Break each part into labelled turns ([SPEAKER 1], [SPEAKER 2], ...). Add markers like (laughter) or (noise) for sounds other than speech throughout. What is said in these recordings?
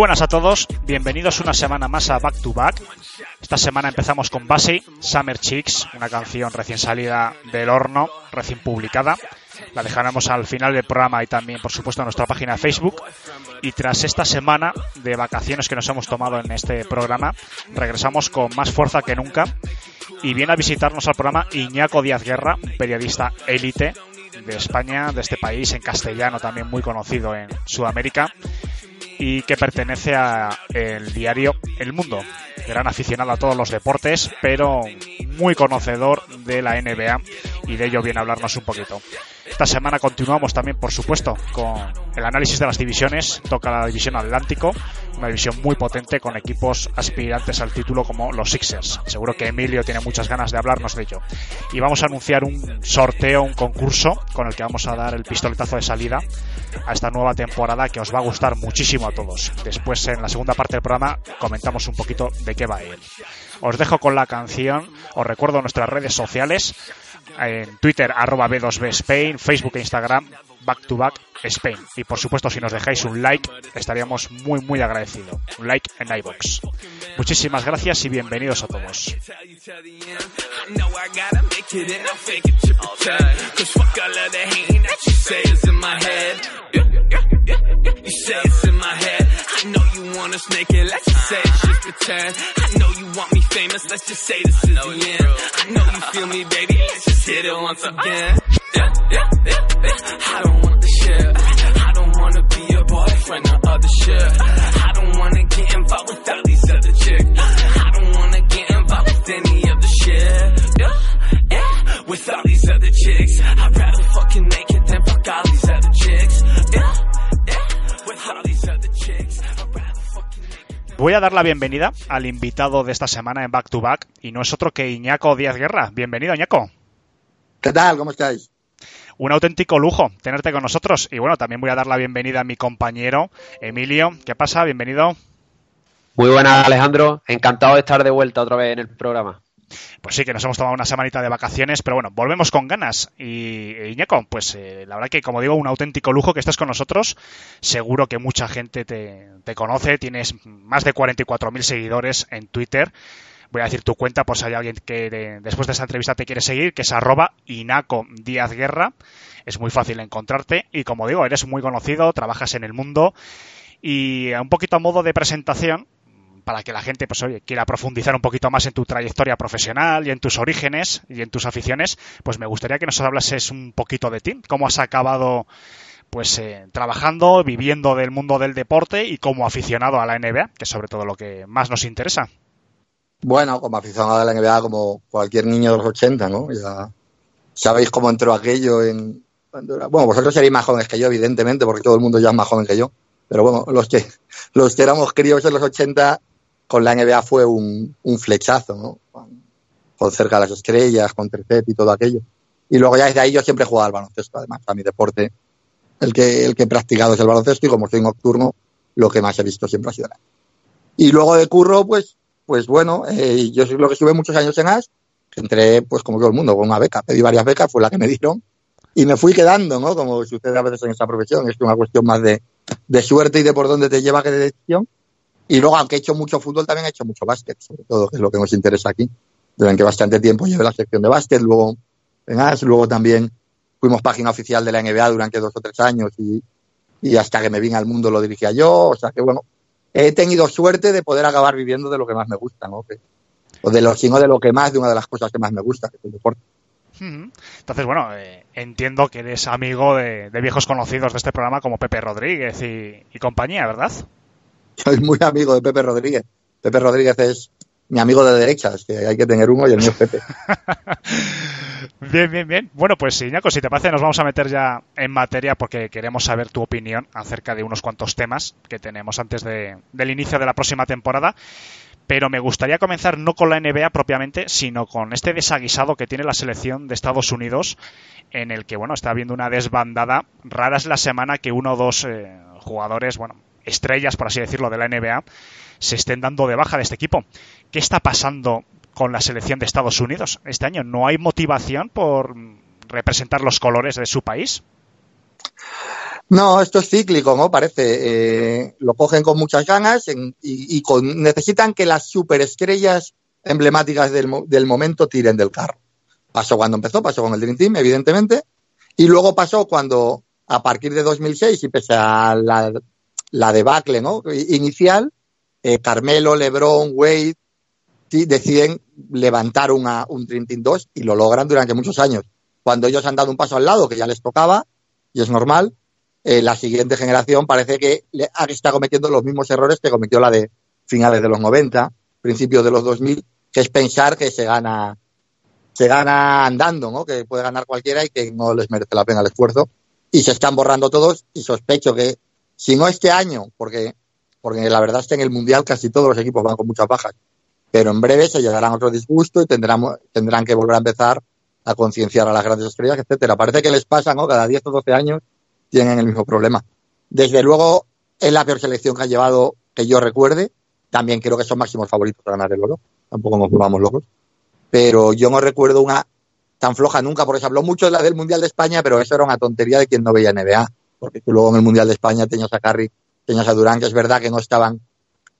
[SPEAKER 1] Buenas a todos, bienvenidos una semana más a Back to Back. Esta semana empezamos con Bassey, Summer Chicks, una canción recién salida del horno, recién publicada. La dejaremos al final del programa y también, por supuesto, en nuestra página Facebook. Y tras esta semana de vacaciones que nos hemos tomado en este programa, regresamos con más fuerza que nunca. Y viene a visitarnos al programa Iñaco Díaz Guerra, periodista élite de España, de este país, en castellano también muy conocido en Sudamérica y que pertenece a el diario El Mundo. Gran aficionado a todos los deportes, pero muy conocedor de la NBA y de ello viene a hablarnos un poquito. Esta semana continuamos también, por supuesto, con el análisis de las divisiones. Toca la división Atlántico, una división muy potente con equipos aspirantes al título como los Sixers. Seguro que Emilio tiene muchas ganas de hablarnos de ello. Y vamos a anunciar un sorteo, un concurso con el que vamos a dar el pistoletazo de salida a esta nueva temporada que os va a gustar muchísimo a todos. Después, en la segunda parte del programa, comentamos un poquito de qué va ir. Os dejo con la canción, os recuerdo nuestras redes sociales, en Twitter arroba B2B Spain, Facebook e Instagram Back to Back Spain. Y por supuesto, si nos dejáis un like, estaríamos muy muy agradecidos. Un like en iBox. Muchísimas gracias y bienvenidos a todos.
[SPEAKER 2] I know you feel me, baby. I don't want the shit. I don't wanna be a boyfriend or other shit. I don't wanna get involved with all these other chicks. I don't wanna get involved with any of the shit. Yeah, yeah. With all these other chicks, I'd rather fucking make it than fuck all these other chicks. Yeah, yeah. With all these other chicks, I'd rather fucking make it.
[SPEAKER 1] Voy a dar la bienvenida al invitado de esta semana en Back to Back y no es otro que Iñaco Díaz Guerra. Bienvenido, Iñaco.
[SPEAKER 3] ¿Qué tal? ¿Cómo estáis?
[SPEAKER 1] Un auténtico lujo tenerte con nosotros. Y bueno, también voy a dar la bienvenida a mi compañero Emilio. ¿Qué pasa? Bienvenido.
[SPEAKER 4] Muy buenas, Alejandro. Encantado de estar de vuelta otra vez en el programa.
[SPEAKER 1] Pues sí, que nos hemos tomado una semanita de vacaciones, pero bueno, volvemos con ganas. Y e, Iñaco, pues eh, la verdad que, como digo, un auténtico lujo que estés con nosotros. Seguro que mucha gente te, te conoce. Tienes más de 44.000 seguidores en Twitter. Voy a decir tu cuenta por si hay alguien que de- después de esta entrevista te quiere seguir, que es arroba Inaco Díaz Guerra. Es muy fácil encontrarte y como digo, eres muy conocido, trabajas en el mundo y un poquito a modo de presentación, para que la gente pues oye, quiera profundizar un poquito más en tu trayectoria profesional y en tus orígenes y en tus aficiones, pues me gustaría que nos hablases un poquito de ti, cómo has acabado pues eh, trabajando, viviendo del mundo del deporte y como aficionado a la NBA, que es sobre todo lo que más nos interesa.
[SPEAKER 3] Bueno, como aficionado a la NBA, como cualquier niño de los 80, ¿no? Ya sabéis cómo entró aquello en... Bueno, vosotros seréis más jóvenes que yo, evidentemente, porque todo el mundo ya es más joven que yo. Pero bueno, los que, (laughs) los que éramos críos en los 80, con la NBA fue un, un flechazo, ¿no? Con, cerca de las estrellas, con tercet y todo aquello. Y luego ya desde ahí yo siempre he jugado al baloncesto, además, a mi deporte. El que, el que he practicado es el baloncesto y como soy nocturno, lo que más he visto siempre ha sido la Y luego de curro, pues, pues bueno, eh, yo lo que estuve muchos años en AS, entré pues como todo el mundo, con una beca, pedí varias becas, fue la que me dieron, y me fui quedando, ¿no? Como sucede a veces en esta profesión, es una cuestión más de, de suerte y de por dónde te lleva que de decisión. Y luego, aunque he hecho mucho fútbol, también he hecho mucho básquet, sobre todo, que es lo que nos interesa aquí. durante bastante tiempo llevé la sección de básquet, luego en AS, luego también fuimos página oficial de la NBA durante dos o tres años y, y hasta que me vine al mundo lo dirigía yo, o sea que bueno, he tenido suerte de poder acabar viviendo de lo que más me gusta, ¿no? Que- o de lo, sino de lo que más, de una de las cosas que más me gusta, que es el deporte.
[SPEAKER 1] Entonces, bueno, eh, entiendo que eres amigo de, de viejos conocidos de este programa como Pepe Rodríguez y, y compañía, ¿verdad?
[SPEAKER 3] Soy muy amigo de Pepe Rodríguez. Pepe Rodríguez es mi amigo de derechas, que hay que tener uno y el mío Pepe. (laughs)
[SPEAKER 1] Bien, bien, bien. Bueno, pues Iñaco, si te parece, nos vamos a meter ya en materia porque queremos saber tu opinión acerca de unos cuantos temas que tenemos antes de- del inicio de la próxima temporada. Pero me gustaría comenzar no con la NBA propiamente, sino con este desaguisado que tiene la selección de Estados Unidos, en el que, bueno, está habiendo una desbandada. Rara es la semana que uno o dos eh, jugadores, bueno, estrellas, por así decirlo, de la NBA, se estén dando de baja de este equipo. ¿Qué está pasando con la selección de Estados Unidos este año? ¿No hay motivación por representar los colores de su país?
[SPEAKER 3] No, esto es cíclico, ¿no? Parece. Eh, lo cogen con muchas ganas y, con- necesitan que las superestrellas emblemáticas del, del momento tiren del carro. Pasó cuando empezó, pasó con el Dream Team, evidentemente, y luego pasó cuando, a partir de 2006, y pese a la, la debacle ¿no? Inicial, eh, Carmelo, LeBron, Wade, deciden levantar una, un Dream Team 2 y lo logran durante muchos años. Cuando ellos han dado un paso al lado, que ya les tocaba, y es normal, eh, la siguiente generación parece que le- está cometiendo los mismos errores que cometió la de finales de los 90, principios de los 2000, que es pensar que se gana se gana andando, ¿no? Que puede ganar cualquiera y que no les merece la pena el esfuerzo. Y se están borrando todos y sospecho que, si no este año, porque, porque la verdad es que en el Mundial casi todos los equipos van con muchas bajas, pero en breve se llegarán a otro disgusto y tendrán, que volver a empezar a concienciar a las grandes estrellas, etcétera. Parece que les pasa, ¿no? Cada 10 o 12 años tienen el mismo problema. Desde luego, es la peor selección que ha llevado que yo recuerde. También creo que son máximos favoritos para ganar el oro. Tampoco nos volvamos locos. Pero yo no recuerdo una tan floja nunca, porque se habló mucho de la del Mundial de España, pero eso era una tontería de quien no veía NBA. Porque tú luego en el Mundial de España tenías a Curry, tenías a Durán, que es verdad que no estaban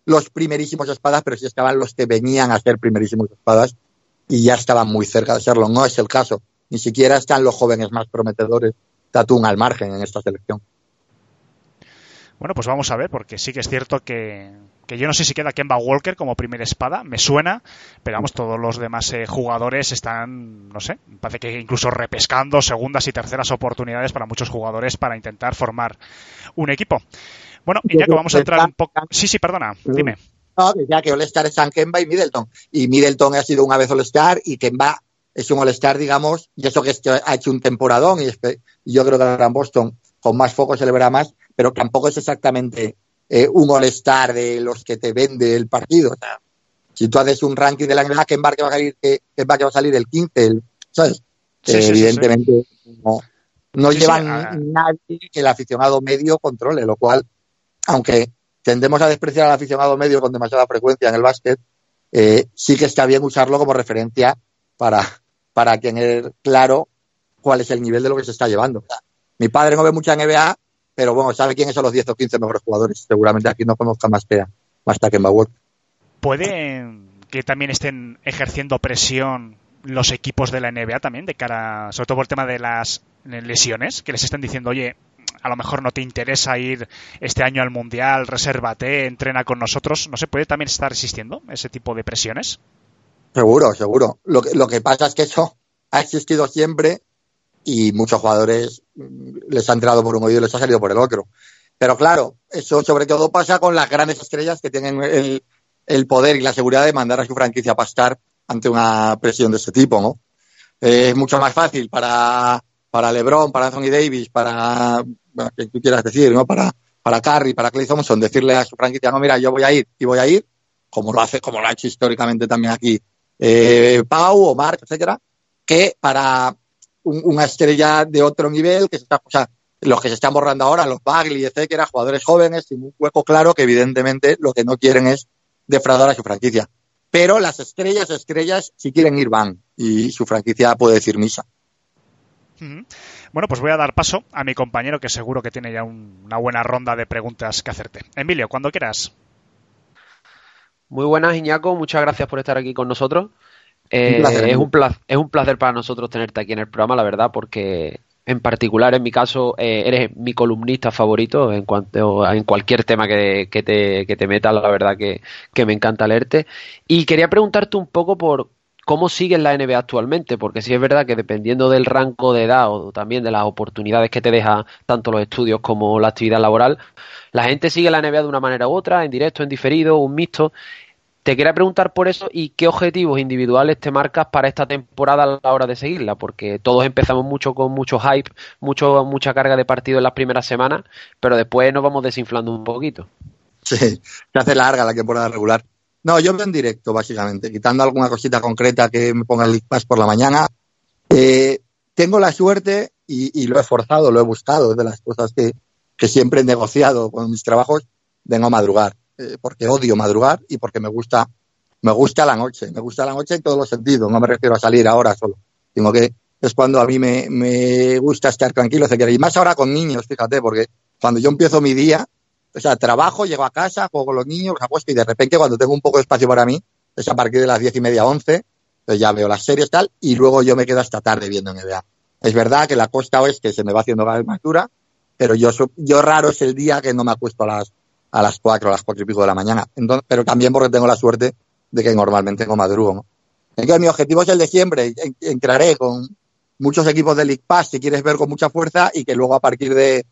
[SPEAKER 3] los primerísimos espadas, pero sí estaban los que venían a ser primerísimos espadas y ya estaban muy cerca de serlo. No es el caso. Ni siquiera están los jóvenes más prometedores Tatum al margen en esta selección.
[SPEAKER 1] Bueno, pues vamos a ver, porque sí que es cierto que, que yo no sé si queda Kemba Walker como primera espada, me suena, pero vamos, todos los demás eh, jugadores están, no sé, parece que incluso repescando segundas y terceras oportunidades para muchos jugadores para intentar formar un equipo. Bueno, y ya que vamos a entrar un poco... Sí, sí, perdona, dime.
[SPEAKER 3] No, ya que All-Star están Kemba y Middleton. Y Middleton ha sido una vez All-Star y Kemba es un All-Star, digamos, y eso que ha hecho un temporadón y, yo creo que ahora en Boston con más foco se le verá más, pero tampoco es exactamente eh, un All-Star de los que te vende el partido. O sea, si tú haces un ranking de la NBA, Kemba que va a salir, Kemba que va a salir el 15, el, ¿sabes?
[SPEAKER 1] Sí,
[SPEAKER 3] eh,
[SPEAKER 1] sí,
[SPEAKER 3] evidentemente
[SPEAKER 1] sí,
[SPEAKER 3] no, no llevan nadie que el aficionado medio controle, lo cual, aunque tendemos a despreciar al aficionado medio con demasiada frecuencia en el básquet, eh, sí que está bien usarlo como referencia para, para tener claro cuál es el nivel de lo que se está llevando. Mi padre no ve mucha NBA, pero bueno, sabe quiénes son los 10 o 15 mejores jugadores. Seguramente aquí no conozca más que, más que a Kemba Walker.
[SPEAKER 1] ¿Puede que también estén ejerciendo presión los equipos de la NBA también, de cara, sobre todo por el tema de las lesiones, que les estén diciendo, oye, a lo mejor no te interesa ir este año al Mundial, resérvate, entrena con nosotros. No se puede también estar resistiendo ese tipo de presiones.
[SPEAKER 3] Seguro, seguro. Lo que, lo que pasa es que eso ha existido siempre y muchos jugadores les ha entrado por un oído y les ha salido por el otro. Pero claro, eso sobre todo pasa con las grandes estrellas que tienen el, el poder y la seguridad de mandar a su franquicia a pastar ante una presión de este tipo, ¿no? Eh, es mucho más fácil para, para LeBron, para Anthony Davis, para, bueno, que tú quieras decir, ¿no? Para, para Curry, para Clay Thompson, decirle a su franquicia, no, mira, yo voy a ir y voy a ir, como lo hace, como lo ha hecho históricamente también aquí eh, Pau o Mark, etcétera, que para un, una estrella de otro nivel, que se está, o sea, los que se están borrando ahora, los Bagley, etcétera, jugadores jóvenes, sin un hueco claro, que evidentemente lo que no quieren es defraudar a su franquicia. Pero las estrellas, estrellas, si quieren ir, van. Y su franquicia puede decir misa.
[SPEAKER 1] Bueno, pues voy a dar paso a mi compañero que seguro que tiene ya un, una buena ronda de preguntas que hacerte. Emilio, cuando quieras.
[SPEAKER 4] Muy buenas, Iñaco. Muchas gracias por estar aquí con nosotros. Eh,
[SPEAKER 3] Un placer,
[SPEAKER 4] es, un placer, es un placer para nosotros tenerte aquí en el programa, la verdad, porque en particular, en mi caso, eh, eres mi columnista favorito en cuanto en cualquier tema que, que te, que te metas, la verdad que, que me encanta leerte. Y quería preguntarte un poco por cómo sigues la NBA actualmente, porque sí es verdad que dependiendo del rango de edad o también de las oportunidades que te deja tanto los estudios como la actividad laboral, la gente sigue la NBA de una manera u otra, en directo, en diferido, un mixto. Te quería preguntar por eso y qué objetivos individuales te marcas para esta temporada a la hora de seguirla, porque todos empezamos mucho con mucho hype, mucho, mucha carga de partido en las primeras semanas, pero después nos vamos desinflando un poquito.
[SPEAKER 3] Sí, se hace larga la temporada regular. No, yo veo en directo, básicamente, quitando alguna cosita concreta que me ponga el Pass por la mañana. Eh, tengo la suerte y, y lo he forzado, lo he buscado, es de las cosas que, que siempre he negociado con mis trabajos, de no madrugar, eh, porque odio madrugar y porque me gusta, me gusta la noche, me gusta la noche en todos los sentidos, no me refiero a salir ahora solo, sino que es cuando a mí me, me gusta estar tranquilo, etcétera. Y más ahora con niños, fíjate, porque cuando yo empiezo mi día, o sea, trabajo, llego a casa, juego con los niños, los apuesto y de repente cuando tengo un poco de espacio para mí, es a partir de las diez y media, once, pues ya veo las series tal, y luego yo me quedo hasta tarde viendo NBA. Es verdad que la costa oeste se me va haciendo cada vez más dura, pero yo, yo raro es el día que no me acuesto a las, a las cuatro, a las cuatro y pico de la mañana. Entonces, pero también porque tengo la suerte de que normalmente no madrugo, ¿no? Entonces, mi objetivo es el de siempre. En- Entraré con muchos equipos de League Pass, si quieres ver con mucha fuerza, y que luego a partir de,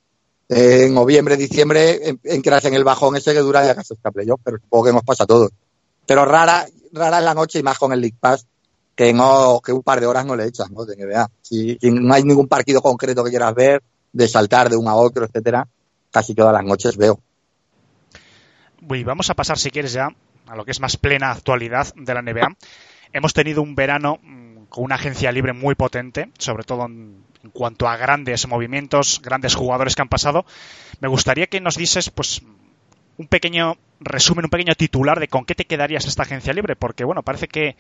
[SPEAKER 3] en noviembre, diciembre, en- en el bajón ese que dura y hagas esta playoff, pero supongo que nos pasa a todos. Pero rara, rara es la noche y más con el League Pass, que no, que un par de horas no le echas, ¿no? De NBA. Si, si no hay ningún partido concreto que quieras ver, de saltar de uno a otro, etcétera, casi todas las noches veo.
[SPEAKER 1] Uy, vamos a pasar, si quieres, ya a lo que es más plena actualidad de la NBA. Hemos tenido un verano mm, con una agencia libre muy potente, sobre todo en, en cuanto a grandes movimientos, grandes jugadores que han pasado. Me gustaría que nos dices, pues, un pequeño resumen, un pequeño titular de con qué te quedarías esta agencia libre, porque, bueno, parece que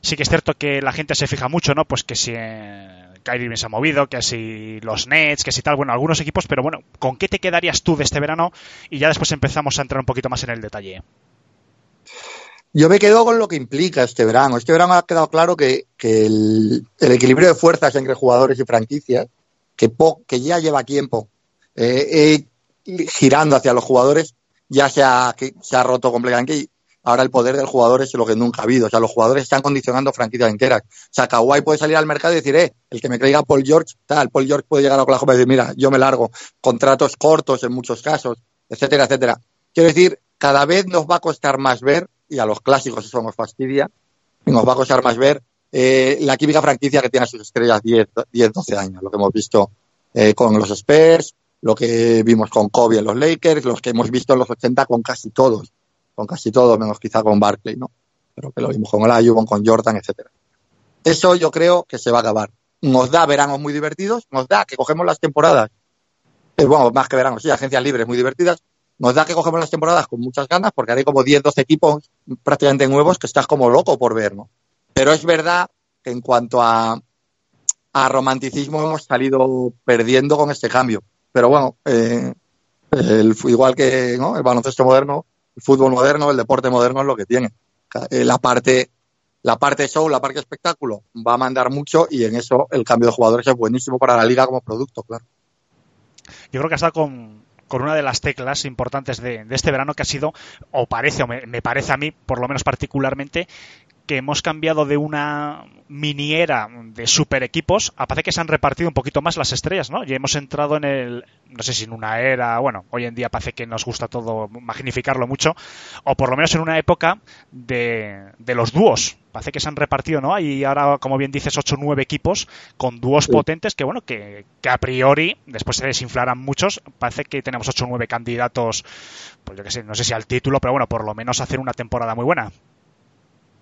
[SPEAKER 1] sí que es cierto que la gente se fija mucho, ¿no? Pues que si eh, Kyrie se ha movido, que si los Nets, que si tal, bueno, algunos equipos, pero bueno, ¿con qué te quedarías tú de este verano? Y ya después empezamos a entrar un poquito más en el detalle.
[SPEAKER 3] Yo me quedo con lo que implica este verano. Este verano ha quedado claro que, el, equilibrio de fuerzas entre jugadores y franquicias, que, po- que ya lleva tiempo eh, eh, girando hacia los jugadores, ya se ha, roto completamente y ahora el poder del jugador es lo que nunca ha habido. O sea, los jugadores están condicionando franquicias enteras. O sea, Kawhi puede salir al mercado y decir, eh, el que me traiga Paul George, tal, Paul George puede llegar a Oklahoma y decir, mira, yo me largo. Contratos cortos en muchos casos, etcétera, etcétera. Quiero decir, cada vez nos va a costar más ver, y a los clásicos eso nos fastidia, y nos va a costar más ver eh, la química franquicia que tiene a sus estrellas 10, 10 12 años, lo que hemos visto eh, con los Spurs, lo que vimos con Kobe en los Lakers, los que hemos visto en los 80 con casi todos, con casi todos, menos quizá con Barkley, ¿no? Pero que lo vimos con Olajuwon, con Jordan, etcétera. Eso yo creo que se va a acabar. Nos da veranos muy divertidos, nos da que cogemos las temporadas, eh, bueno, más que veranos, sí, agencias libres muy divertidas, nos da que cogemos las temporadas con muchas ganas porque hay como 10, 12 equipos prácticamente nuevos que estás como loco por ver, ¿no? Pero es verdad que en cuanto a, a romanticismo hemos salido perdiendo con este cambio. Pero bueno, eh, igual que ¿no? el baloncesto moderno, el fútbol moderno, el deporte moderno es lo que tiene. Eh, la parte la parte show, la parte espectáculo va a mandar mucho y en eso el cambio de jugadores es buenísimo para la liga como producto, claro.
[SPEAKER 1] Yo creo que ha estado con, con una de las teclas importantes de, de, este verano que ha sido, o parece, o me, me, parece a mí, por lo menos particularmente, que hemos cambiado de una mini era de super equipos a parece que se han repartido un poquito más las estrellas, ¿no? Y hemos entrado en el, no sé si en una era, bueno, hoy en día parece que nos gusta todo magnificarlo mucho, o por lo menos en una época de, de los dúos. Parece que se han repartido, ¿no? Y ahora, como bien dices, 8 o 9 equipos con dúos sí. potentes que, bueno, que, que, a priori, después se desinflarán muchos. Parece que tenemos 8 o 9 candidatos, pues yo que sé, no sé si al título, pero bueno, por lo menos hacer una temporada muy buena.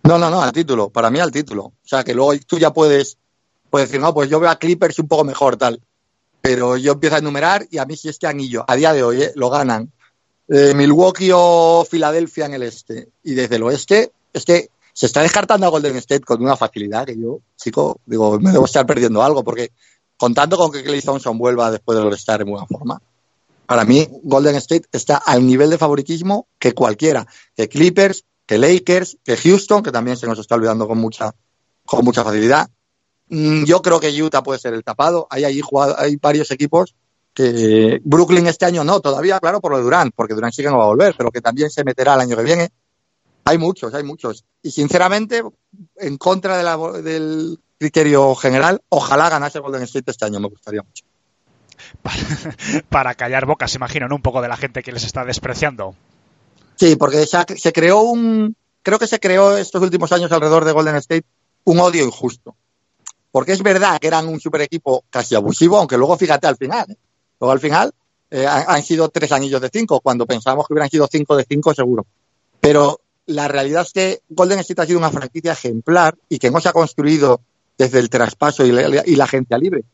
[SPEAKER 3] No, no, no, al título. Para mí al título. O sea, que luego tú ya puedes, puedes decir, no, pues yo veo a Clippers un poco mejor, tal. Pero yo empiezo a enumerar y a mí si este anillo, a día de hoy, ¿eh? lo ganan eh, Milwaukee o Filadelfia en el este. Y desde el oeste, es que se está descartando a Golden State con una facilidad que yo, chico, digo, me debo estar perdiendo algo, porque contando con que Clay Thompson vuelva después de estar en buena forma, para mí Golden State está al nivel de favoritismo que cualquiera, que Clippers, que Lakers, que Houston, que también se nos está olvidando con mucha con mucha facilidad. Mm, Yo creo que Utah puede ser el tapado. Hay allí jugado, hay varios equipos que Brooklyn este año no, todavía, claro, por lo de Durant, porque Durant sí que no va a volver, pero que también se meterá el año que viene. Hay muchos, hay muchos. Y sinceramente, en contra de la- del criterio general, ojalá ganase Golden State este año, me gustaría mucho. (laughs)
[SPEAKER 1] Para callar bocas, imagino, ¿no? Un poco de la gente que les está despreciando.
[SPEAKER 3] Sí, porque se, se creó un, creo que se creó estos últimos años alrededor de Golden State un odio injusto. Porque es verdad que eran un super equipo casi abusivo, aunque luego fíjate al final. ¿eh? Luego al final eh, han, han sido tres anillos de cinco, cuando pensábamos que hubieran sido cinco de cinco seguro. Pero la realidad es que Golden State ha sido una franquicia ejemplar y que no se ha construido desde el traspaso y la, y la agencia libre.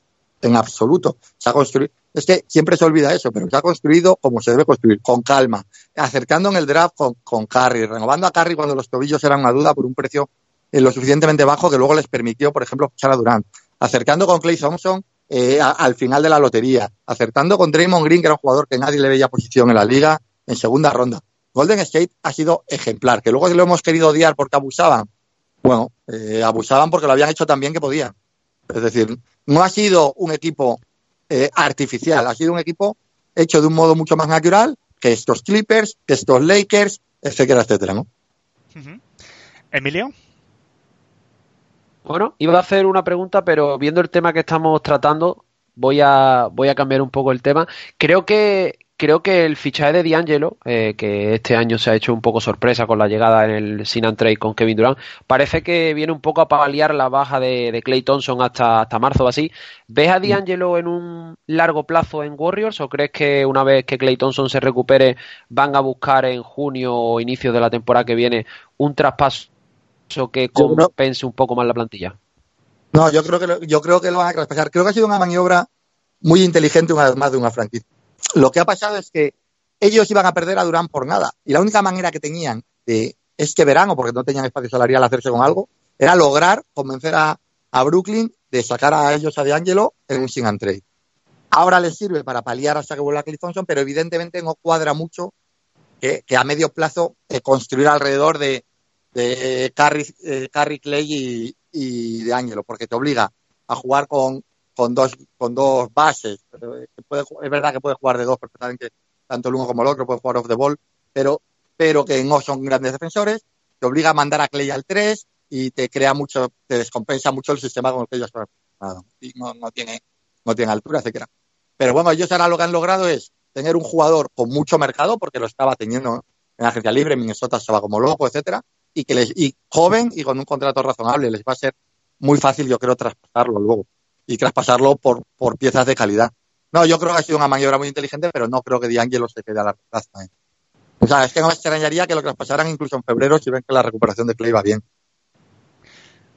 [SPEAKER 3] En absoluto. Se ha construido. Es que siempre se olvida eso, pero se ha construido como se debe construir, con calma, acercando en el draft con, con renovando a Curry cuando los tobillos eran una duda por un precio eh, lo suficientemente bajo que luego les permitió, por ejemplo, fichar a Durant, acercando con Clay Thompson eh, al final de la lotería, acertando con Draymond Green, que era un jugador que nadie le veía posición en la liga, en segunda ronda. Golden State ha sido ejemplar, que luego lo hemos querido odiar porque abusaban. Bueno, eh, abusaban porque lo habían hecho tan bien que podían. Es decir, no ha sido un equipo eh, artificial, ha sido un equipo hecho de un modo mucho más natural que estos Clippers, que estos Lakers, etcétera, etcétera, ¿no?
[SPEAKER 1] Emilio,
[SPEAKER 4] Bueno, iba a hacer una pregunta, pero viendo el tema que estamos tratando, voy a, voy a cambiar un poco el tema. Creo que, creo que el fichaje de D'Angelo, eh, que este año se ha hecho un poco sorpresa con la llegada en el Sin and Trade con Kevin Durant, parece que viene un poco a paliar la baja de, de Clay Thompson hasta, hasta marzo o así. ¿Ves a D'Angelo en un largo plazo en Warriors o crees que una vez que Clay Thompson se recupere van a buscar en junio o inicio de la temporada que viene un traspaso que compense un poco más la plantilla?
[SPEAKER 3] No, yo creo que lo, yo creo que lo van a traspasar. Creo que ha sido una maniobra muy inteligente una vez más de una franquicia. Lo que ha pasado es que ellos iban a perder a Durán por nada. Y la única manera que tenían de este verano, porque no tenían espacio salarial hacerse con algo, era lograr convencer a, a Brooklyn de sacar a ellos a DeAngelo en un sin and trade. Ahora les sirve para paliar hasta que vuelva Cliff Thompson, pero evidentemente no cuadra mucho que, a medio plazo eh, construir alrededor de, de Curry, eh, Curry, Clay y, de Ángelo, porque te obliga a jugar con, con, dos, con dos bases. Puede es verdad que puede jugar de dos perfectamente, tanto el uno como el otro, puede jugar off the ball, pero, pero que no son grandes defensores. Te obliga a mandar a Clay al 3 y te crea mucho, te descompensa mucho el sistema con el que ellos han. Y no, tiene, no tiene altura, etcétera. Pero bueno, ellos ahora lo que han logrado es tener un jugador con mucho mercado, porque lo estaba teniendo en agencia libre, Minnesota estaba como loco, etcétera, y que les, y joven y con un contrato razonable, les va a ser muy fácil, yo creo, traspasarlo luego. Y traspasarlo por, por piezas de calidad. No, yo creo que ha sido una maniobra muy inteligente, pero no creo que D'Angelo se quede a largo plazo. ¿eh? O sea, es que no extrañaría que lo traspasaran incluso en febrero si ven que la recuperación de Clay va bien.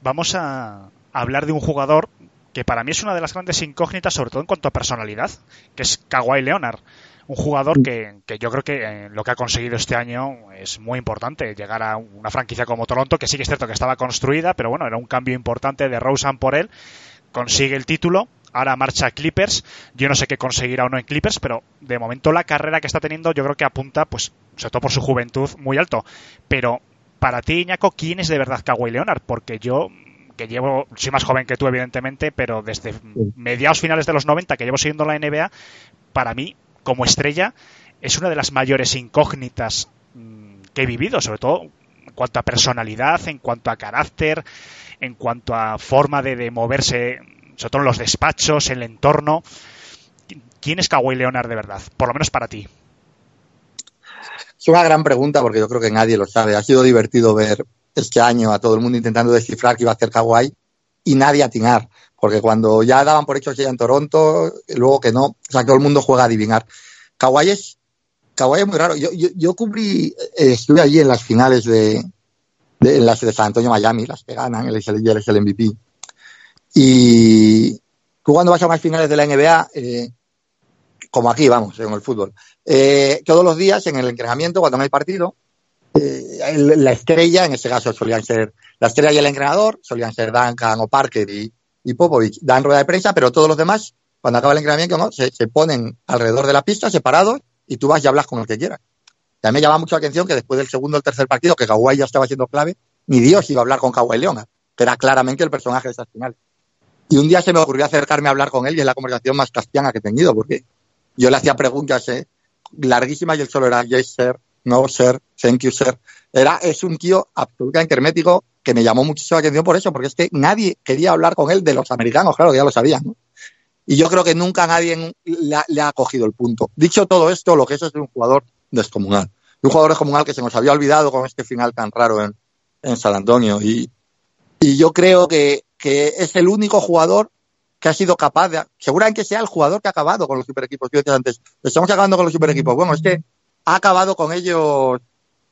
[SPEAKER 1] vamos a hablar de un jugador que para mí es una de las grandes incógnitas, sobre todo en cuanto a personalidad, que es Kawhi Leonard. Un jugador que, que yo creo que eh, lo que ha conseguido este año es muy importante, llegar a una franquicia como Toronto, que sí que es cierto que estaba construida, pero bueno, era un cambio importante de Rosen por él, consigue el título, ahora marcha a Clippers, yo no sé qué conseguirá o no en Clippers, pero de momento la carrera que está teniendo yo creo que apunta, pues, sobre todo por su juventud, muy alto. Pero para ti, Iñaco, ¿quién es de verdad Kawhi Leonard? Porque yo que llevo, soy más joven que tú, evidentemente, pero desde mediados finales de los 90 que llevo siguiendo la NBA, para mí, como estrella, es una de las mayores incógnitas mm, que he vivido, sobre todo en cuanto a personalidad, en cuanto a carácter, en cuanto a forma de, moverse, sobre todo en los despachos, el entorno. ¿Quién es Kawhi Leonard de verdad? Por lo menos para ti.
[SPEAKER 3] Es una gran pregunta porque yo creo que nadie lo sabe. Ha sido divertido ver este año a todo el mundo intentando descifrar qué iba a hacer Kawhi y nadie atinar. Porque cuando ya daban por hecho que ya en Toronto, luego que no, o sea, todo el mundo juega a adivinar. Kawhi es, Kawhi es muy raro. Yo cubrí, eh, estuve allí en las finales de, de, las de San Antonio, Miami, las que ganan, el, MVP. Y tú cuando vas a unas finales de la NBA, eh, como aquí, vamos, en el fútbol, eh, todos los días en el entrenamiento, cuando no hay partido, eh, la estrella, en este caso solían ser la estrella y el entrenador, solían ser Duncan o Parker y, y Popovich, dan rueda de prensa, pero todos los demás, cuando acaba el entrenamiento, ¿no? se, se ponen alrededor de la pista, separados, y tú vas y hablas con el que quieras. También llama mucho la atención que después del segundo o tercer partido, que Kawhi ya estaba siendo clave, ni Dios iba a hablar con Kawhi Leonard. que era claramente el personaje de esas finales. Y un día se me ocurrió acercarme a hablar con él y es la conversación más castiana que he tenido, porque yo le hacía preguntas eh, larguísimas y él solo era yes, sir, no, sir, thank you, sir. Era, es un tío absolutamente hermético que me llamó muchísimo la atención por eso, porque es que nadie quería hablar con él de los americanos, claro, ya lo sabían, ¿no? Y yo creo que nunca nadie le ha, le ha cogido el punto. Dicho todo esto, lo que es es un jugador descomunal. Un jugador descomunal que se nos había olvidado con este final tan raro en, en San Antonio. Y, y yo creo que, que es el único jugador que ha sido capaz de, seguramente sea el jugador que ha acabado con los super equipos. Yo decía antes, estamos acabando con los super equipos. Bueno, es que ha acabado con ellos,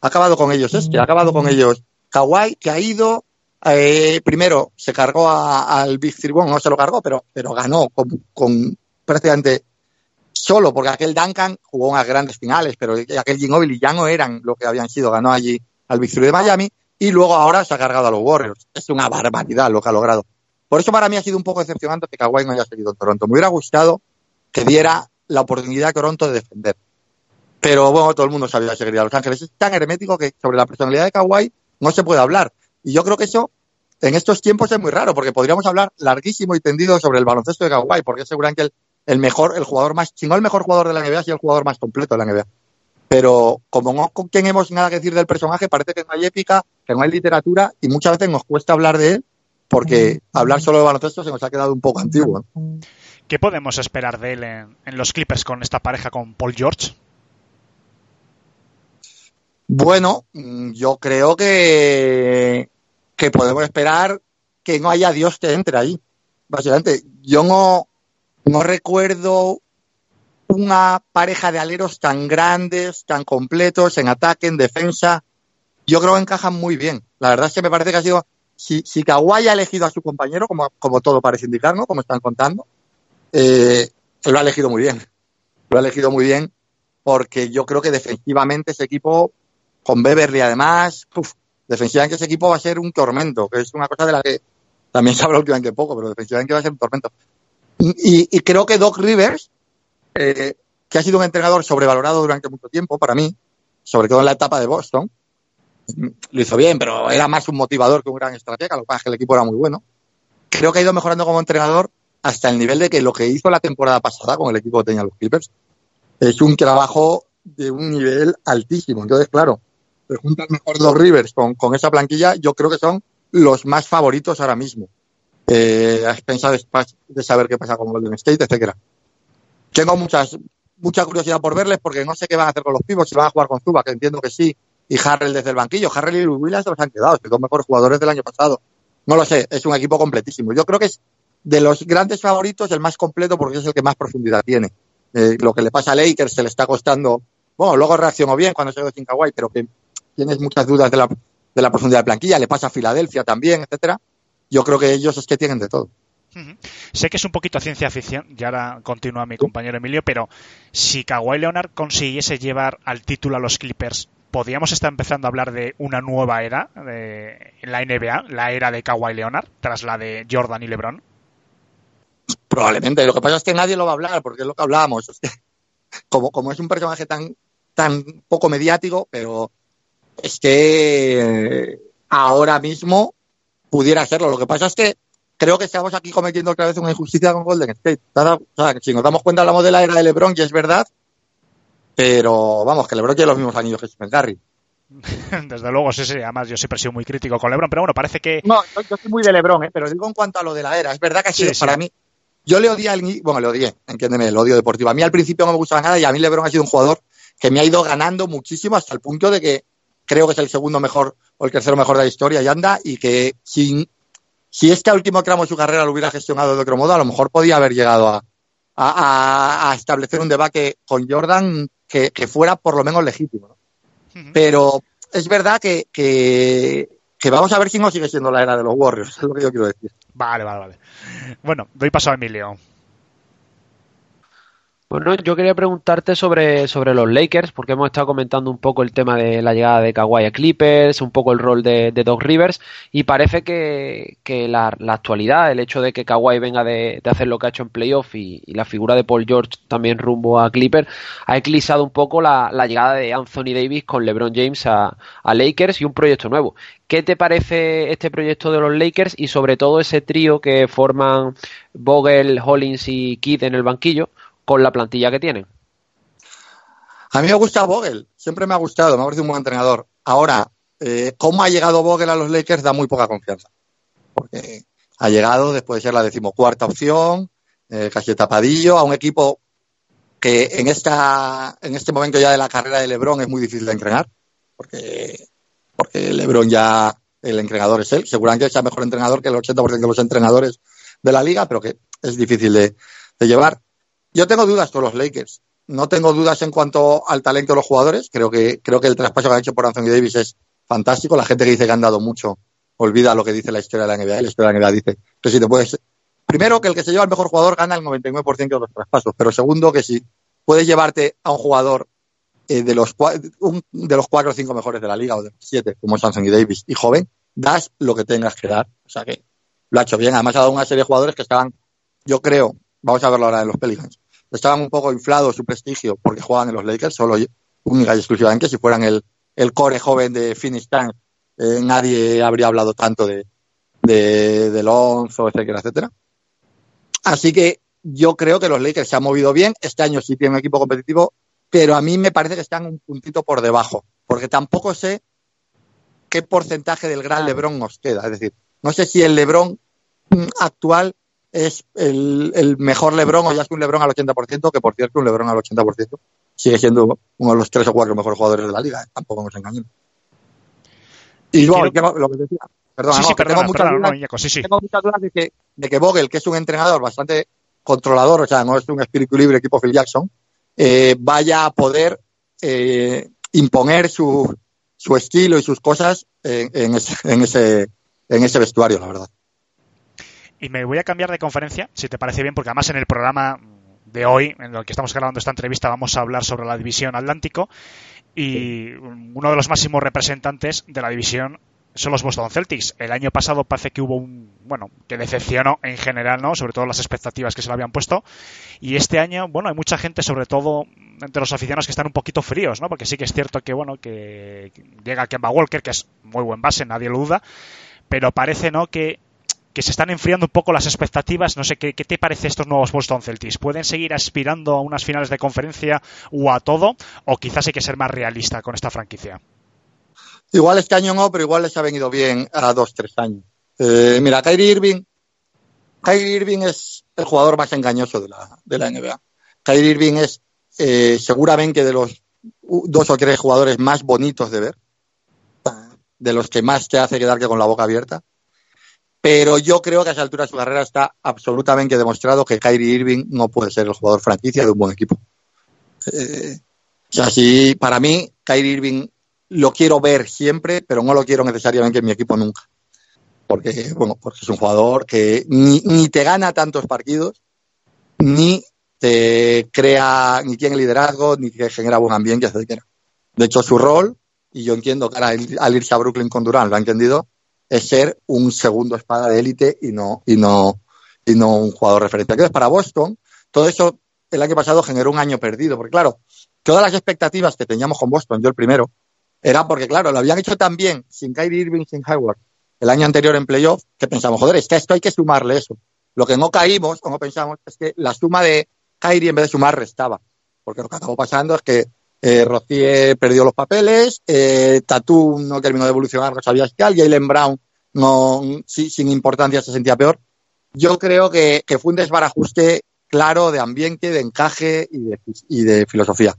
[SPEAKER 3] ha acabado con ellos este, ha acabado con ellos Kawhi, que ha ido, eh, primero se cargó a- al Big Three, bueno, no se lo cargó, pero, pero ganó con, con prácticamente solo, porque aquel Duncan jugó unas grandes finales, pero aquel Ginobili ya no eran lo que habían sido, ganó allí al Big Three de Miami, y luego ahora se ha cargado a los Warriors. Es una barbaridad lo que ha logrado. Por eso para mí ha sido un poco decepcionante que Kawhi no haya seguido en Toronto. Me hubiera gustado que diera la oportunidad a Toronto de defender. Pero bueno, todo el mundo sabía que seguiría a Los Ángeles. Es tan hermético que sobre la personalidad de Kawhi no se puede hablar. Y yo creo que eso en estos tiempos es muy raro, porque podríamos hablar larguísimo y tendido sobre el baloncesto de Kawhi, porque es seguramente el, el mejor, el jugador más, si no el mejor jugador de la NBA, sí el jugador más completo de la NBA. Pero como no con quien hemos nada que decir del personaje, parece que no hay épica, que no hay literatura, y muchas veces nos cuesta hablar de él, porque hablar solo de baloncesto se nos ha quedado un poco antiguo.
[SPEAKER 1] ¿Qué podemos esperar de él en, en los Clippers con esta pareja con Paul George?
[SPEAKER 3] Bueno, mm, yo creo que, que podemos esperar que no haya Dios que entre ahí. Básicamente, yo no, no recuerdo una pareja de aleros tan grandes, tan completos en ataque, en defensa. Yo creo que encajan muy bien. La verdad es que me parece que ha sido, si, si ha elegido a su compañero, como, como todo parece indicar, ¿no? Como están contando, eh, lo ha elegido muy bien. Lo ha elegido muy bien porque yo creo que defensivamente ese equipo con Beverly además, uf, defensivamente ese equipo va a ser un tormento, que es una cosa de la que también se habla últimamente poco, pero defensivamente va a ser un tormento. Y, y creo que Doc Rivers, eh, que ha sido un entrenador sobrevalorado durante mucho tiempo para mí, sobre todo en la etapa de Boston, lo hizo bien, pero era más un motivador que un gran estratega, lo que pasa es que el equipo era muy bueno. Creo que ha ido mejorando como entrenador hasta el nivel de que lo que hizo la temporada pasada con el equipo que tenía los Clippers es un trabajo de un nivel altísimo. Entonces, claro, se juntan mejor dos Rivers con, con esa planquilla, yo creo que son los más favoritos ahora mismo. Eh, a expensas de, saber qué pasa con Golden State, etcétera. Tengo muchas, mucha curiosidad por verles porque no sé qué van a hacer con los pibos, si van a jugar con Zuba, que entiendo que sí, y Harrell desde el banquillo. Harrell y Williams se los han quedado, que son mejores jugadores del año pasado. No lo sé, es un equipo completísimo. Yo creo que es de los grandes favoritos el más completo porque es el que más profundidad tiene. Eh, lo que le pasa a Lakers se le está costando. Bueno, luego reaccionó bien cuando se quedó sin Kawhi, pero que tienes muchas dudas de la, de la profundidad de planquilla. Le pasa a Filadelfia también, etcétera. Yo creo que ellos es que tienen de todo.
[SPEAKER 1] Uh -huh. Sé que es un poquito ciencia ficción, y ahora continúa mi compañero Emilio, pero si Kawhi Leonard consiguiese llevar al título a los Clippers, ¿podríamos estar empezando a hablar de una nueva era de, en la NBA, la era de Kawhi Leonard, tras la de Jordan y LeBron?
[SPEAKER 3] Probablemente. Lo que pasa es que nadie lo va a hablar, porque es lo que hablábamos. Es que, como, como es un personaje tan, tan poco mediático, pero es que ahora mismo pudiera hacerlo. Lo que pasa es que creo que estamos aquí cometiendo otra vez una injusticia con Golden State. O sea, si nos damos cuenta, hablamos de la era de LeBron, y es verdad, pero vamos, que LeBron tiene los mismos anillos que Stephen Curry. (laughs)
[SPEAKER 1] Desde luego, sí, sí. Además, yo siempre he sido muy crítico con LeBron, pero bueno, parece que.
[SPEAKER 3] No, yo, yo soy muy de LeBron, ¿eh? pero digo en cuanto a lo de la era. Es verdad que ha sido
[SPEAKER 1] Sí, sí.
[SPEAKER 3] para mí. Yo le odié al. Bueno, le odié, entiéndeme, el odio deportivo. A mí al principio no me gustaba nada y a mí LeBron ha sido un jugador que me ha ido ganando muchísimo hasta el punto de que creo que es el segundo mejor o el tercero mejor de la historia y anda y que sin, si este último tramo de su carrera lo hubiera gestionado de otro modo, a lo mejor podía haber llegado a, a, establecer un debate con Jordan que, que fuera por lo menos legítimo. Pero es verdad que, que, que vamos a ver si no sigue siendo la era de los Warriors, (laughs) es lo que yo quiero decir.
[SPEAKER 1] Vale, vale, vale. Bueno, doy paso a Emilio.
[SPEAKER 4] Bueno, yo quería preguntarte sobre, sobre los Lakers, porque hemos estado comentando un poco el tema de la llegada de Kawhi a Clippers, un poco el rol de, Doc Rivers, y parece que, que la, la, actualidad, el hecho de que Kawhi venga de, de, hacer lo que ha hecho en playoff y, y, la figura de Paul George también rumbo a Clippers, ha eclipsado un poco la, la llegada de Anthony Davis con LeBron James a, a Lakers y un proyecto nuevo. ¿Qué te parece este proyecto de los Lakers y sobre todo ese trío que forman Vogel, Hollins y Kidd en el banquillo? Con la plantilla que tienen.
[SPEAKER 3] A mí me gusta Vogel, siempre me ha gustado, me ha parecido un buen entrenador. Ahora, eh, cómo ha llegado Vogel a los Lakers da muy poca confianza. Porque ha llegado después de ser la decimocuarta opción, eh, casi tapadillo, a un equipo que en, esta, en este momento ya de la carrera de Lebron es muy difícil de entrenar, porque, porque Lebron ya, el entrenador es él. Seguramente sea mejor entrenador que el 80% de los entrenadores de la liga, pero que es difícil de, de llevar. Yo tengo dudas con los Lakers. No tengo dudas en cuanto al talento de los jugadores. Creo que, creo que el traspaso que han hecho por Anthony Davis es fantástico. La gente que dice que han dado mucho olvida lo que dice la historia de la NBA. La historia de la NBA dice que si te puedes. Primero, que el que se lleva al mejor jugador gana el 99% de los traspasos. Pero segundo, que si puedes llevarte a un jugador eh, de, los, un, de los cuatro o cinco mejores de la liga o de los siete, como es Anthony Davis, y joven, das lo que tengas que dar. O sea que lo ha hecho bien. Además, ha dado una serie de jugadores que estaban, yo creo, vamos a verlo ahora en los Pelicans estaban un poco inflados su prestigio porque juegan en los Lakers, solo única y exclusivamente. Si fueran el, el core joven de Phoenix Town, eh, nadie habría hablado tanto de, de, de Lonzo, etcétera, etcétera. Así que yo creo que los Lakers se han movido bien. Este año sí tienen un equipo competitivo, pero a mí me parece que están un puntito por debajo, porque tampoco sé qué porcentaje del gran LeBron nos queda. Es decir, no sé si el LeBron actual es el, el, mejor Lebron o ya es un Lebron al 80%, que por cierto un Lebron al 80% sigue siendo uno de los tres o cuatro mejores jugadores de la liga, ¿eh? tampoco nos engañemos. Y luego, Quiero... lo que decía, perdón,
[SPEAKER 1] sí,
[SPEAKER 3] no,
[SPEAKER 1] sí, perdona,
[SPEAKER 3] tengo, muchas
[SPEAKER 1] perdona,
[SPEAKER 3] dudas,
[SPEAKER 1] no, sí, sí.
[SPEAKER 3] tengo muchas dudas de que, de que Vogel, que es un entrenador bastante controlador, o sea, no es un espíritu libre tipo Phil Jackson, eh, vaya a poder eh, imponer su, su estilo y sus cosas en, en, ese, en, ese, en ese vestuario, la verdad.
[SPEAKER 1] Y me voy a cambiar de conferencia, si te parece bien, porque además en el programa de hoy, en el que estamos grabando esta entrevista, vamos a hablar sobre la división Atlántico. Y uno de los máximos representantes de la división son los Boston Celtics. El año pasado parece que hubo un, bueno, que decepcionó en general, ¿no? Sobre todo las expectativas que se le habían puesto. Y este año, bueno, hay mucha gente, sobre todo entre los aficionados, que están un poquito fríos, ¿no? Porque sí que es cierto que, bueno, que llega Kemba Walker, que es muy buen base, nadie lo duda. Pero parece, ¿no? Que que se están enfriando un poco las expectativas. No sé, ¿qué, te parece estos nuevos Boston Celtics? ¿Pueden seguir aspirando a unas finales de conferencia o a todo? ¿O quizás hay que ser más realista con esta franquicia?
[SPEAKER 3] Igual este año no, pero igual les ha venido bien a dos, tres años. Eh, mira, Kyrie Irving, Kyrie Irving es el jugador más engañoso de la, de la NBA. Kyrie Irving es eh, seguramente de los dos o tres jugadores más bonitos de ver, de los que más te hace quedarte con la boca abierta. Pero yo creo que a esa altura de su carrera está absolutamente demostrado que Kyrie Irving no puede ser el jugador franquicia de un buen equipo. Eh, para mí, Kyrie Irving lo quiero ver siempre, pero no lo quiero necesariamente en mi equipo nunca. Porque, bueno, porque es un jugador que ni, te gana tantos partidos, ni te crea, ni tiene liderazgo, ni que genera buen ambiente, etc. De hecho, su rol, y yo entiendo que al irse a Brooklyn con Durán lo ha entendido, es ser un segundo espada de élite y no, y no, y no un jugador referente. Entonces, para Boston, todo eso el año pasado generó un año perdido, porque claro, todas las expectativas que teníamos con Boston, yo el primero, era porque, claro, lo habían hecho tan bien sin Kyrie Irving, sin Hayward, el año anterior en playoff, que pensamos, joder, es que esto hay que sumarle eso. Lo que no caímos, o no pensamos, es que la suma de Kyrie en vez de sumar restaba. Porque lo que acabó pasando es que eh, perdió los papeles, eh, no terminó de evolucionar, no sabías qué, Jalen Brown no, sí, sin importancia se sentía peor. Yo creo que, fue un desbarajuste claro de ambiente, de encaje y de, filosofía.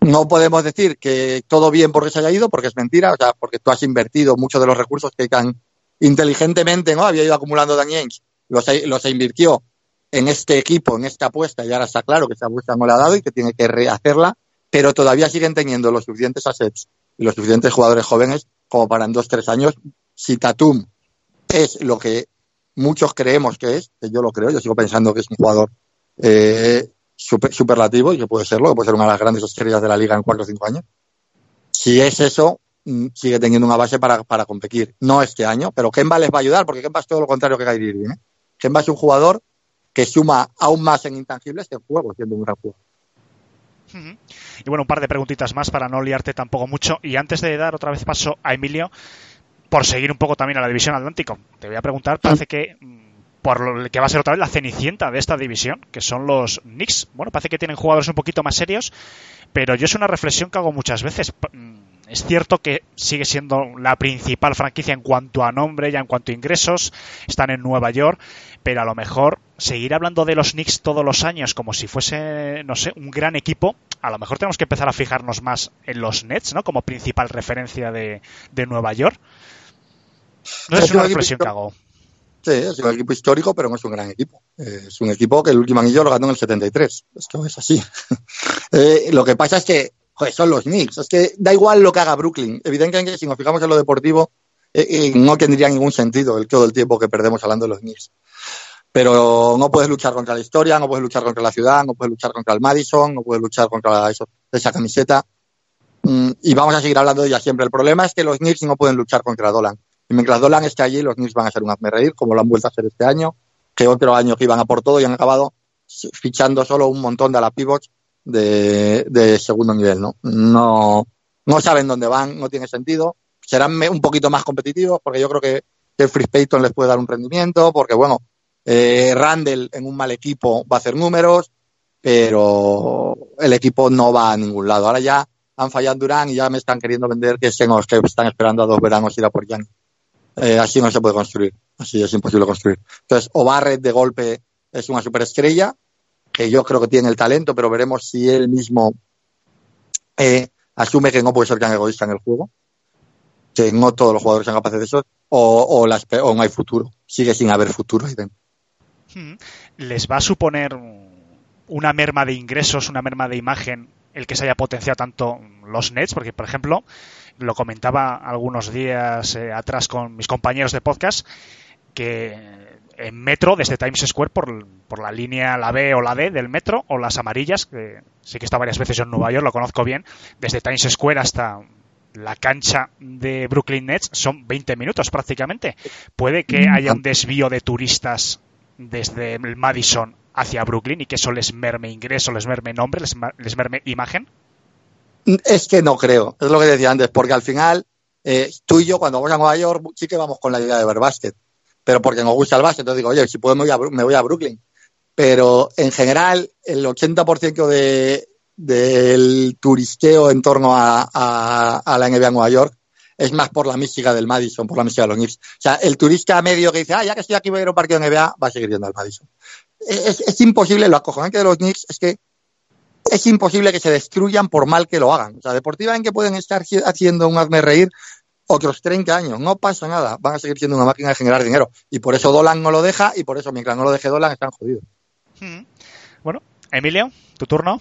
[SPEAKER 3] No podemos decir que todo bien porque se haya ido, porque es mentira, o sea, porque tú has invertido muchos de los recursos que tan inteligentemente no había ido acumulando Dan Yanks, los, los invirtió en este equipo, en esta apuesta, y ahora está claro que esa apuesta no le ha dado y que tiene que rehacerla, pero todavía siguen teniendo los suficientes assets y los suficientes jugadores jóvenes como para en dos, tres años, si Tatum es lo que muchos creemos que es, que yo lo creo, yo sigo pensando que es un jugador eh, super- superlativo y que puede serlo, que puede ser una de las grandes estrellas de la liga en cuatro o cinco años. Si es eso, mm, sigue teniendo una base para, competir. No este año, pero Kemba les va a ayudar, porque Kemba es todo lo contrario que Kyrie Irving. ¿eh? Kemba es un jugador que suma aún más en intangibles que en juego, siendo un gran jugador.
[SPEAKER 1] Y bueno, un par de preguntitas más para no liarte tampoco mucho. Y antes de dar otra vez paso a Emilio, por seguir un poco también a la división Atlántico, te voy a preguntar, parece que mm, por lo que va a ser otra vez la cenicienta de esta división, que son los Knicks. Bueno, parece que tienen jugadores un poquito más serios, pero yo es una reflexión que hago muchas veces. Es cierto que sigue siendo la principal franquicia en cuanto a nombre y en cuanto a ingresos, están en Nueva York, pero a lo mejor seguir hablando de los Knicks todos los años como si fuese, no sé, un gran equipo, a lo mejor tenemos que empezar a fijarnos más en los Nets, ¿no? Como principal referencia de, de Nueva York. No es una reflexión que hago.
[SPEAKER 3] Sí, es un equipo histórico, pero no es un gran equipo. Eh, es un equipo que el último anillo lo ganó en el 73. Esto es así. (laughs) Eh, lo que pasa es que, joder, son los Knicks. Es que da igual lo que haga Brooklyn. Evidentemente, si nos fijamos en lo deportivo, eh, eh, no tendría ningún sentido el todo el tiempo que perdemos hablando de los Knicks. Pero no puedes luchar contra la historia, no puedes luchar contra la ciudad, no puedes luchar contra el Madison, no puedes luchar contra esa camiseta. Mm, y vamos a seguir hablando de ella siempre. El problema es que los Knicks no pueden luchar contra Dolan. Y mientras Dolan esté allí, los Knicks van a ser un hazme reír, como lo han vuelto a hacer este año, que otro año que iban a por todo y han acabado fichando solo un montón de la pivots de, segundo nivel, ¿no? No, no saben dónde van, no tiene sentido. Serán un poquito más competitivos, porque yo creo que Jeffrey Payton les puede dar un rendimiento, porque bueno, eh, Randall en un mal equipo va a hacer números, pero el equipo no va a ningún lado. Ahora ya han fallado Durán y ya me están queriendo vender que, se nos- que están esperando a dos veranos ir a por Young. Eh, así no se puede construir, así es imposible construir. Entonces, o Barrett de golpe es una superestrella, que yo creo que tiene el talento, pero veremos si él mismo eh, asume que no puede ser tan egoísta en el juego, que no todos los jugadores son capaces de eso, o, o, no hay futuro, sigue sin haber futuro ahí dentro.
[SPEAKER 1] Mm. ¿Les va a suponer una merma de ingresos, una merma de imagen el que se haya potenciado tanto los Nets? Porque, por ejemplo, lo comentaba algunos días eh, atrás con mis compañeros de podcast, que en metro, desde Times Square, por, por la línea, la B o la D del metro, o las amarillas, que sí que estado varias veces en Nueva York, lo conozco bien, desde Times Square hasta la cancha de Brooklyn Nets son 20 minutos prácticamente. Puede que haya un desvío de turistas desde el Madison hacia Brooklyn y que eso les merme ingreso, les merme nombre, les, les merme imagen.
[SPEAKER 3] Es que no creo, es lo que decía antes, porque al final eh, tú y yo cuando vamos a Nueva York sí que vamos con la idea de ver básquet, pero porque nos gusta el básquet, entonces digo, oye, si puedo me voy a, me voy a Brooklyn. Pero en general el 80% de, del turisteo en torno a, la NBA Nueva York es más por la mística del Madison, por la mística de los Knicks. O sea, el turista medio que dice, ah, ya que estoy aquí voy a ir a un partido de NBA, va a seguir yendo al Madison. Es, es imposible, lo acojonante de los Knicks es que es imposible que se destruyan por mal que lo hagan. O sea, deportivamente pueden estar haciendo un hazme reír otros 30 años, no pasa nada, van a seguir siendo una máquina de generar dinero. Y por eso Dolan no lo deja y por eso mientras no lo deje Dolan están jodidos.
[SPEAKER 1] Mm. Bueno, Emilio, tu turno.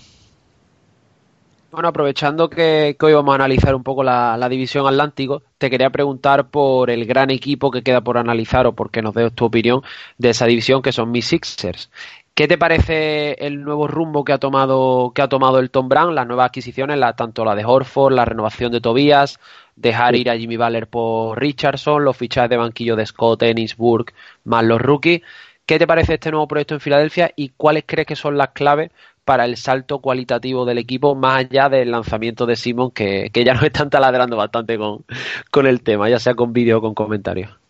[SPEAKER 4] Bueno, aprovechando que, que hoy vamos a analizar un poco la, la división Atlántico, te quería preguntar por el gran equipo que queda por analizar o porque nos des tu opinión de esa división que son mis Sixers. ¿Qué te parece el nuevo rumbo que ha tomado que ha tomado el Tom Brand, las nuevas adquisiciones, la, tanto la de Horford, la renovación de Tobias, dejar ir a Jimmy Butler por Richardson, los fichajes de banquillo de Scott, Ennisburg, más los rookies? ¿Qué te parece este nuevo proyecto en Filadelfia y cuáles crees que son las claves para el salto cualitativo del equipo más allá del lanzamiento de Simon que, que ya nos están taladrando bastante con, con el tema, ya sea con vídeo o con comentarios?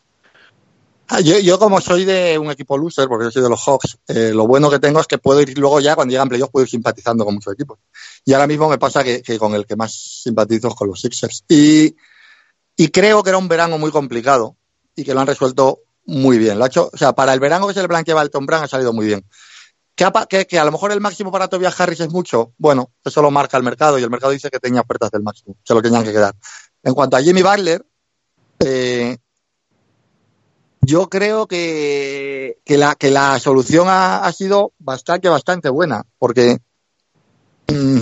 [SPEAKER 3] Ah, Yo, yo como soy de un equipo loser, porque yo soy de los Hawks, eh, lo bueno que tengo es que puedo ir luego ya, cuando llegan playoffs, puedo ir simpatizando con muchos equipos. Y ahora mismo me pasa que, que con el que más simpatizo es con los Sixers. Y, y creo que era un verano muy complicado y que lo han resuelto muy bien. Lo ha hecho, o sea, para el verano que se le blanqueaba el Tom Brand ha salido muy bien. Que, que, que a lo mejor el máximo para Tobias Harris es mucho, bueno, eso lo marca el mercado y el mercado dice que tenía ofertas del máximo, se lo tenían que quedar. En cuanto a Jimmy Butler, eh, yo creo que, que, la, que la solución ha, sido bastante, bastante buena, porque mm,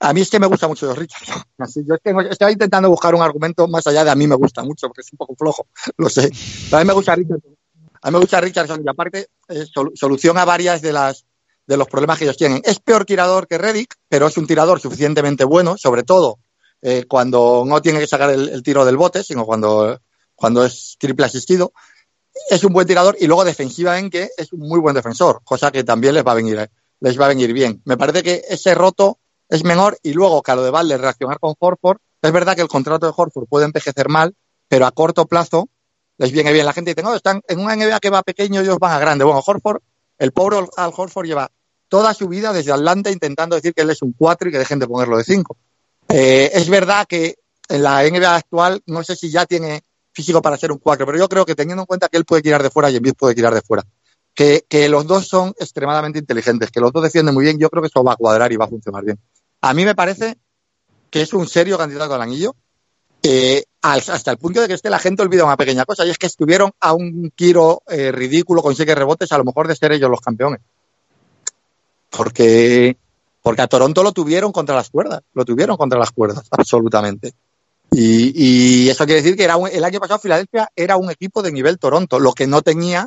[SPEAKER 3] a mí es que me gusta mucho los Richards. Así, yo es que estaba intentando buscar un argumento más allá de a mí me gusta mucho, porque es un poco flojo, (laughs) lo sé. Pero a mí me gusta Richardson. A mí me gusta Richardson y aparte eh, sol- solución a varias de las de los problemas que ellos tienen. Es peor tirador que Reddick, pero es un tirador suficientemente bueno, sobre todo eh, cuando no tiene que sacar el, tiro del bote, sino cuando, cuando es triple asistido. Es un buen tirador y luego defensivamente es un muy buen defensor, cosa que también les va a venir, les va a venir bien. Me parece que ese roto es menor y luego que a lo de Valle reaccionar con Horford, es verdad que el contrato de Horford puede envejecer mal, pero a corto plazo les viene bien. La gente dice, no, están en una NBA que va pequeño, ellos van a grande. Bueno, Horford, el pobre Al Horford lleva toda su vida desde Atlanta intentando decir que él es un 4 y que dejen de ponerlo de 5. Eh, es verdad que en la NBA actual no sé si ya tiene físico para ser un 4, pero yo creo que teniendo en cuenta que él puede tirar de fuera y Embiid puede tirar de fuera, que, que los dos son extremadamente inteligentes, que los dos defienden muy bien, yo creo que eso va a cuadrar y va a funcionar bien. A mí me parece que es un serio candidato al anillo, eh, hasta el punto de que este la gente olvida una pequeña cosa, y es que estuvieron a un tiro eh, ridículo con siete rebotes, a lo mejor de ser ellos los campeones. Porque, porque a Toronto lo tuvieron contra las cuerdas, lo tuvieron contra las cuerdas, (laughs) absolutamente. Y, y eso quiere decir que era un, el año pasado Filadelfia era un equipo de nivel Toronto. Lo que no tenía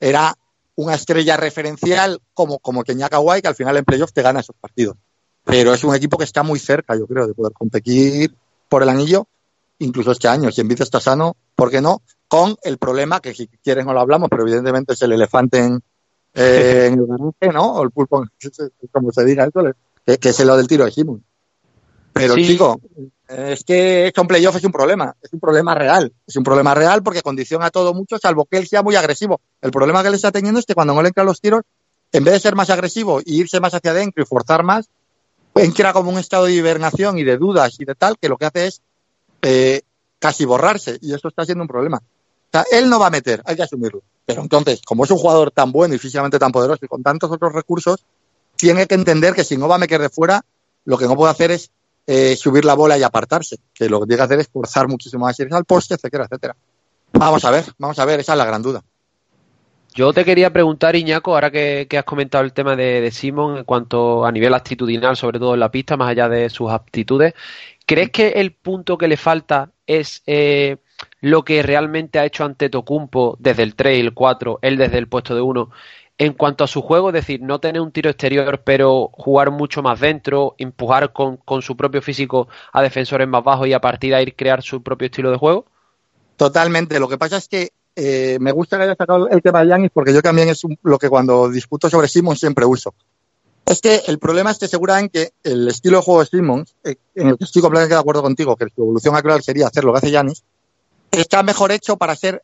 [SPEAKER 3] era una estrella referencial como, como Kenya Kawhi, que al final en playoff te gana esos partidos. Pero es un equipo que está muy cerca, yo creo, de poder competir por el anillo, incluso este año. Si Envid está sano, ¿por qué no? Con el problema, que si quieren no lo hablamos, pero evidentemente es el elefante en, (laughs) eh, en el garaje, ¿no? O el pulpo, como se diga eso, que, que es lo del tiro de Simon. Pero sí. chico, es que con playoff es un problema, es un problema real, es un problema real porque condiciona todo mucho, salvo que él sea muy agresivo. El problema que él está teniendo es que cuando no le entran los tiros, en vez de ser más agresivo y irse más hacia adentro y forzar más, entra como un estado de hibernación y de dudas y de tal, que lo que hace es eh, casi borrarse, y eso está siendo un problema. O sea, él no va a meter, hay que asumirlo. Pero entonces, como es un jugador tan bueno y físicamente tan poderoso y con tantos otros recursos, tiene que entender que si no va a meter de fuera, lo que no puede hacer es eh, subir la bola y apartarse, que lo que tiene que es forzar muchísimo más irse al poste, etcétera, etcétera. Vamos a ver, vamos a ver, esa es la gran duda.
[SPEAKER 4] Yo te quería preguntar, Iñaco, ahora que, que has comentado el tema de, de, Simon en cuanto a nivel actitudinal, sobre todo en la pista, más allá de sus aptitudes, ¿crees que el punto que le falta es eh, lo que realmente ha hecho ante Tocumpo desde el 3 y el 4, él desde el puesto de 1, en cuanto a su juego, es decir, no tener un tiro exterior, pero jugar mucho más dentro, empujar con, con su propio físico a defensores más bajos y a partir de ahí crear su propio estilo de juego?
[SPEAKER 3] Totalmente. Lo que pasa es que eh, me gusta que haya sacado el tema de Yanis porque yo también es un, lo que cuando discuto sobre Simmons siempre uso. Es que el problema es que seguramente el estilo de juego de Simmons, eh, en el que estoy completamente de acuerdo contigo, que su evolución actual sería hacer lo que hace Yanis, está mejor hecho para ser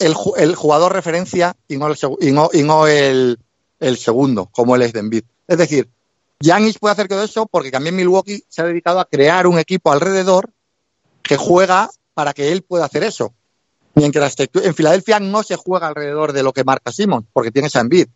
[SPEAKER 3] el, el jugador referencia y no el, y no, y no el, el segundo, como él es de Embiid. Es decir, Yanis puede hacer todo eso porque también Milwaukee se ha dedicado a crear un equipo alrededor que juega para que él pueda hacer eso. Mientras que en Filadelfia no se juega alrededor de lo que marca Simon, porque tienes a Embiid.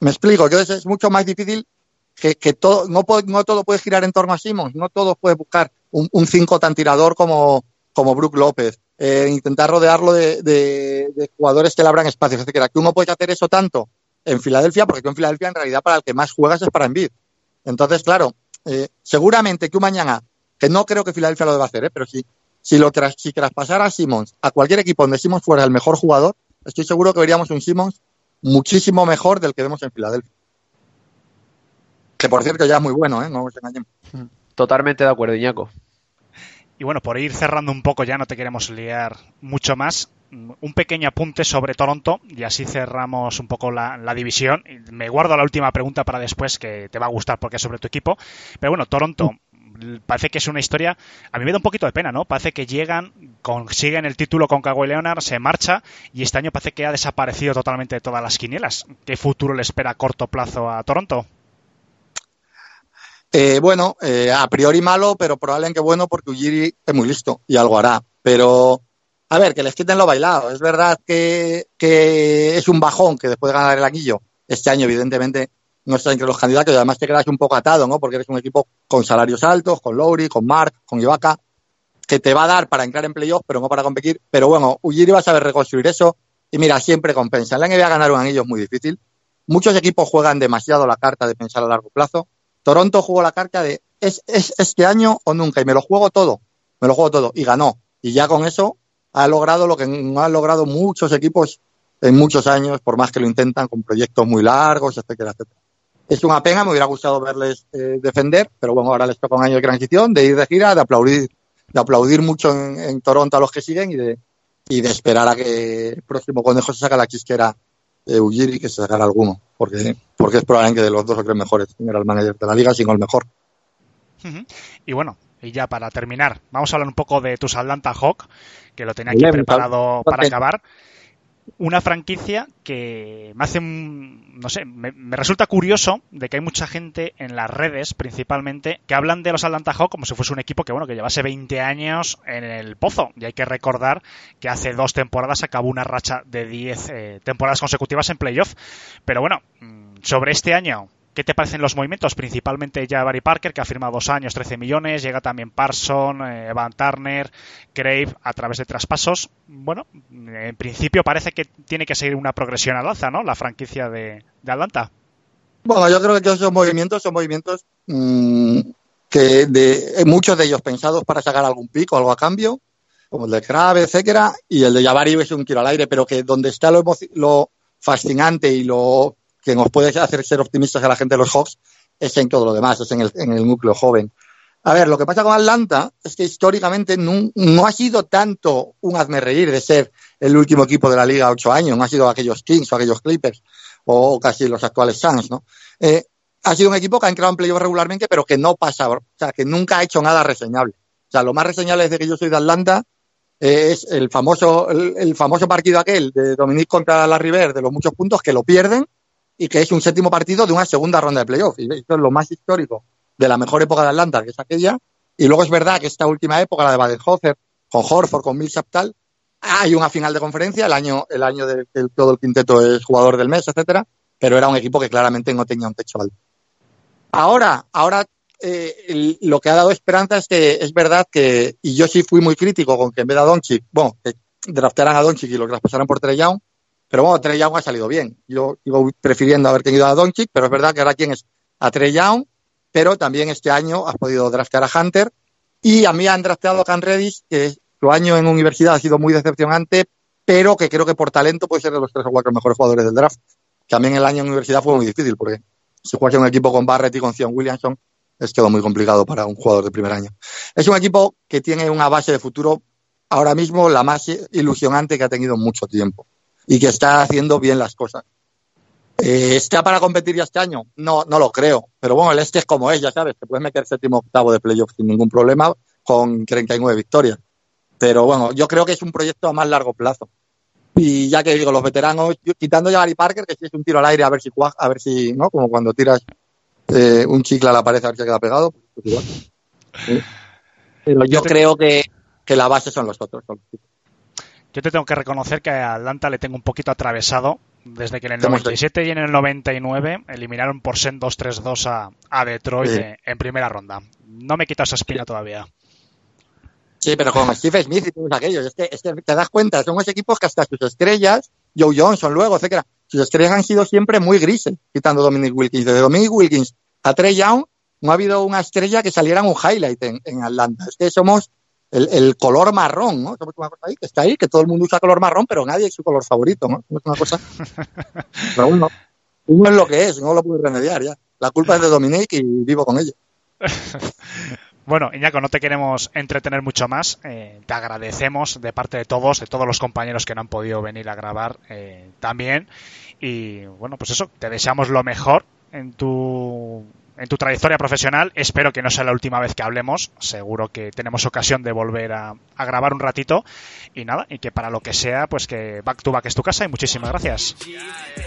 [SPEAKER 3] Me explico, entonces es mucho más difícil que, todo, no, no, todo puede girar en torno a Simon, no todo puede buscar un 5 tan tirador como, como Brook López, eh, intentar rodearlo de, de, jugadores que le abran espacios, etcétera. Que uno puede hacer eso tanto en Filadelfia, porque tú en Filadelfia en realidad para el que más juegas es para Embiid. Entonces, claro, eh, seguramente que mañana, que no creo que Filadelfia lo deba hacer, ¿eh? pero sí, si lo tras, si traspasara a Simmons a cualquier equipo donde Simmons fuera el mejor jugador, estoy seguro que veríamos un Simmons muchísimo mejor del que vemos en Filadelfia. Que por cierto ya es muy bueno, ¿eh? no nos engañemos.
[SPEAKER 4] Totalmente de acuerdo, Iñaco.
[SPEAKER 1] Y bueno, por ir cerrando un poco, ya no te queremos liar mucho más. Un pequeño apunte sobre Toronto y así cerramos un poco la, división. Me guardo la última pregunta para después, que te va a gustar porque es sobre tu equipo. Pero bueno, Toronto parece que es una historia. A mí me da un poquito de pena, ¿no? Parece que llegan, consiguen el título con Kawhi Leonard, se marcha y este año parece que ha desaparecido totalmente de todas las quinielas. ¿Qué futuro le espera a corto plazo a Toronto?
[SPEAKER 3] Eh, bueno, eh, a priori malo, pero probablemente bueno porque Ujiri es muy listo y algo hará. Pero, a ver, que les quiten lo bailado. Es verdad que, que es un bajón que después de ganar el anillo, este año evidentemente no está entre los candidatos y además te quedas un poco atado, ¿no? Porque eres un equipo con salarios altos, con Lowry, con Mark, con Ibaka, que te va a dar para entrar en playoff, pero no para competir. Pero bueno, Ujiri va a saber reconstruir eso y mira, siempre compensa. En la NBA ganar un anillo es muy difícil. Muchos equipos juegan demasiado la carta de pensar a largo plazo. Toronto jugó la carta de ¿es, es este año o nunca? Y me lo juego todo, me lo juego todo. Y ganó. Y ya con eso ha logrado lo que no han logrado muchos equipos en muchos años, por más que lo intentan con proyectos muy largos, etcétera, etcétera. Es una pena, me hubiera gustado verles eh, defender, pero bueno, ahora les toca un año de transición, de ir de gira, de aplaudir, de aplaudir mucho en, Toronto a los que siguen y de, y de esperar a que el próximo conejo se saque la chisquera de Ujiri que se sacara alguno, porque, porque es probablemente de los dos o tres mejores general manager de la liga, sino el mejor.
[SPEAKER 1] Y bueno, y ya para terminar, vamos a hablar un poco de tus Atlanta Hawk, que lo tenía aquí
[SPEAKER 3] bien,
[SPEAKER 1] preparado
[SPEAKER 3] ¿por
[SPEAKER 1] para acabar. Una franquicia que me hace, no sé, me, me resulta curioso de que hay mucha gente en las redes, principalmente, que hablan de los Atlanta Hawks como si fuese un equipo que, bueno, que llevase 20 años en el pozo. Y hay que recordar que hace dos temporadas acabó una racha de 10 eh, temporadas consecutivas en playoff. Pero bueno, mm, sobre este año, ¿Qué te parecen los movimientos? Principalmente ya Barry Parker, que ha firmado dos años, 13 millones. Llega también Parson, eh, Evan Turner, Crave a través de traspasos. Bueno, en principio parece que tiene que seguir una progresión al alza, ¿no? La franquicia de, Atlanta.
[SPEAKER 3] Bueno, yo creo que esos movimientos son movimientos mm, que de, muchos de ellos pensados para sacar algún pico, algo a cambio, como el de Crave, etcétera, y el de Jabari es un tiro al aire, pero que donde está lo, lo fascinante y lo que nos puede hacer ser optimistas a la gente de los Hawks es en todo lo demás, es en el, en el núcleo joven. A ver, lo que pasa con Atlanta es que históricamente no, no ha sido tanto un hazme reír de ser el último equipo de la liga ocho años, no ha sido aquellos Kings o aquellos Clippers o casi los actuales Suns, ¿no? Eh, ha sido un equipo que ha entrado en playoff regularmente, pero que no pasa, o sea, que nunca ha hecho nada reseñable. O sea, lo más reseñable desde que yo soy de Atlanta eh, es el famoso, el, el famoso partido aquel de Dominique contra la River, de los muchos puntos que lo pierden y que es un séptimo partido de una segunda ronda de playoff. Y esto es lo más histórico de la mejor época de Atlanta, que es aquella. Y luego es verdad que esta última época, la de Baden-Hofer, con Horford, con Millsap tal, hay una final de conferencia, el año, el año de que todo el quinteto es jugador del mes, etcétera, pero era un equipo que claramente no tenía un techo alto. Ahora, ahora eh, lo que ha dado esperanza es que es verdad que, y yo sí fui muy crítico con que en vez de a Doncic, bueno, que draftaran a Doncic y lo traspasaran por Trey Young, pero bueno, Trey Young ha salido bien. Yo sigo prefiriendo haber tenido a Doncic, pero es verdad que ahora tienes a Trey Young, pero también este año has podido draftear a Hunter y a mí han drafteado a Reddish, que su año en universidad ha sido muy decepcionante, pero que creo que por talento puede ser de los tres o cuatro mejores jugadores del draft. También el año en universidad fue muy difícil, porque si juegas en un equipo con Barrett y con Zion Williamson, es todo muy complicado para un jugador de primer año. Es un equipo que tiene una base de futuro ahora mismo la más ilusionante que ha tenido en mucho tiempo y que está haciendo bien las cosas. Eh, ¿Está para competir ya este año? No, no lo creo. Pero bueno, el este es como es, ya sabes, te puedes meter séptimo octavo de playoff sin ningún problema con 39 victorias. Pero bueno, yo creo que es un proyecto a más largo plazo. Y ya que digo, los veteranos, quitando ya a Gary Parker, que sí es un tiro al aire a ver si cuaja, a ver si, ¿no? Como cuando tiras eh, un chicle a la pared a ver si queda pegado. pues igual. Sí. Pero yo creo que, que la base son los otros. son los.
[SPEAKER 1] Yo te tengo que reconocer que a Atlanta le tengo un poquito atravesado desde que en el
[SPEAKER 3] ¿Cómo
[SPEAKER 1] 97 y en el 99 eliminaron por sen 2-3-2 a, a Detroit
[SPEAKER 3] Sí.
[SPEAKER 1] eh, en primera ronda. No me quita esa espina todavía.
[SPEAKER 3] Sí, pero con Steve Smith y todos aquellos. Es que, es que te das cuenta, son unos equipos que hasta sus estrellas, Joe Johnson luego, etcétera, sus estrellas han sido siempre muy grises, quitando Dominic Wilkins. Desde Dominic Wilkins a Trey Young, no ha habido una estrella que saliera en un highlight en, en Atlanta. Es que somos el, el color marrón, ¿no? Ahí que está ahí, que todo el mundo usa color marrón, pero nadie es su color favorito, ¿no? Es una cosa. (laughs) Pero uno, uno es lo que es, no lo puedes remediar ya. La culpa es de Dominic y vivo con ello. (laughs)
[SPEAKER 1] Bueno, Iñaco, no te queremos entretener mucho más. Eh, te agradecemos de parte de todos, de todos los compañeros que no han podido venir a grabar eh, también. Y bueno, pues eso, te deseamos lo mejor en tu, en tu trayectoria profesional. Espero que no sea la última vez que hablemos. Seguro que tenemos ocasión de volver a, a grabar un ratito. Y nada, y que para lo que sea, pues que Back to Back es tu casa. Y muchísimas gracias.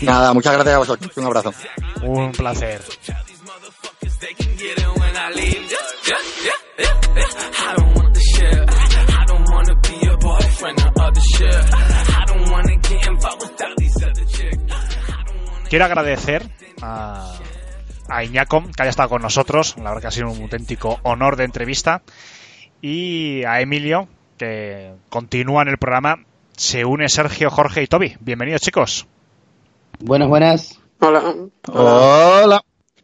[SPEAKER 3] Nada, muchas gracias a vosotros. Un abrazo.
[SPEAKER 1] Un placer. Quiero agradecer a, a Iñaco que haya estado con nosotros. La verdad que ha sido un auténtico honor de entrevista. Y a Emilio, que continúa en el programa. Se une Sergio, Jorge y Toby. Bienvenidos, chicos.
[SPEAKER 5] Buenas, buenas.
[SPEAKER 6] Hola.
[SPEAKER 3] Hola.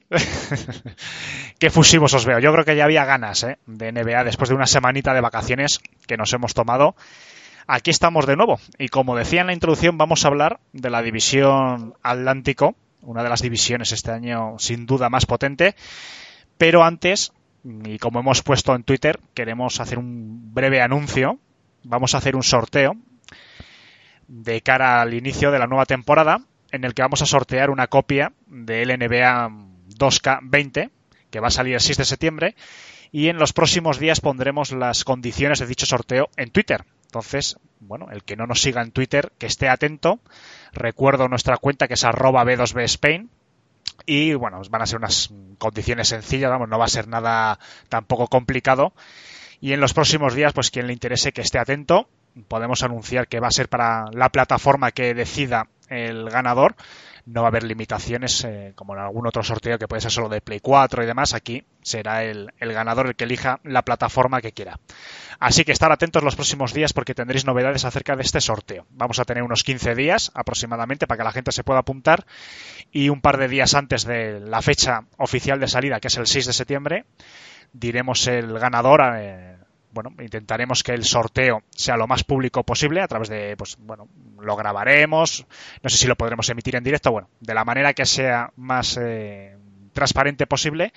[SPEAKER 3] (laughs)
[SPEAKER 1] Qué fusivos os veo. Yo creo que ya había ganas ¿eh? de NBA después de una semanita de vacaciones que nos hemos tomado. Aquí estamos de nuevo. Y como decía en la introducción, vamos a hablar de la división Atlántico. Una de las divisiones este año sin duda más potente. Pero antes, y como hemos puesto en Twitter, queremos hacer un breve anuncio. Vamos a hacer un sorteo de cara al inicio de la nueva temporada en el que vamos a sortear una copia del NBA 2K20 que va a salir el 6 de septiembre y en los próximos días pondremos las condiciones de dicho sorteo en Twitter. Entonces, bueno, el que no nos siga en Twitter, que esté atento. Recuerdo nuestra cuenta que es arroba B2B Spain. Y bueno, van a ser unas condiciones sencillas, vamos, no va a ser nada tampoco complicado. Y en los próximos días, pues quien le interese que esté atento, podemos anunciar que va a ser para la plataforma que decida el ganador. No va a haber limitaciones eh, como en algún otro sorteo que puede ser solo de Play 4 y demás. Aquí será el, el, ganador el que elija la plataforma que quiera. Así que estar atentos los próximos días porque tendréis novedades acerca de este sorteo. Vamos a tener unos 15 días aproximadamente para que la gente se pueda apuntar y un par de días antes de la fecha oficial de salida, que es el 6 de septiembre, diremos el ganador. Eh, bueno, intentaremos que el sorteo sea lo más público posible a través de, pues, bueno, lo grabaremos, no sé si lo podremos emitir en directo, bueno, de la manera que sea más eh, transparente posible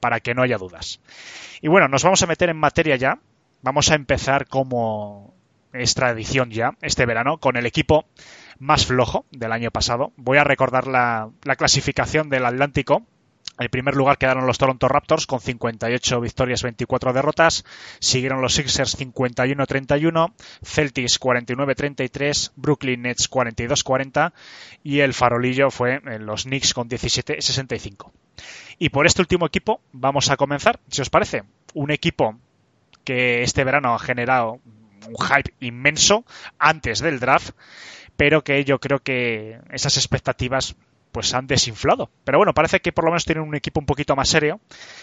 [SPEAKER 1] para que no haya dudas. Y bueno, nos vamos a meter en materia ya. Vamos a empezar como es tradición ya este verano con el equipo más flojo del año pasado. Voy a recordar la, la clasificación del Atlántico en primer lugar quedaron los Toronto Raptors con 58 victorias, 24 derrotas. Siguieron los Sixers 51-31, Celtics 49-33, Brooklyn Nets 42-40 y el farolillo fue los Knicks con 17-65. Y por este último equipo vamos a comenzar, si os parece. Un equipo que este verano ha generado un hype inmenso antes del draft, pero que yo creo que esas expectativas pues han desinflado. Pero bueno, parece que por lo menos tienen un equipo un poquito más serio.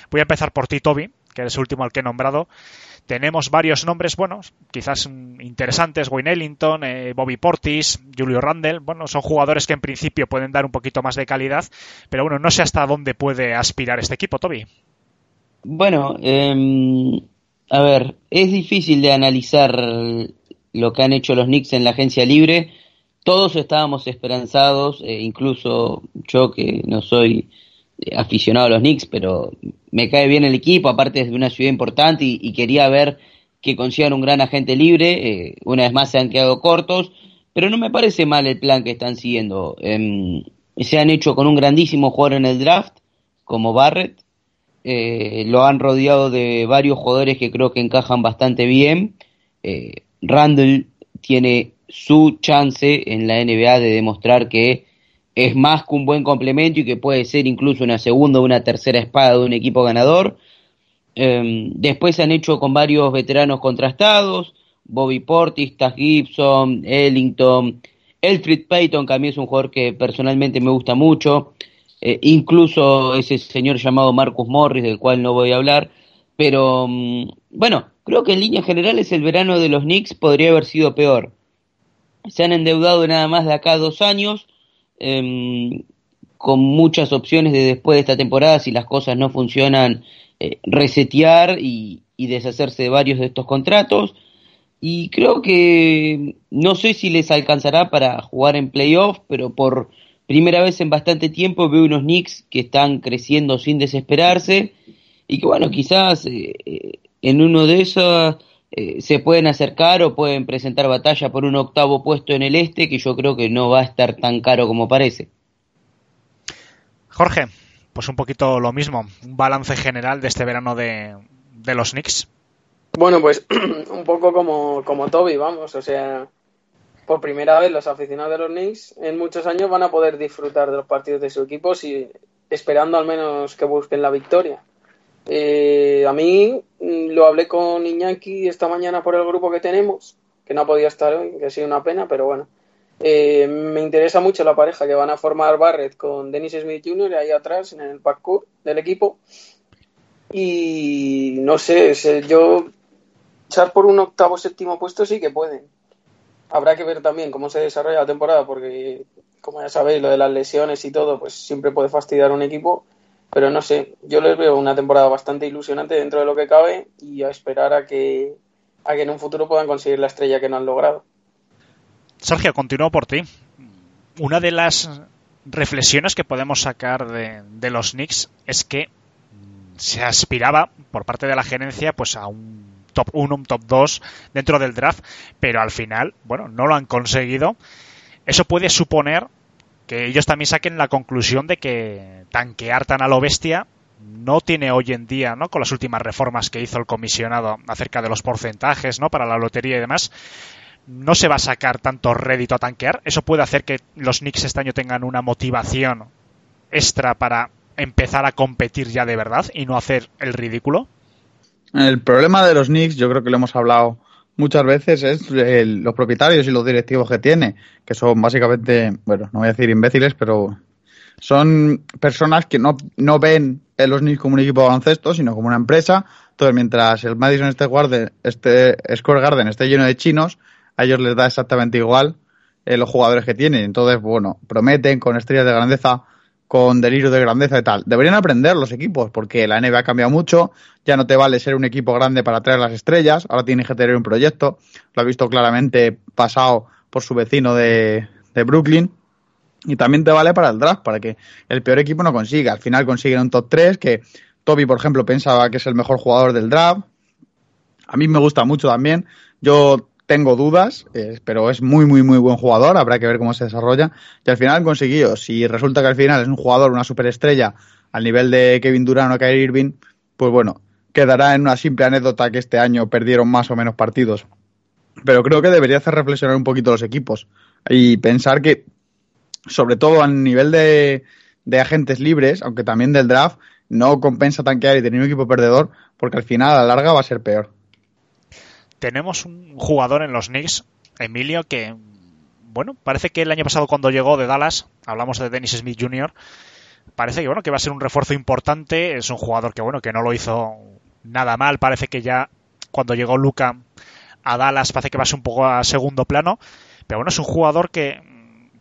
[SPEAKER 1] Voy a empezar por ti, Toby, que es el último al que he nombrado. Tenemos varios nombres buenos, quizás interesantes, Wayne Ellington, eh, Bobby Portis, Julio Randle. Bueno, son jugadores que en principio pueden dar un poquito más de calidad, pero bueno, no sé hasta dónde puede aspirar este equipo, Toby.
[SPEAKER 5] Bueno, eh, a ver, es difícil de analizar lo que han hecho los Knicks en la agencia libre todos estábamos esperanzados, eh, incluso yo que no soy aficionado a los Knicks, pero me cae bien el equipo, aparte es de una ciudad importante y, quería ver que consigan un gran agente libre. Eh, una vez más se han quedado cortos, pero no me parece mal el plan que están siguiendo. Eh, se han hecho con un grandísimo jugador en el draft, como Barrett. Eh, lo han rodeado de varios jugadores que creo que encajan bastante bien. Randall tiene su chance en la NBA de demostrar que es más que un buen complemento y que puede ser incluso una segunda o una tercera espada de un equipo ganador. Eh, después se han hecho con varios veteranos contrastados, Bobby Portis, Taz Gibson, Ellington, Elfrid Payton, que a mí es un jugador que personalmente me gusta mucho, eh, incluso ese señor llamado Marcus Morris, del cual no voy a hablar, pero um, bueno, creo que en líneas generales el verano de los Knicks podría haber sido peor se han endeudado nada más de acá dos años, eh, con muchas opciones de después de esta temporada, si las cosas no funcionan, eh, resetear y, y, deshacerse de varios de estos contratos. Y creo que no sé si les alcanzará para jugar en playoff, pero por primera vez en bastante tiempo veo unos Knicks que están creciendo sin desesperarse y que bueno, quizás eh, eh en uno de esos eh, se pueden acercar o pueden presentar batalla por un octavo puesto en el este, que yo creo que no va a estar tan caro como parece.
[SPEAKER 1] Jorge, pues un poquito lo mismo, un balance general de este verano de, de los Knicks.
[SPEAKER 7] Bueno, pues (clears throat) un poco como, como Toby, vamos, o sea, por primera vez los aficionados de los Knicks en muchos años van a poder disfrutar de los partidos de su equipo si, esperando al menos que busquen la victoria. Eh, a mí mm, lo hablé con Iñaki esta mañana por el grupo que tenemos, que no podido estar hoy, que ha sido una pena, pero bueno. Eh, me interesa mucho la pareja que van a formar Barrett con Dennis Smith Jr. ahí atrás en el parkour del equipo. Y no sé, yo echar por un octavo séptimo puesto sí que pueden. Habrá que ver también cómo se desarrolla la temporada, porque como ya sabéis, lo de las lesiones y todo, pues siempre puede fastidiar un equipo pero no sé, yo les veo una temporada bastante ilusionante dentro de lo que cabe y a esperar a que, a que en un futuro puedan conseguir la estrella que no han logrado.
[SPEAKER 1] Sergio, continúo por ti. Una de las reflexiones que podemos sacar de, los Knicks es que se aspiraba por parte de la gerencia pues a un top 1, un top 2 dentro del draft, pero al final, bueno, no lo han conseguido. Eso puede suponer que ellos también saquen la conclusión de que tanquear tan a lo bestia no tiene hoy en día, ¿no? Con las últimas reformas que hizo el comisionado acerca de los porcentajes, ¿no? Para la lotería y demás, no se va a sacar tanto rédito a tanquear. Eso puede hacer que los Knicks este año tengan una motivación extra para empezar a competir ya de verdad y no hacer el ridículo.
[SPEAKER 8] El problema de los Knicks, yo creo que lo hemos hablado muchas veces, es el- los propietarios y los directivos que tiene, que son básicamente, bueno, no voy a decir imbéciles, pero son personas que no, no ven a los como un equipo de baloncesto, sino como una empresa. Entonces, mientras el Madison Square Garden, este, Square Garden esté lleno de chinos, a ellos les da exactamente igual eh, los jugadores que tienen. Entonces, bueno, prometen con estrellas de grandeza, con delirio de grandeza y tal. Deberían aprender los equipos, porque la NBA ha cambiado mucho, ya no te vale ser un equipo grande para traer las estrellas, ahora tienes que tener un proyecto. Lo ha visto claramente pasado por su vecino de, de Brooklyn. Y también te vale para el draft, para que el peor equipo no consiga. Al final consiguen un top 3, que Toby, por ejemplo, pensaba que es el mejor jugador del draft. A mí me gusta mucho también. Yo tengo dudas, eh, pero es muy, muy, muy buen jugador. Habrá que ver cómo se desarrolla. Y al final han conseguido. Si resulta que al final es un jugador, una superestrella, al nivel de Kevin Durant o Kyrie Irving, pues bueno, quedará en una simple anécdota que este año perdieron más o menos partidos. Pero creo que debería hacer reflexionar un poquito los equipos y pensar que, sobre todo a nivel de, de agentes libres, aunque también del draft, no compensa tanquear y tener un equipo perdedor, porque al final a la larga va a ser peor.
[SPEAKER 1] Tenemos un jugador en los Knicks, Emilio, que, bueno, parece que el año pasado cuando llegó de Dallas, hablamos de Dennis Smith Jr., parece que, bueno, que va a ser un refuerzo importante, es un jugador que, bueno, que no lo hizo nada mal, parece que ya cuando llegó Luca a Dallas parece que va a ser un poco a segundo plano, pero bueno, es un jugador que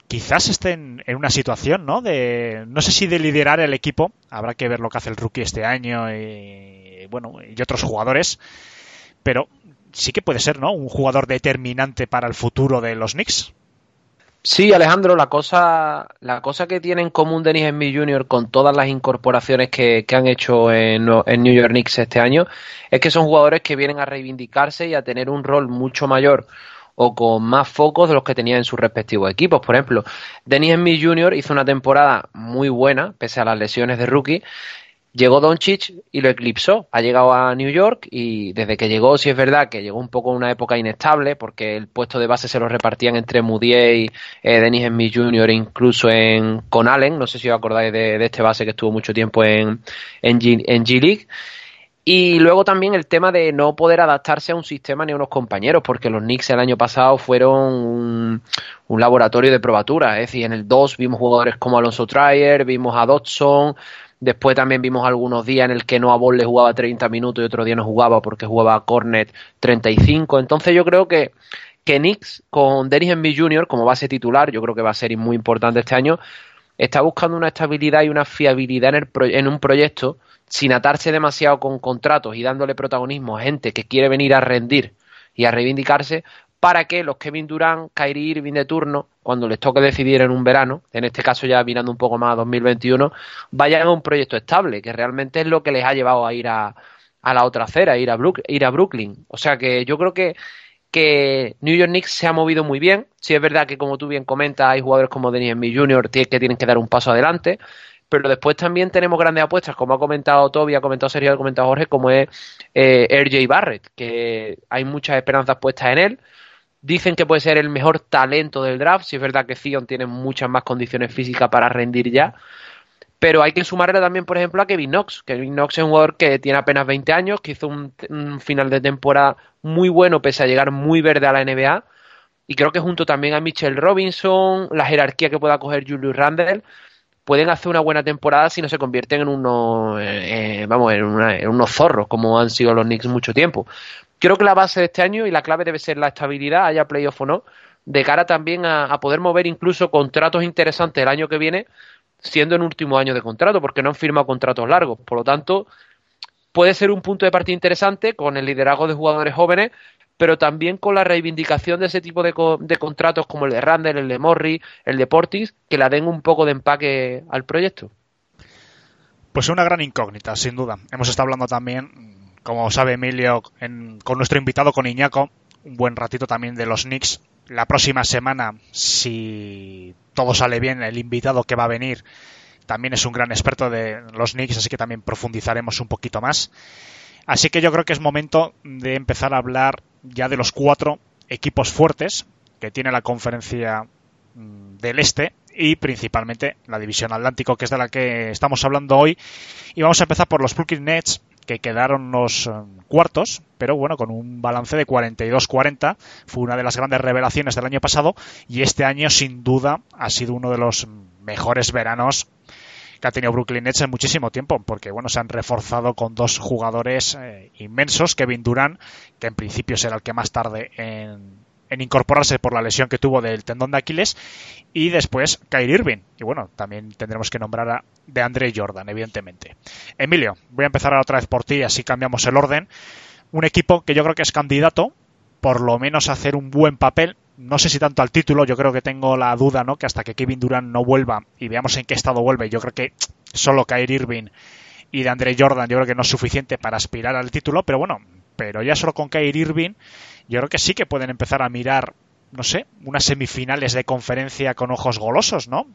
[SPEAKER 1] quizás esté en, en una situación, ¿no? De, no sé si de liderar el equipo, habrá que ver lo que hace el rookie este año y, bueno, y otros jugadores, pero sí que puede ser, ¿no? Un jugador determinante para el futuro de los Knicks.
[SPEAKER 4] Sí, Alejandro, la cosa, la cosa que tiene en común Dennis Smith Jr. con todas las incorporaciones que, que han hecho en, en New York Knicks este año es que son jugadores que vienen a reivindicarse y a tener un rol mucho mayor o con más focos de los que tenían en sus respectivos equipos. Por ejemplo, Dennis Smith Jr. hizo una temporada muy buena, pese a las lesiones de rookie. Llegó Doncic y lo eclipsó. Ha llegado a New York y desde que llegó, sí es verdad que llegó un poco una época inestable, porque el puesto de base se lo repartían entre Moutier y eh, Smith Jr. incluso en, con Allen. No sé si os acordáis de, de este base que estuvo mucho tiempo en, en, G, en G League. Y luego también el tema de no poder adaptarse a un sistema ni a unos compañeros, porque los Knicks el año pasado fueron un, un laboratorio de probatura. Es decir, en el 2 vimos jugadores como Alonso Trier, vimos a Dodson, después también vimos algunos días en el que Noah Ball le jugaba 30 minutos y otro día no jugaba porque jugaba a Cornet 35. Entonces yo creo que, que Knicks con Dennis Smith Jr. como base titular, yo creo que va a ser muy importante este año, está buscando una estabilidad y una fiabilidad en, el pro, en un proyecto sin atarse demasiado con contratos y dándole protagonismo a gente que quiere venir a rendir y a reivindicarse para que los Kevin Durant, Kyrie Irving de turno, cuando les toque decidir en un verano, en este caso ya mirando un poco más a 2021, vayan a un proyecto estable, que realmente es lo que les ha llevado a ir a, a la otra acera, a ir a, ir a Brooklyn. O sea que yo creo que, que New York Knicks se ha movido muy bien. Sí es verdad que, como tú bien comentas, hay jugadores como Dennis Smith Jr. que tienen que dar un paso adelante, pero después también tenemos grandes apuestas, como ha comentado Toby, ha comentado Sergio, ha comentado Jorge, como es eh, RJ Barrett, que hay muchas esperanzas puestas en él. Dicen que puede ser el mejor talento del draft, si es verdad que Zion tiene muchas más condiciones físicas para rendir ya, pero hay que sumarle también, por ejemplo, a Kevin Knox. Kevin Knox es un jugador que tiene apenas 20 años, que hizo un, un final de temporada muy bueno, pese a llegar muy verde a la NBA, y creo que junto también a Mitchell Robinson, la jerarquía que pueda coger Julius Randle, pueden hacer una buena temporada si no se convierten en unos, eh, vamos, en, una, en, unos zorros como han sido los Knicks mucho tiempo. Creo que la base de este año y la clave debe ser la estabilidad, haya playoff o no, de cara también a, poder mover incluso contratos interesantes el año que viene, siendo en último año de contrato, porque no han firmado contratos largos. Por lo tanto, puede ser un punto de partida interesante con el liderazgo de jugadores jóvenes pero también con la reivindicación de ese tipo de, co- de contratos como el de Randall, el de Morri, el de Portis, que la den un poco de empaque al proyecto.
[SPEAKER 1] Pues una gran incógnita, sin duda. Hemos estado hablando también, como sabe Emilio, con nuestro invitado, con Iñaco, un buen ratito también de los Knicks. La próxima semana, si todo sale bien, el invitado que va a venir también es un gran experto de los Knicks, así que también profundizaremos un poquito más. Así que yo creo que es momento de empezar a hablar ya de los cuatro equipos fuertes que tiene la conferencia mm, del Este y principalmente la división Atlántico, que es de la que estamos hablando hoy. Y vamos a empezar por los Brooklyn Nets, que quedaron los eh, cuartos, pero bueno, con un balance de 42-40. Fue una de las grandes revelaciones del año pasado y este año sin duda ha sido uno de los mejores veranos que ha tenido Brooklyn Nets en muchísimo tiempo, porque bueno, se han reforzado con dos jugadores eh, inmensos, Kevin Durant, que en principio será el que más tarde en, en incorporarse por la lesión que tuvo del tendón de Aquiles, y después Kyrie Irving. Y bueno, también tendremos que nombrar a de Andre Jordan, evidentemente. Emilio, voy a empezar otra vez por ti, así cambiamos el orden. Un equipo que yo creo que es candidato, por lo menos a hacer un buen papel. No sé si tanto al título, yo creo que tengo la duda, ¿no? Que hasta que Kevin Durant no vuelva y veamos en qué estado vuelve, yo creo que solo Kyrie Irving y de Andre Jordan yo creo que no es suficiente para aspirar al título, pero bueno, pero ya solo con Kyrie Irving yo creo que sí que pueden empezar a mirar, no sé, unas semifinales de conferencia con ojos golosos, ¿no?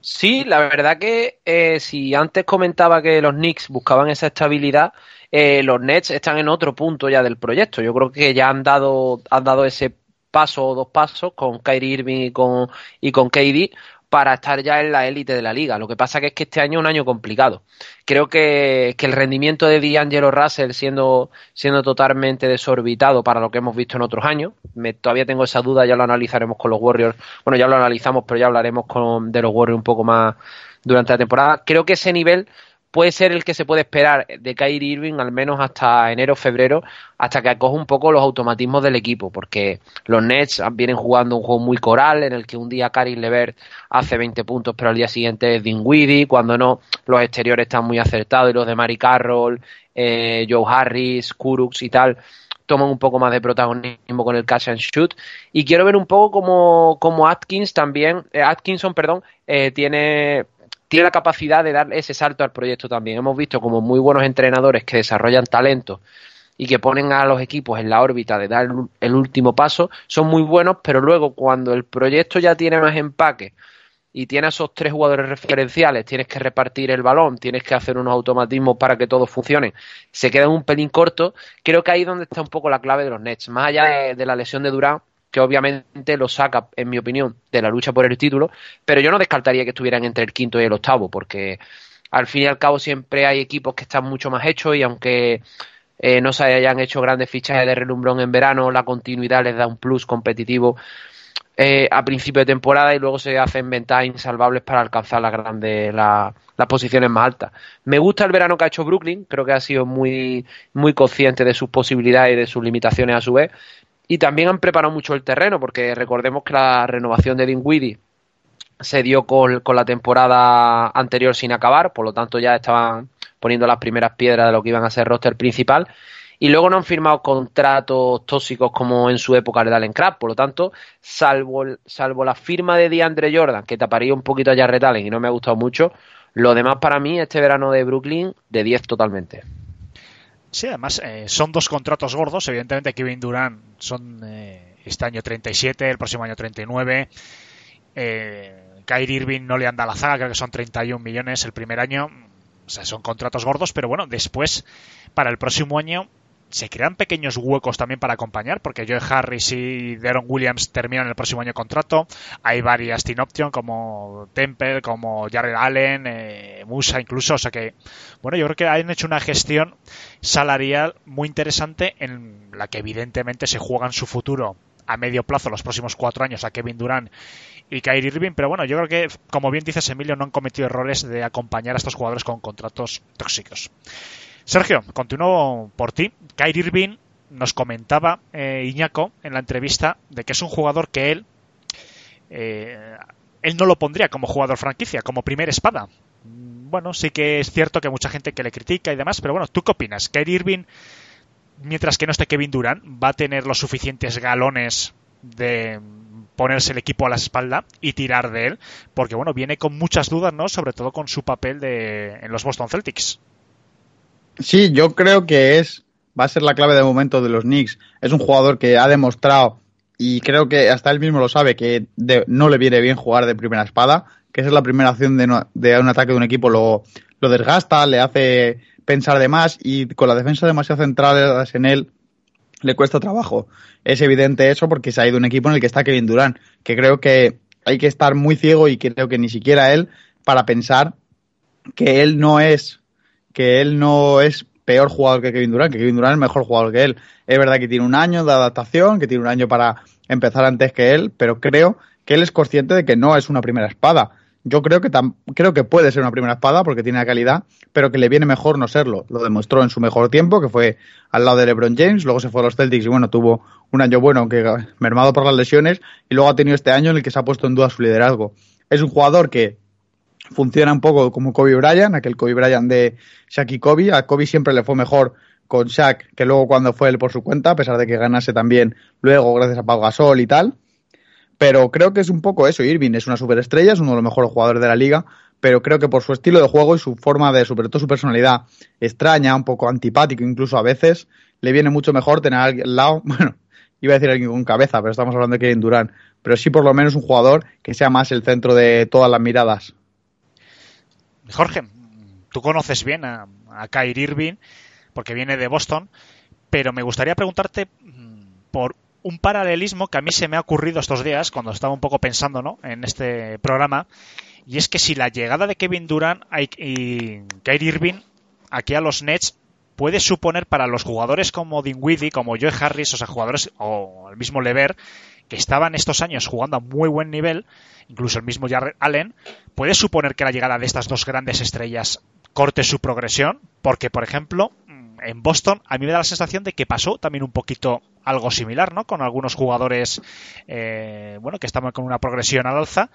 [SPEAKER 4] Sí, la verdad que eh, si antes comentaba que los Knicks buscaban esa estabilidad, eh, los Nets están en otro punto ya del proyecto. Yo creo que ya han dado, han dado ese paso o dos pasos con Kyrie Irving y con, y con KD para estar ya en la élite de la liga. Lo que pasa que es que este año es un año complicado. Creo que, que el rendimiento de D'Angelo Russell siendo, siendo totalmente desorbitado para lo que hemos visto en otros años. Me, todavía tengo esa duda, ya lo analizaremos con los Warriors. Bueno, ya lo analizamos, pero ya hablaremos con, de los Warriors un poco más durante la temporada. Creo que ese nivel puede ser el que se puede esperar de Kyrie Irving al menos hasta enero febrero hasta que acoja un poco los automatismos del equipo porque los Nets vienen jugando un juego muy coral en el que un día Caris Levert hace 20 puntos pero al día siguiente es Dinwiddie cuando no los exteriores están muy acertados y los de Mari Carroll eh, Joe Harris Kuruks y tal toman un poco más de protagonismo con el catch and shoot. Y quiero ver un poco como, como Atkins también eh, Atkinson perdón eh, tiene tiene la capacidad de dar ese salto al proyecto también. Hemos visto como muy buenos entrenadores que desarrollan talento y que ponen a los equipos en la órbita de dar el último paso, son muy buenos, pero luego cuando el proyecto ya tiene más empaque y tiene a esos tres jugadores referenciales, tienes que repartir el balón, tienes que hacer unos automatismos para que todo funcione, se queda un pelín corto, creo que ahí es donde está un poco la clave de los Nets. Más allá de, de la lesión de Durán, que obviamente lo saca, en mi opinión, de la lucha por el título, pero yo no descartaría que estuvieran entre el quinto y el octavo, porque al fin y al cabo siempre hay equipos que están mucho más hechos y aunque eh, no se hayan hecho grandes fichajes de relumbrón en verano, la continuidad les da un plus competitivo eh, a principio de temporada y luego se hacen ventajas insalvables para alcanzar las grandes la, las posiciones más altas. Me gusta el verano que ha hecho Brooklyn, creo que ha sido muy, muy consciente de sus posibilidades y de sus limitaciones a su vez. Y también han preparado mucho el terreno, porque recordemos que la renovación de Dinwiddie se dio con, la temporada anterior sin acabar, por lo tanto ya estaban poniendo las primeras piedras de lo que iban a ser roster principal. Y luego no han firmado contratos tóxicos como en su época de Allen Crab, por lo tanto, salvo, salvo la firma de DeAndre Jordan, que taparía un poquito a Jarrett Allen y no me ha gustado mucho, lo demás para mí, este verano de Brooklyn, de 10 totalmente.
[SPEAKER 1] Sí, además eh, son dos contratos gordos. Evidentemente, Kevin Durant son eh, este año 37, el próximo año 39. Eh, Kyrie Irving no le anda la zaga, creo que son 31 millones el primer año. O sea, son contratos gordos, pero bueno, después, para el próximo año, se crean pequeños huecos también para acompañar, porque Joe Harris y Deron Williams terminan el próximo año contrato. Hay varias team option como Temple, como Jared Allen, eh, Musa incluso. O sea que, bueno, yo creo que han hecho una gestión salarial muy interesante en la que evidentemente se juegan su futuro a medio plazo los próximos cuatro años a Kevin Durant y Kyrie Irving, pero bueno, yo creo que, como bien dices Emilio, no han cometido errores de acompañar a estos jugadores con contratos tóxicos. Sergio, continúo por ti. Kyrie Irving nos comentaba eh, Iñaco en la entrevista de que es un jugador que él eh, él no lo pondría como jugador franquicia, como primer espada. Bueno, sí que es cierto que hay mucha gente que le critica y demás, pero bueno, ¿tú qué opinas? ¿Kyrie Irving mientras que no esté Kevin Durant, va a tener los suficientes galones de ponerse el equipo a la espalda y tirar de él, porque bueno, viene con muchas dudas, ¿no? Sobre todo con su papel de, en los Boston Celtics.
[SPEAKER 8] Sí, yo creo que es va a ser la clave de momento de los Knicks. Es un jugador que ha demostrado y creo que hasta él mismo lo sabe que no le viene bien jugar de primera espada, que esa es la primera acción de, de un ataque de un equipo, lo, lo desgasta, le hace pensar de más y con la defensa demasiado central en él le cuesta trabajo. Es evidente eso porque se ha ido un equipo en el que está Kevin Durant, que creo que hay que estar muy ciego y creo que ni siquiera él para pensar que él no es que él no es peor jugador que Kevin Durant, que Kevin Durant es mejor jugador que él. Es verdad que tiene un año de adaptación, que tiene un año para empezar antes que él, pero creo que él es consciente de que no es una primera espada. Yo creo que creo que puede ser una primera espada porque tiene la calidad, pero que le viene mejor no serlo. Lo demostró en su mejor tiempo, que fue al lado de LeBron James, luego se fue a los Celtics y bueno, tuvo un año bueno, aunque mermado por las lesiones, y luego ha tenido este año en el que se ha puesto en duda su liderazgo. Es un jugador que funciona un poco como Kobe Bryant, aquel Kobe Bryant de Shaq y Kobe. A Kobe siempre le fue mejor con Shaq que luego cuando fue él por su cuenta, a pesar de que ganase también luego gracias a Pau Gasol y tal. Pero creo que es un poco eso. Irving es una superestrella, es uno de los mejores jugadores de la liga, pero creo que por su estilo de juego y su forma de, sobre todo su personalidad extraña, un poco antipático incluso a veces, le viene mucho mejor tener a alguien al lado, (laughs) bueno, iba a decir alguien con cabeza, pero estamos hablando de Kevin Durant, pero sí por lo menos un jugador que sea más el centro de todas las miradas.
[SPEAKER 1] Jorge, tú conoces bien a, a Kyrie Irving porque viene de Boston, pero me gustaría preguntarte mm, por un paralelismo que a mí se me ha ocurrido estos días cuando estaba un poco pensando ¿no? en este programa y es que si la llegada de Kevin Durant y Kyrie Irving aquí a los Nets puede suponer para los jugadores como Dinwiddie, como Joe Harris, o sea, jugadores o el mismo Lever, que estaban estos años jugando a muy buen nivel, incluso el mismo Jarrett Allen, puede suponer que la llegada de estas dos grandes estrellas corte su progresión, porque por ejemplo, en Boston a mí me da la sensación de que pasó también un poquito algo similar, ¿no? Con algunos jugadores, eh, bueno, que estaban con una progresión al alza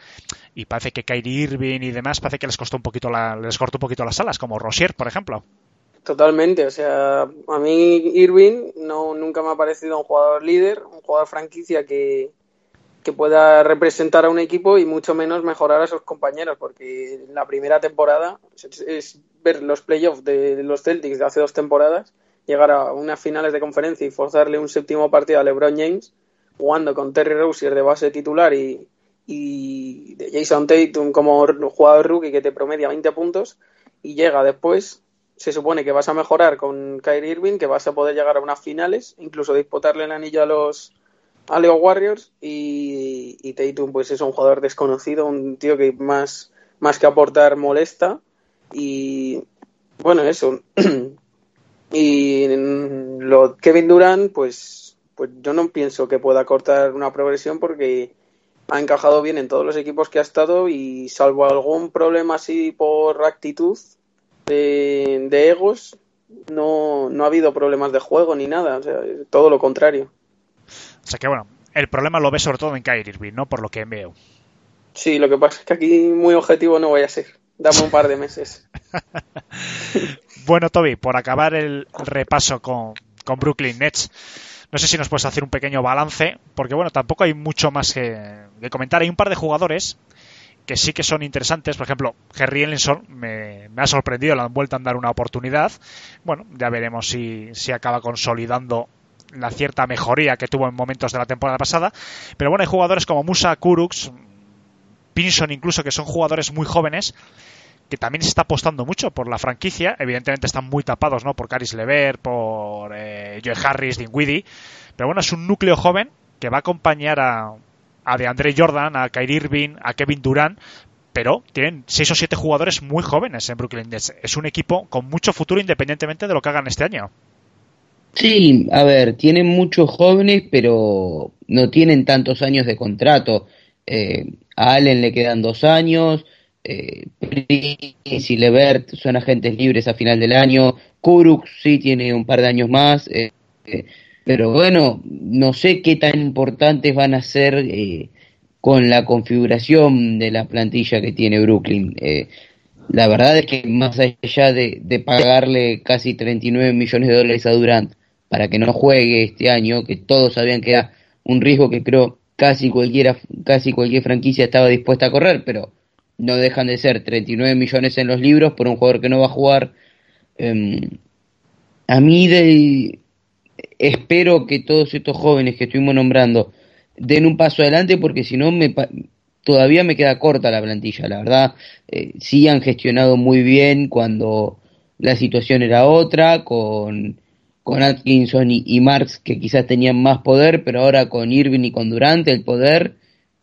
[SPEAKER 1] y parece que Kyrie Irving y demás parece que les costó un poquito la, les cortó un poquito las alas, como Rosier, por ejemplo.
[SPEAKER 7] Totalmente, o sea, a mí Irving no nunca me ha parecido un jugador líder, un jugador franquicia que, que pueda representar a un equipo y mucho menos mejorar a sus compañeros, porque en la primera temporada es, ver los playoffs de los Celtics de hace dos temporadas, llegar a unas finales de conferencia y forzarle un séptimo partido a LeBron James, jugando con Terry Rozier de base titular y, y de Jason Tatum como jugador rookie que te promedia 20 puntos, y llega después, se supone que vas a mejorar con Kyrie Irving, que vas a poder llegar a unas finales, incluso disputarle el anillo a los a Leo Warriors y, y Tatum pues es un jugador desconocido, un tío que más, más que aportar molesta y bueno eso (clears throat) y lo Kevin Durant pues pues yo no pienso que pueda cortar una progresión porque ha encajado bien en todos los equipos que ha estado y salvo algún problema así por actitud de, egos no, no ha habido problemas de juego ni nada, o sea, todo lo contrario.
[SPEAKER 1] O sea que bueno, el problema lo ve sobre todo en Kyrie Irving, ¿no? Por lo que veo.
[SPEAKER 7] Sí, lo que pasa es que aquí muy objetivo no voy a ser. Dame un par de meses. (laughs)
[SPEAKER 1] bueno, Toby, por acabar el repaso con, con Brooklyn Nets, no sé si nos puedes hacer un pequeño balance, porque bueno, tampoco hay mucho más que, comentar. Hay un par de jugadores que sí que son interesantes. Por ejemplo, Henry Ellenson me, me, ha sorprendido, le han vuelto a dar una oportunidad. Bueno, ya veremos si, si acaba consolidando la cierta mejoría que tuvo en momentos de la temporada pasada. Pero bueno, hay jugadores como Musa, Kuruks, Pinson incluso, que son jugadores muy jóvenes que también se está apostando mucho por la franquicia. Evidentemente están muy tapados, ¿no? Por Caris Lever, por eh, Joe Harris, Dinwiddie. Pero bueno, es un núcleo joven que va a acompañar a, a DeAndre Jordan, a Kyrie Irving, a Kevin Durant. Pero tienen seis o siete jugadores muy jóvenes en Brooklyn. Es un equipo con mucho futuro independientemente de lo que hagan este año.
[SPEAKER 5] Sí, a ver, tienen muchos jóvenes, pero no tienen tantos años de contrato. Eh, a Allen le quedan dos años, eh, Prince y Levert son agentes libres a final del año, Kuruk sí tiene un par de años más, eh, eh, pero bueno, no sé qué tan importantes van a ser eh, con la configuración de la plantilla que tiene Brooklyn. la verdad es que más allá de, de pagarle casi 39 millones de dólares a Durant, para que no juegue este año, que todos sabían que era un riesgo que creo casi cualquiera, casi cualquier franquicia estaba dispuesta a correr, pero no dejan de ser 39 millones en los libros por un jugador que no va a jugar. Em, a mí de, espero que todos estos jóvenes que estuvimos nombrando den un paso adelante porque si no me todavía me queda corta la plantilla, la verdad. Eh, sí han gestionado muy bien cuando la situación era otra, con, con Atkinson y, y, Marx que quizás tenían más poder, pero ahora con Irving y con Durante el poder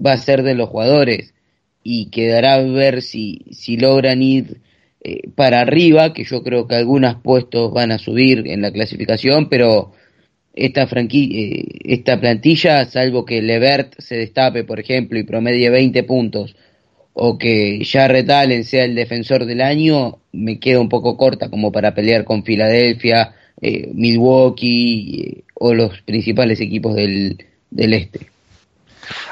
[SPEAKER 5] va a ser de los jugadores. Y quedará a ver si, si logran ir eh, para arriba, que yo creo que algunos puestos van a subir en la clasificación, pero esta, eh, esta plantilla, salvo que Levert se destape, por ejemplo, y promedie 20 puntos, o que Jarrett Allen sea el defensor del año, me queda un poco corta como para pelear con Filadelfia, eh, Milwaukee eh, o los principales equipos del, del este.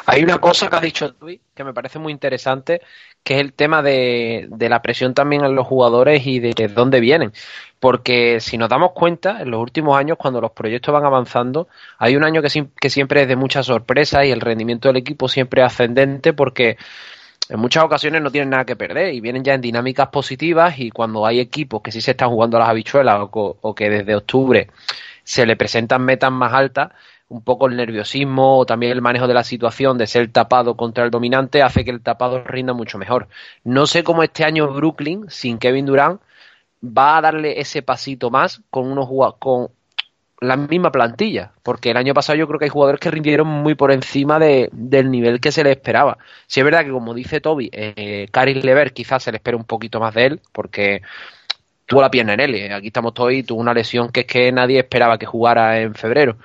[SPEAKER 4] Hay una cosa que ha dicho Tui que me parece muy interesante, que es el tema de, de, la presión también en los jugadores y de, de dónde vienen. Porque si nos damos cuenta, en los últimos años, cuando los proyectos van avanzando, hay un año que, que siempre es de mucha sorpresa y el rendimiento del equipo siempre es ascendente porque en muchas ocasiones no tienen nada que perder y vienen ya en dinámicas positivas y cuando hay equipos que sí se están jugando a las habichuelas o, que desde octubre se le presentan metas más altas, un poco el nerviosismo o también el manejo de la situación de ser tapado contra el dominante hace que el tapado rinda mucho mejor. No sé cómo este año Brooklyn, sin Kevin Durant, va a darle ese pasito más con unos con la misma plantilla, porque el año pasado yo creo que hay jugadores que rindieron muy por encima de, del nivel que se les esperaba. Si es verdad que como dice Toby, eh, Caris Lever quizás se le espera un poquito más de él, porque tuvo la pierna en él, aquí estamos todos y tuvo una lesión que es que nadie esperaba que jugara en febrero.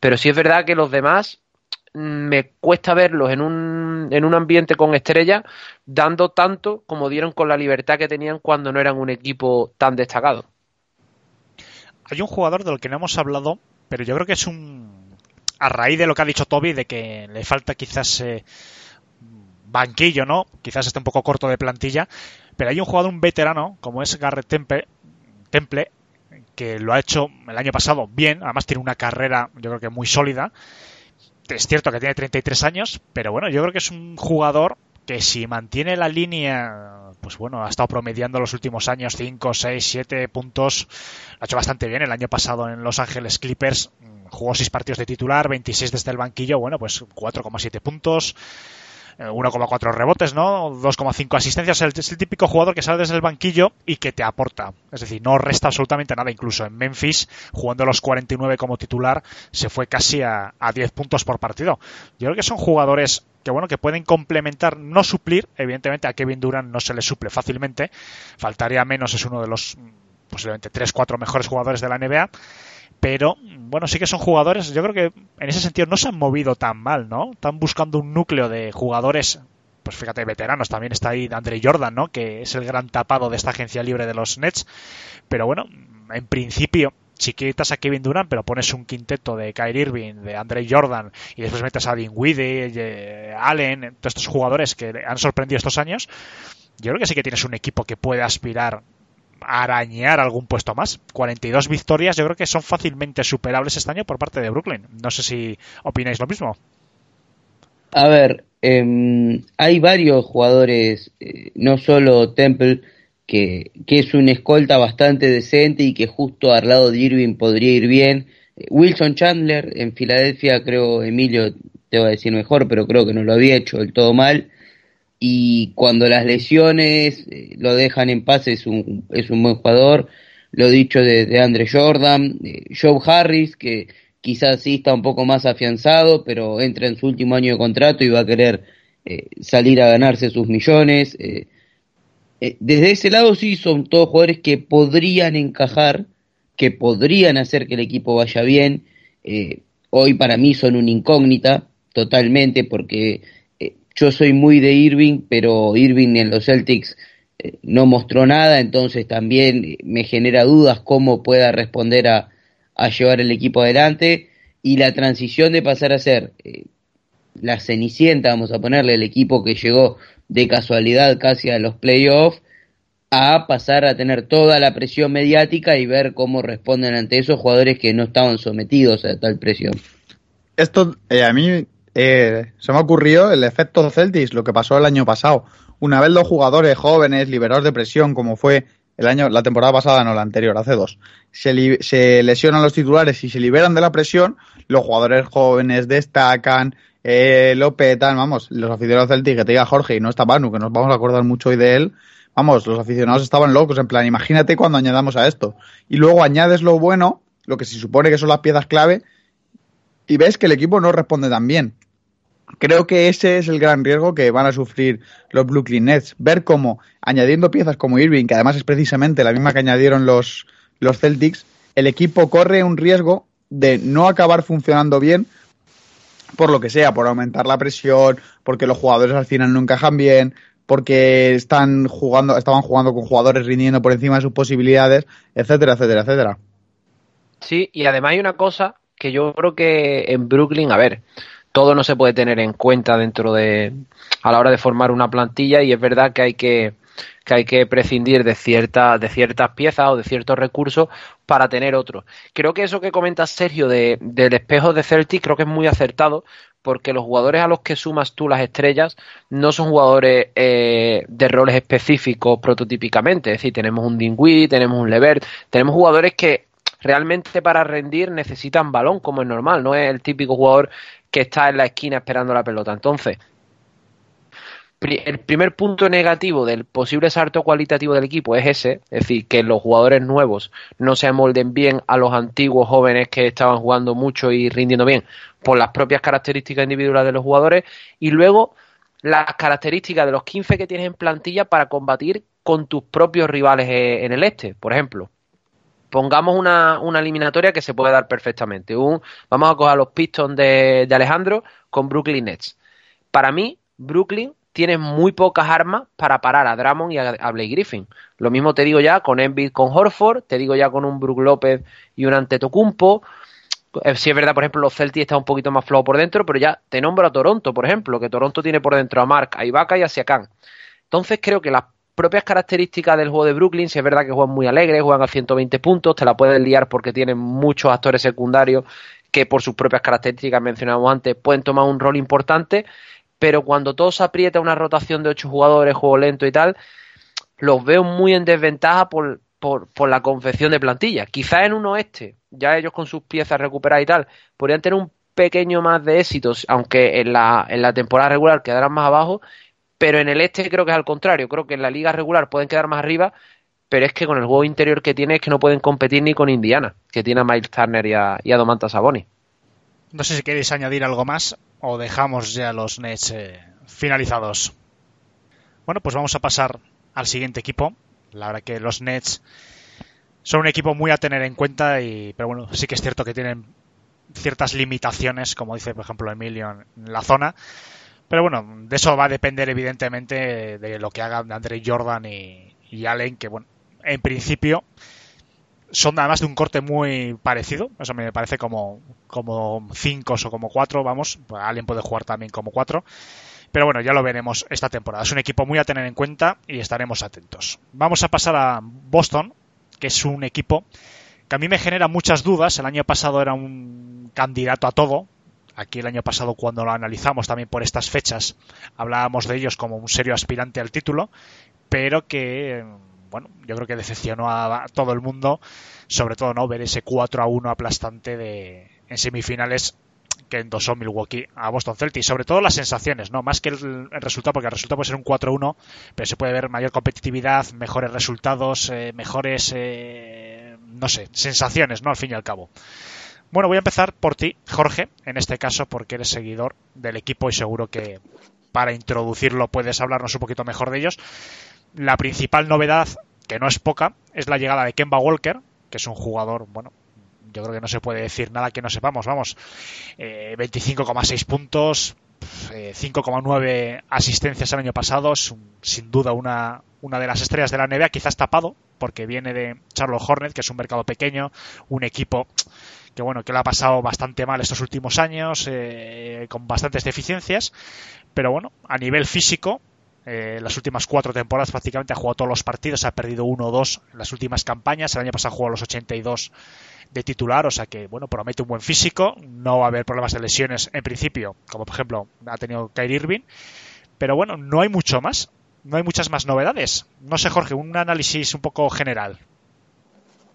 [SPEAKER 4] Pero sí es verdad que los demás mm, me cuesta verlos en un, en un ambiente con estrellas dando tanto como dieron con la libertad que tenían cuando no eran un equipo tan destacado.
[SPEAKER 1] Hay un jugador del que no hemos hablado, pero yo creo que es un... A raíz de lo que ha dicho Toby, de que le falta quizás eh, banquillo, ¿no? Quizás esté un poco corto de plantilla, pero hay un jugador, un veterano, como es Garrett Temple, Temple que lo ha hecho el año pasado bien, además tiene una carrera yo creo que muy sólida. Es cierto que tiene 33 años, pero bueno, yo creo que es un jugador que si mantiene la línea, pues bueno, ha estado promediando los últimos años 5, 6, 7 puntos, lo ha hecho bastante bien. El año pasado en Los Ángeles Clippers mm, jugó 6 partidos de titular, 26 desde el banquillo, bueno, pues 4,7 puntos, 1,4 rebotes, ¿no? 2,5 asistencias. Es el típico jugador que sale desde el banquillo y que te aporta. Es decir, no resta absolutamente nada. Incluso en Memphis, jugando los 49 como titular, se fue casi a, a 10 puntos por partido. Yo creo que son jugadores que bueno que pueden complementar, no suplir, evidentemente a Kevin Durant no se le suple fácilmente, faltaría menos, es uno de los posiblemente 3-4 mejores jugadores de la NBA, pero bueno, sí que son jugadores, yo creo que en ese sentido no se han movido tan mal, ¿no? Están buscando un núcleo de jugadores, pues fíjate, veteranos, también está ahí Andre Jordan, ¿no? Que es el gran tapado de esta agencia libre de los Nets, pero bueno, en principio si quitas a Kevin Durant, pero pones un quinteto de Kyrie Irving, de Andre Jordan, y después metes a Dinwiddie, eh, Allen, todos estos jugadores que han sorprendido estos años, yo creo que sí que tienes un equipo que puede aspirar arañar algún puesto más. 42 victorias yo creo que son fácilmente superables este año por parte de Brooklyn. No sé si opináis lo mismo.
[SPEAKER 5] A ver, eh, hay varios jugadores, eh, no solo Temple, que, que, es un escolta bastante decente y que justo al lado de Irving podría ir bien. Wilson Chandler en Filadelfia, creo, Emilio te va a decir mejor, pero creo que no lo había hecho del todo mal y cuando las lesiones eh, lo dejan en paz es un, es un buen jugador. Lo dicho de, de Andre Jordan, Joe Harris, que quizás sí está un poco más afianzado, pero entra en su último año de contrato y va a querer eh, salir a ganarse sus millones. Eh, eh, desde ese lado sí son todos jugadores que podrían encajar, que podrían hacer que el equipo vaya bien. Eh, hoy para mí son una incógnita totalmente porque yo soy muy de Irving, pero Irving en los Celtics eh, no mostró nada, entonces también me genera dudas cómo pueda responder a, llevar el equipo adelante y la transición de pasar a ser eh, la cenicienta, vamos a ponerle el equipo que llegó de casualidad casi a los playoffs, a pasar a tener toda la presión mediática y ver cómo responden ante esos jugadores que no estaban sometidos a tal presión.
[SPEAKER 8] Esto eh, a mí eh, se me ha ocurrido el efecto Celtics, lo que pasó el año pasado. Una vez los jugadores jóvenes liberados de presión, como fue el año, la temporada pasada, no la anterior, hace dos, se, lesionan los titulares y se liberan de la presión, los jugadores jóvenes destacan, eh, lo petan, vamos, los aficionados del Celtic, que te diga Jorge, y no está Manu, que nos vamos a acordar mucho hoy de él, vamos, los aficionados estaban locos, en plan, imagínate cuando añadamos a esto. Y luego añades lo bueno, lo que se supone que son las piezas clave, y ves que el equipo no responde tan bien. Creo que ese es el gran riesgo que van a sufrir los Brooklyn Nets. Ver cómo, añadiendo piezas como Irving, que además es precisamente la misma que añadieron los, los Celtics, el equipo corre un riesgo de no acabar funcionando bien por lo que sea, por aumentar la presión, porque los jugadores al final no encajan bien, porque están jugando, estaban jugando con jugadores rindiendo por encima de sus posibilidades, etcétera, etcétera, etcétera.
[SPEAKER 4] Sí, y además hay una cosa que yo creo que en Brooklyn, a ver, todo no se puede tener en cuenta dentro de a la hora de formar una plantilla y es verdad que hay que que hay que prescindir de ciertas de ciertas piezas o de ciertos recursos para tener otros. Creo que eso que comenta Sergio de, del espejo de Celtic creo que es muy acertado porque los jugadores a los que sumas tú las estrellas no son jugadores eh, de roles específicos prototípicamente, es decir, tenemos un Dinwiddie, tenemos un Levert, tenemos jugadores que realmente para rendir necesitan balón como es normal, no es el típico jugador que está en la esquina esperando la pelota. Entonces, el primer punto negativo del posible salto cualitativo del equipo es ese, es decir, que los jugadores nuevos no se amolden bien a los antiguos jóvenes que estaban jugando mucho y rindiendo bien por las propias características individuales de los jugadores y luego las características de los 15 que tienes en plantilla para combatir con tus propios rivales eh, en el este, por ejemplo pongamos una, una eliminatoria que se puede dar perfectamente. Un, vamos a coger los Pistons de, Alejandro con Brooklyn Nets. Para mí, Brooklyn tiene muy pocas armas para parar a Drummond y a, a Blake Griffin. Lo mismo te digo ya con Embiid con Horford, te digo ya con un Brook López y un Antetokounmpo. Eh, Si es verdad, por ejemplo, los Celtics están un poquito más flojos por dentro, pero ya te nombro a Toronto, por ejemplo, que Toronto tiene por dentro a Mark, a Ibaka y a Siakam. Entonces creo que las propias características del juego de Brooklyn, si es verdad que juegan muy alegres, juegan a 120 puntos, te la pueden liar porque tienen muchos actores secundarios que por sus propias características mencionamos antes pueden tomar un rol importante, pero cuando todo se aprieta una rotación de ocho jugadores, juego lento y tal, los veo muy en desventaja por, por, por la confección de plantilla. Quizás en un oeste, ya ellos con sus piezas recuperadas y tal, podrían tener un pequeño más de éxitos, aunque en la, en la temporada regular quedaran más abajo, pero en el este creo que es al contrario, creo que en la liga regular pueden quedar más arriba, pero es que con el juego interior que tiene es que no pueden competir ni con Indiana, que tiene a Miles Turner y a, y a Domantas.
[SPEAKER 1] No sé si queréis añadir algo más o dejamos ya los Nets eh, finalizados. Bueno, pues vamos a pasar al siguiente equipo. La verdad que los Nets son un equipo muy a tener en cuenta, y, pero bueno, sí que es cierto que tienen ciertas limitaciones, como dice por ejemplo Emilio en la zona. Pero bueno, de eso va a depender evidentemente de lo que hagan Andre Jordan y, Allen, que bueno, en principio son además de un corte muy parecido. Eso me parece como, como cinco o como cuatro, vamos. Allen puede jugar también como cuatro. Pero bueno, ya lo veremos esta temporada. Es un equipo muy a tener en cuenta y estaremos atentos. Vamos a pasar a Boston, que es un equipo que a mí me genera muchas dudas. El año pasado era un candidato a todo. Aquí el año pasado cuando lo analizamos también por estas fechas hablábamos de ellos como un serio aspirante al título, pero que bueno, yo creo que decepcionó a, todo el mundo, sobre todo no ver ese 4 a 1 aplastante de en semifinales que endosó Milwaukee a Boston Celtics, sobre todo las sensaciones, no más que el, el resultado, porque el resultado puede ser un 4-1, pero se puede ver mayor competitividad, mejores resultados, eh, mejores, eh, no sé, sensaciones, ¿no? Al fin y al cabo. Bueno, voy a empezar por ti, Jorge, en este caso, porque eres seguidor del equipo y seguro que para introducirlo puedes hablarnos un poquito mejor de ellos. La principal novedad, que no es poca, es la llegada de Kemba Walker, que es un jugador, bueno, yo creo que no se puede decir nada que no sepamos, vamos, eh, 25,6 puntos, eh, 5,9 asistencias el año pasado, es un, sin duda una, una de las estrellas de la NBA, quizás tapado, porque viene de Charlotte Hornet, que es un mercado pequeño, un equipo que bueno, que le ha pasado bastante mal estos últimos años, eh, con bastantes deficiencias, pero bueno, a nivel físico eh, las últimas cuatro temporadas prácticamente ha jugado todos los partidos, ha perdido uno o dos en las últimas campañas. El año pasado jugó los 82 de titular, o sea que bueno, promete un buen físico, no va a haber problemas de lesiones en principio, como por ejemplo ha tenido Kyrie Irving, pero bueno, no hay mucho más, no hay muchas más novedades. No sé, Jorge, un análisis un poco general.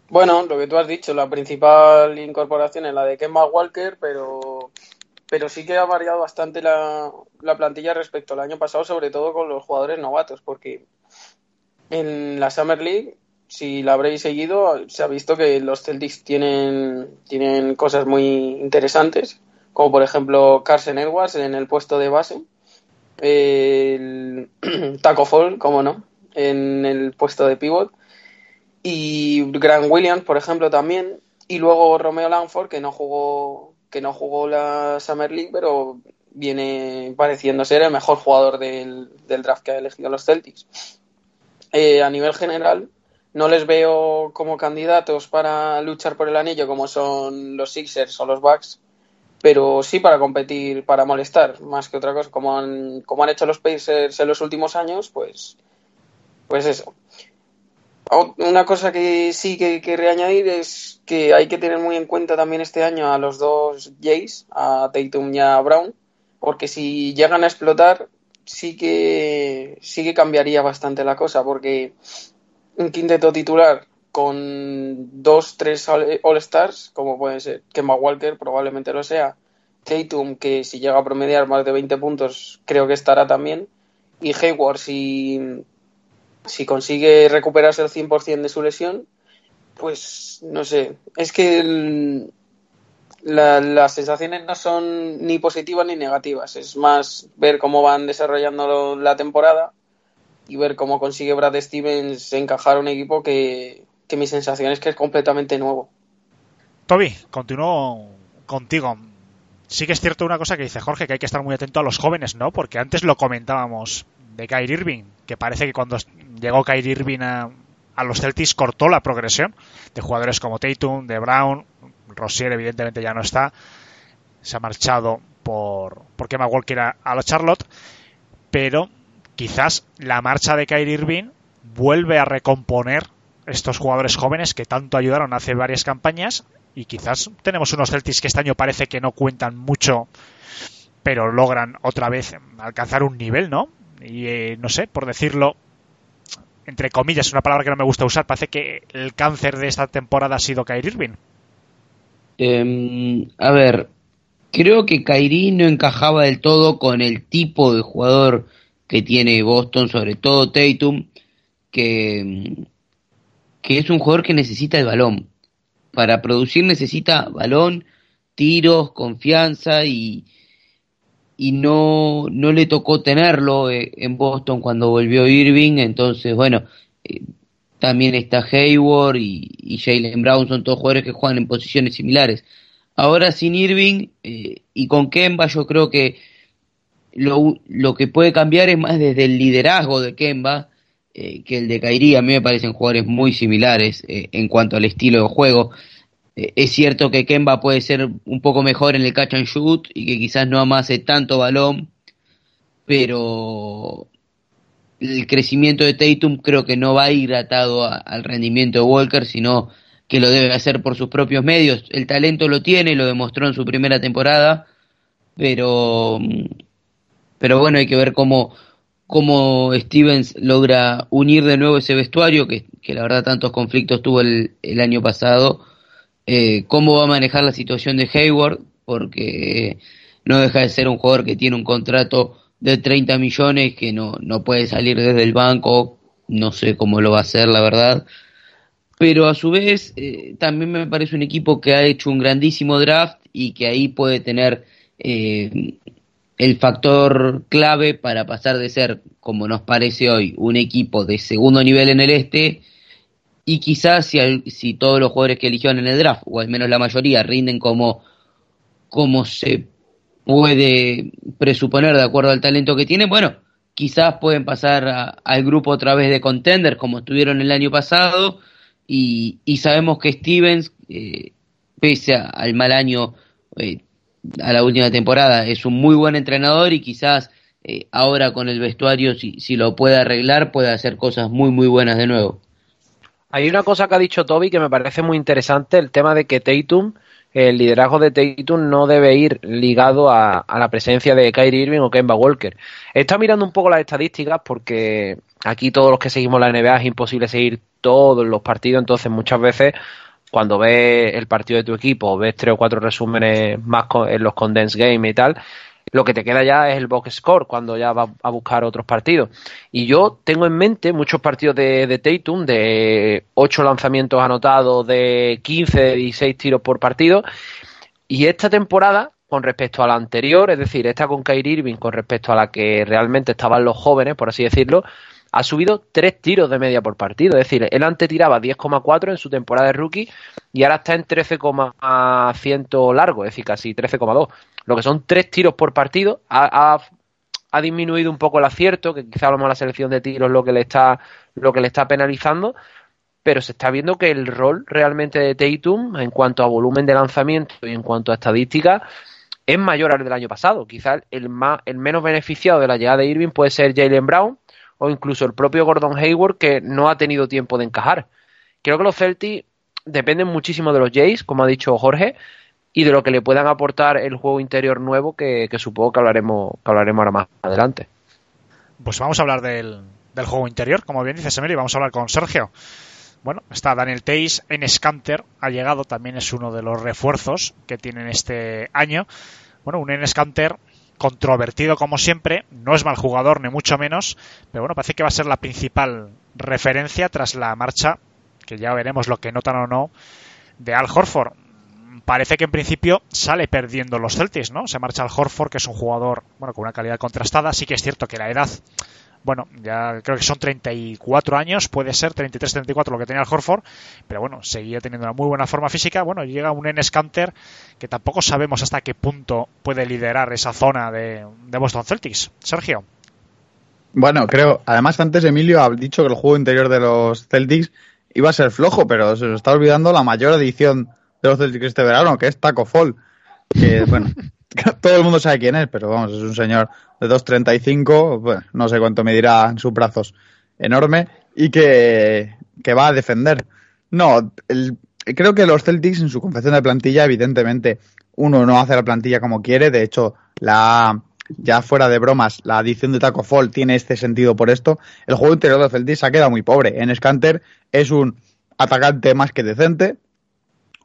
[SPEAKER 7] Bueno, lo que tú has dicho, la principal incorporación es la de Kemba Walker, pero, pero sí que ha variado bastante la, la plantilla respecto al año pasado, sobre todo con los jugadores novatos, porque en la Summer League si la habréis seguido, se ha visto que los Celtics tienen, tienen cosas muy interesantes, como por ejemplo Carson Edwards en el puesto de base, el (clears throat) Taco Fall, como no, en el puesto de pivot, y Grant Williams, por ejemplo, también, y luego Romeo Langford, que no jugó, que no jugó la Summer League, pero viene pareciendo ser el mejor jugador del, del draft que ha elegido los Celtics. Eh, a nivel general, no les veo como candidatos para luchar por el anillo como son los Sixers o los Bucks, pero sí para competir, para molestar, más que otra cosa, como han, como han hecho los Pacers en los últimos años, pues, pues eso. Una cosa que sí que querría añadir es que hay que tener muy en cuenta también este año a los dos Jays, a Tatum y a Brown, porque si llegan a explotar, sí que, sí que cambiaría bastante la cosa, porque un quinteto titular con dos, tres All-Stars, como puede ser Kemba Walker, probablemente lo sea, Tatum, que si llega a promediar más de 20 puntos, creo que estará también, y Hayward, si, si consigue recuperarse el 100% de su lesión, pues no sé, es que las sensaciones no son ni positivas ni negativas, es más ver cómo van desarrollando la temporada y ver cómo consigue Brad Stevens encajar un equipo que, que mi sensación es que es completamente nuevo.
[SPEAKER 1] Toby, continúo contigo. Sí que es cierto una cosa que dice Jorge, que hay que estar muy atento a los jóvenes, ¿no? Porque antes lo comentábamos de Kyrie Irving, que parece que cuando llegó Kyrie Irving a, los Celtics cortó la progresión de jugadores como Tatum, de Brown, Rossier evidentemente ya no está, se ha marchado por, por Kemba Walker a, a los Charlotte, pero quizás la marcha de Kyrie Irving vuelve a recomponer estos jugadores jóvenes que tanto ayudaron hace varias campañas y quizás tenemos unos Celtics que este año parece que no cuentan mucho pero logran otra vez alcanzar un nivel, ¿no? Y eh, no sé, por decirlo entre comillas, una palabra que no me gusta usar, parece que el cáncer de esta temporada ha sido Kyrie Irving.
[SPEAKER 5] Eh, a ver, creo que Kyrie no encajaba del todo con el tipo de jugador que tiene Boston, sobre todo Tatum, que, que es un jugador que necesita el balón. Para producir necesita balón, tiros, confianza y, y no, no le tocó tenerlo eh, en Boston cuando volvió Irving, entonces bueno, eh, también está Hayward y, y Jalen Brown, son todos jugadores que juegan en posiciones similares. Ahora sin Irving eh, y con Kemba yo creo que lo, lo que puede cambiar es más desde el liderazgo de Kemba que el de Kairi. A mí me parecen jugadores muy similares en cuanto al estilo de juego. Eh, es cierto que Kemba puede ser un poco mejor en el catch and shoot y que quizás no amase tanto balón, pero el crecimiento de Tatum creo que no va a ir atado al rendimiento de Walker, sino que lo debe hacer por sus propios medios. El talento lo tiene, lo demostró en su primera temporada, pero pero bueno, hay que ver cómo, cómo Stevens logra unir de nuevo ese vestuario, que, que la verdad tantos conflictos tuvo el año pasado, eh, cómo va a manejar la situación de Hayward, porque no deja de ser un jugador que tiene un contrato de 30 millones, que no, no puede salir desde el banco, no sé cómo lo va a hacer, la verdad. Pero a su vez, eh, también me parece un equipo que ha hecho un grandísimo draft y que ahí puede tener eh, el factor clave para pasar de ser, como nos parece hoy, un equipo de segundo nivel en el este, y quizás si, si todos los jugadores que eligieron en el draft, o al menos la mayoría, rinden como, como se puede presuponer de acuerdo al talento que tienen, bueno, quizás pueden pasar a, al grupo otra vez de contenders como estuvieron el año pasado, y, y sabemos que Stevens, eh, pese a, al mal año, eh, a la última temporada. Es un muy buen entrenador y quizás eh, ahora con el vestuario, si, si lo puede arreglar, puede hacer cosas muy, muy buenas de nuevo.
[SPEAKER 4] Hay una cosa que ha dicho Toby que me parece muy interesante, el tema de que Tatum, el liderazgo de Tatum no debe ir ligado a, la presencia de Kyrie Irving o Kemba Walker. Estado mirando un poco las estadísticas porque aquí todos los que seguimos la NBA es imposible seguir todos los partidos, entonces muchas veces cuando ves el partido de tu equipo ves tres o cuatro resúmenes más en los condensed game y tal, lo que te queda ya es el box score cuando ya vas a buscar otros partidos. Y yo tengo en mente muchos partidos de, de Tatum, de 8 lanzamientos anotados, de 15, de 16 tiros por partido. Y esta temporada, con respecto a la anterior, es decir, esta con Kyrie Irving, con respecto a la que realmente estaban los jóvenes, por así decirlo, ha subido 3 tiros de media por partido. Es decir, él antes tiraba 10,4 en su temporada de rookie y ahora está en 13,100 largo, es decir, casi 13,2. Lo que son 3 tiros por partido. Ha, ha- disminuido un poco el acierto, que quizá a lo la selección de tiros lo que le está, lo que le está penalizando, pero se está viendo que el rol realmente de Tatum en cuanto a volumen de lanzamiento y en cuanto a estadística es mayor al del año pasado. Quizás el, más, el menos beneficiado de la llegada de Irving puede ser Jalen Brown o incluso el propio Gordon Hayward que no ha tenido tiempo de encajar. Creo que los Celtics dependen muchísimo de los Jays, como ha dicho Jorge, y de lo que le puedan aportar el juego interior nuevo que, que supongo que hablaremos, que hablaremos ahora más adelante.
[SPEAKER 1] Pues vamos a hablar del, del juego interior, como bien dice Semeli, vamos a hablar con Sergio. Bueno, está Daniel Teis en Scanter, ha llegado, también es uno de los refuerzos que tienen este año. Bueno, un Scanter controvertido como siempre, no es mal jugador ni mucho menos, pero bueno, parece que va a ser la principal referencia tras la marcha, que ya veremos lo que notan o no, de Al Horford. Parece que en principio sale perdiendo los Celtics, ¿no? Se marcha Al Horford, que es un jugador, bueno, con una calidad contrastada, sí que es cierto que la edad bueno, ya creo que son 34 años, puede ser 33, 34 lo que tenía el Horford, pero bueno, seguía teniendo una muy buena forma física. Bueno, llega un Enes Kanter que tampoco sabemos hasta qué punto puede liderar esa zona de, de Boston Celtics. Sergio.
[SPEAKER 8] Bueno, creo, además antes Emilio ha dicho que el juego interior de los Celtics iba a ser flojo, pero se nos está olvidando la mayor edición de los Celtics este verano, que es Taco Fall. Que, bueno, (laughs) (laughs) todo el mundo sabe quién es, pero vamos, es un señor de 2.35, bueno, no sé cuánto medirá en sus brazos, enorme, y que, que va a defender. No, el- creo que los Celtics en su confección de plantilla, evidentemente, uno no hace la plantilla como quiere, de hecho, la ya fuera de bromas, la adición de Taco Fall tiene este sentido por esto. El juego interior de Celtics ha quedado muy pobre. En Scanter es un atacante más que decente,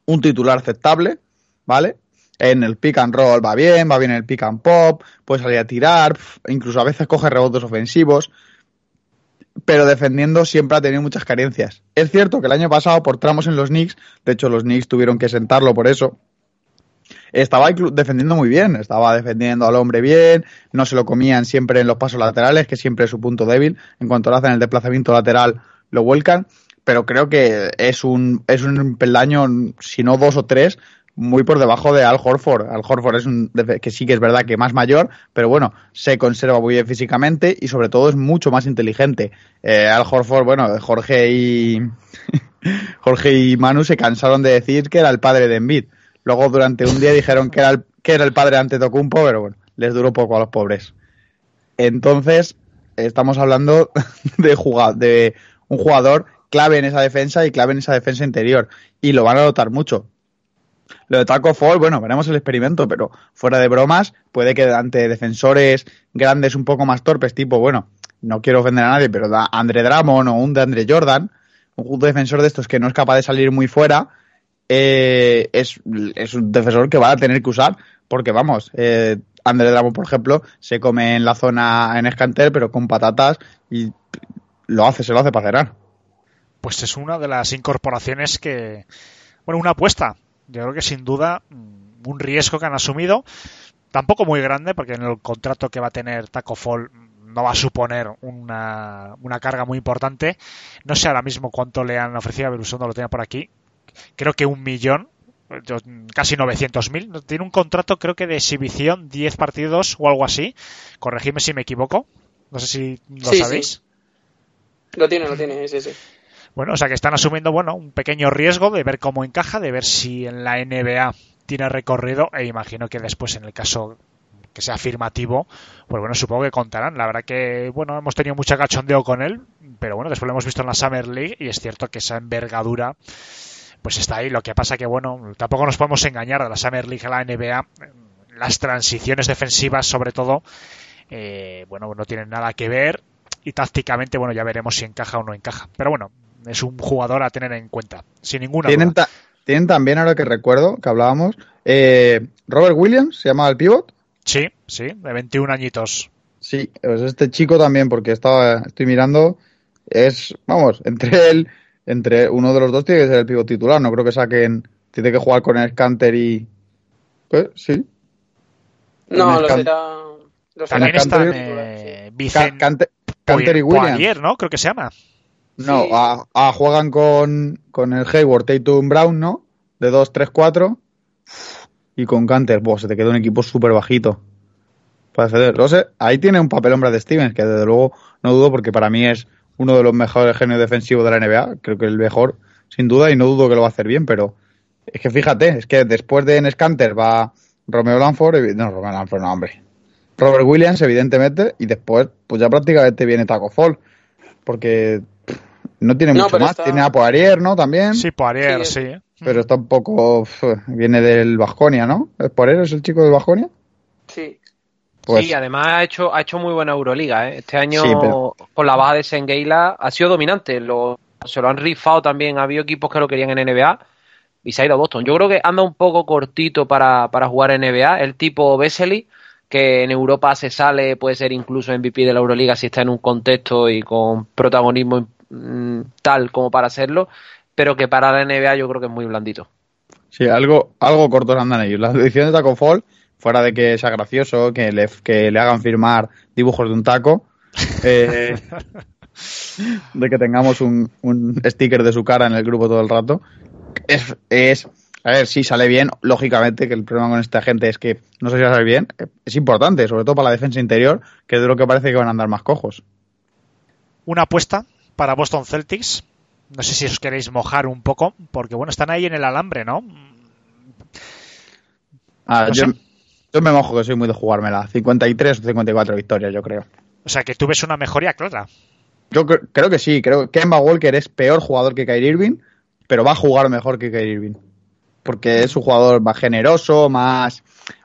[SPEAKER 8] un titular aceptable, ¿vale? En el pick and roll va bien, va bien en el pick and pop, puede salir a tirar, incluso a veces coge rebotes ofensivos, pero defendiendo siempre ha tenido muchas carencias. Es cierto que el año pasado por tramos en los Knicks, de hecho los Knicks tuvieron que sentarlo por eso, estaba defendiendo muy bien, estaba defendiendo al hombre bien, no se lo comían siempre en los pasos laterales, que siempre es su punto débil, en cuanto lo hacen el desplazamiento lateral lo vuelcan, pero creo que es un, es un peldaño, si no dos o tres, muy por debajo de Al Horford. Al Horford es un que sí que es verdad que más mayor, pero bueno, se conserva muy bien físicamente y sobre todo es mucho más inteligente. Eh, Al Horford, bueno, Jorge y (laughs) Jorge y Manu se cansaron de decir que era el padre de Embiid. Luego durante un día dijeron que era el, que era el padre de Antetokounmpo, pero bueno, les duró poco a los pobres. Entonces, estamos hablando (laughs) de, de un jugador clave en esa defensa y clave en esa defensa interior. Y lo van a notar mucho. Lo de Taco Fall, bueno, veremos el experimento, pero fuera de bromas, puede que ante defensores grandes un poco más torpes, tipo, bueno, no quiero ofender a nadie, pero da Andre Drummond o un de Andre Jordan, un defensor de estos que no es capaz de salir muy fuera, eh, es, es un defensor que va a tener que usar, porque vamos, eh, Andre Drummond, por ejemplo, se come en la zona en escanter, pero con patatas y lo hace, se lo hace para cenar.
[SPEAKER 1] Pues es una de las incorporaciones que, bueno, una apuesta. Yo creo que sin duda mm, un riesgo que han asumido, tampoco muy grande, porque en el contrato que va a tener Taco Fall no va a suponer una, una carga muy importante. No sé ahora mismo cuánto le han ofrecido, a ver, Usondo lo tenía por aquí. Creo que un millón, yo- casi 900.000. Tiene un contrato, creo que de exhibición, 10 partidos o algo así. Corregidme si me equivoco. No sé si lo
[SPEAKER 7] Sí, sí.
[SPEAKER 1] sabéis.
[SPEAKER 7] Lo tiene, lo tiene, sí, sí.
[SPEAKER 1] Bueno, o sea que están asumiendo, bueno, un pequeño riesgo de ver cómo encaja, de ver si en la NBA tiene recorrido e imagino que después en el caso que sea afirmativo, pues bueno, supongo que contarán. La verdad que, bueno, hemos tenido mucho cachondeo con él, pero bueno, después lo hemos visto en la Summer League y es cierto que esa envergadura pues está ahí. Lo que pasa que, bueno, tampoco nos podemos engañar de la Summer League a la NBA. Las transiciones defensivas, sobre todo, eh, bueno, no tienen nada que ver y tácticamente, bueno, ya veremos si encaja o no encaja. Pero bueno, es un jugador a tener en cuenta, sin ninguna
[SPEAKER 8] Tienen,
[SPEAKER 1] duda.
[SPEAKER 8] ta- tienen también, ahora que recuerdo, que hablábamos, eh, Robert Williams, se llama el pivot.
[SPEAKER 1] Sí, sí, de 21 añitos.
[SPEAKER 8] Sí, pues este chico también, porque estaba, estoy mirando, es, vamos, (laughs) entre él, entre uno de los dos tiene que ser el pivot titular, no creo que saquen, tiene que jugar con el Canter y... Pues, sí.
[SPEAKER 7] No, lo será. Lo será
[SPEAKER 1] También están
[SPEAKER 8] Canter-
[SPEAKER 1] eh,
[SPEAKER 8] Ca-
[SPEAKER 1] Vicen
[SPEAKER 8] Canter, Canter y Williams.
[SPEAKER 1] Poirier, ¿no? Creo que se llama.
[SPEAKER 8] No,
[SPEAKER 7] Sí.
[SPEAKER 8] a- a- juegan con, con el Hayward, Tatum, Brown, ¿no? De 2, 3, 4. Y con Canter, Buah, se te queda un equipo súper bajito. Para defender. No sé, ahí tiene un papel Brad Stevens, que desde luego no dudo porque para mí es uno de los mejores genios defensivos de la NBA. Creo que el mejor, sin duda, y no dudo que lo va a hacer bien, pero es que fíjate, es que después de Enes Kanter va Romeo Lanford, no, Romeo Lanford, no, hombre. Robert Williams, evidentemente, y después, pues ya prácticamente viene Taco Fall, porque no tiene
[SPEAKER 7] No,
[SPEAKER 8] mucho más.
[SPEAKER 7] está-
[SPEAKER 8] Tiene a Poirier, ¿no? También,
[SPEAKER 1] Sí, Poirier,
[SPEAKER 7] Sí,
[SPEAKER 1] sí.
[SPEAKER 8] pero está un poco, viene del Vasconia, ¿no? ¿Es Poirier es el chico del Vasconia?
[SPEAKER 7] Sí.
[SPEAKER 8] Pues,
[SPEAKER 4] sí, además ha hecho, ha hecho muy buena Euroliga. ¿eh? Este año,
[SPEAKER 8] Sí, pero-
[SPEAKER 4] con la baja de Sengeila, ha sido dominante. Lo, se lo han rifado también. Había equipos que lo querían en NBA y se ha ido a Boston. Yo creo que anda un poco cortito para, para jugar en NBA. El tipo Vesely, que en Europa se sale, puede ser incluso MVP de la Euroliga si está en un contexto y con protagonismo mm, tal como para hacerlo. Pero que para la NBA yo creo que es muy blandito.
[SPEAKER 8] Sí, algo, algo cortos andan ellos. La edición de Taco Fall, fuera de que sea gracioso, que le, que le hagan firmar dibujos de un taco, (laughs) eh, de que tengamos un, un sticker de su cara en el grupo todo el rato, es, es, a ver, si sale bien, lógicamente que el problema con esta gente es que no sé si va a salir bien, es importante, sobre todo para la defensa interior, que es de lo que parece que van a andar más cojos.
[SPEAKER 1] Una apuesta para Boston Celtics. No sé si os queréis mojar un poco, porque bueno, están ahí en el alambre, ¿no?
[SPEAKER 8] Ah,
[SPEAKER 1] No
[SPEAKER 8] yo, me mojo que soy muy de jugármela, 53 o 54 victorias, yo creo.
[SPEAKER 1] O sea, que tú ves una mejoría clara.
[SPEAKER 8] Yo cre- creo que sí, creo que Kemba Walker es peor jugador que Kyrie Irving, pero va a jugar mejor que Kyrie Irving. Porque es un jugador más generoso, más,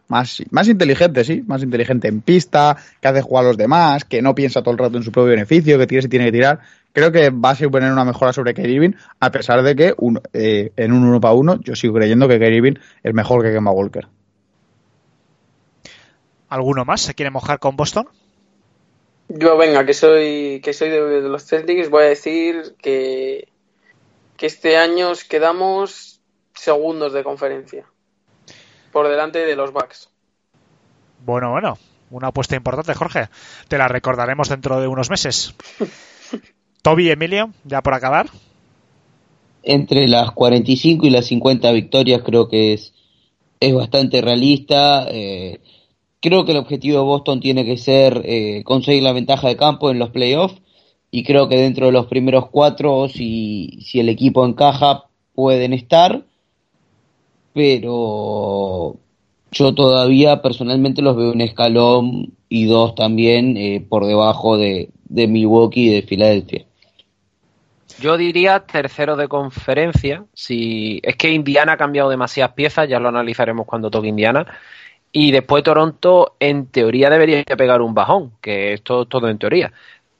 [SPEAKER 8] más, más inteligente, sí, más inteligente en pista, que hace jugar a los demás, que no piensa todo el rato en su propio beneficio, que tira si tiene que tirar. Creo que va a suponer una mejora sobre Kyrie Irving, a pesar de que un- eh, en un uno para uno yo sigo creyendo que Kyrie Irving es mejor que Kemba Walker.
[SPEAKER 1] ¿Alguno más se quiere mojar con Boston?
[SPEAKER 7] Yo, venga, que soy, que soy de, de los Celtics, voy a decir que, que este año os quedamos segundos de conferencia. Por delante de los Bucks.
[SPEAKER 1] Bueno, bueno, una apuesta importante, Jorge. Te la recordaremos dentro de unos meses. (laughs) Toby, Emilio, ya por acabar.
[SPEAKER 5] entre las 45 y las 50 victorias creo que es, es bastante realista. eh, creo que el objetivo de Boston tiene que ser eh, conseguir la ventaja de campo en los playoffs y creo que dentro de los primeros cuatro, si, si el equipo encaja, pueden estar. Pero yo todavía personalmente los veo un escalón y dos también eh, por debajo de, de Milwaukee y de Filadelfia.
[SPEAKER 4] Yo diría tercero de conferencia. Si es que Indiana ha cambiado demasiadas piezas, ya lo analizaremos cuando toque Indiana. Y después Toronto, en teoría, debería pegar un bajón, que esto es todo en teoría.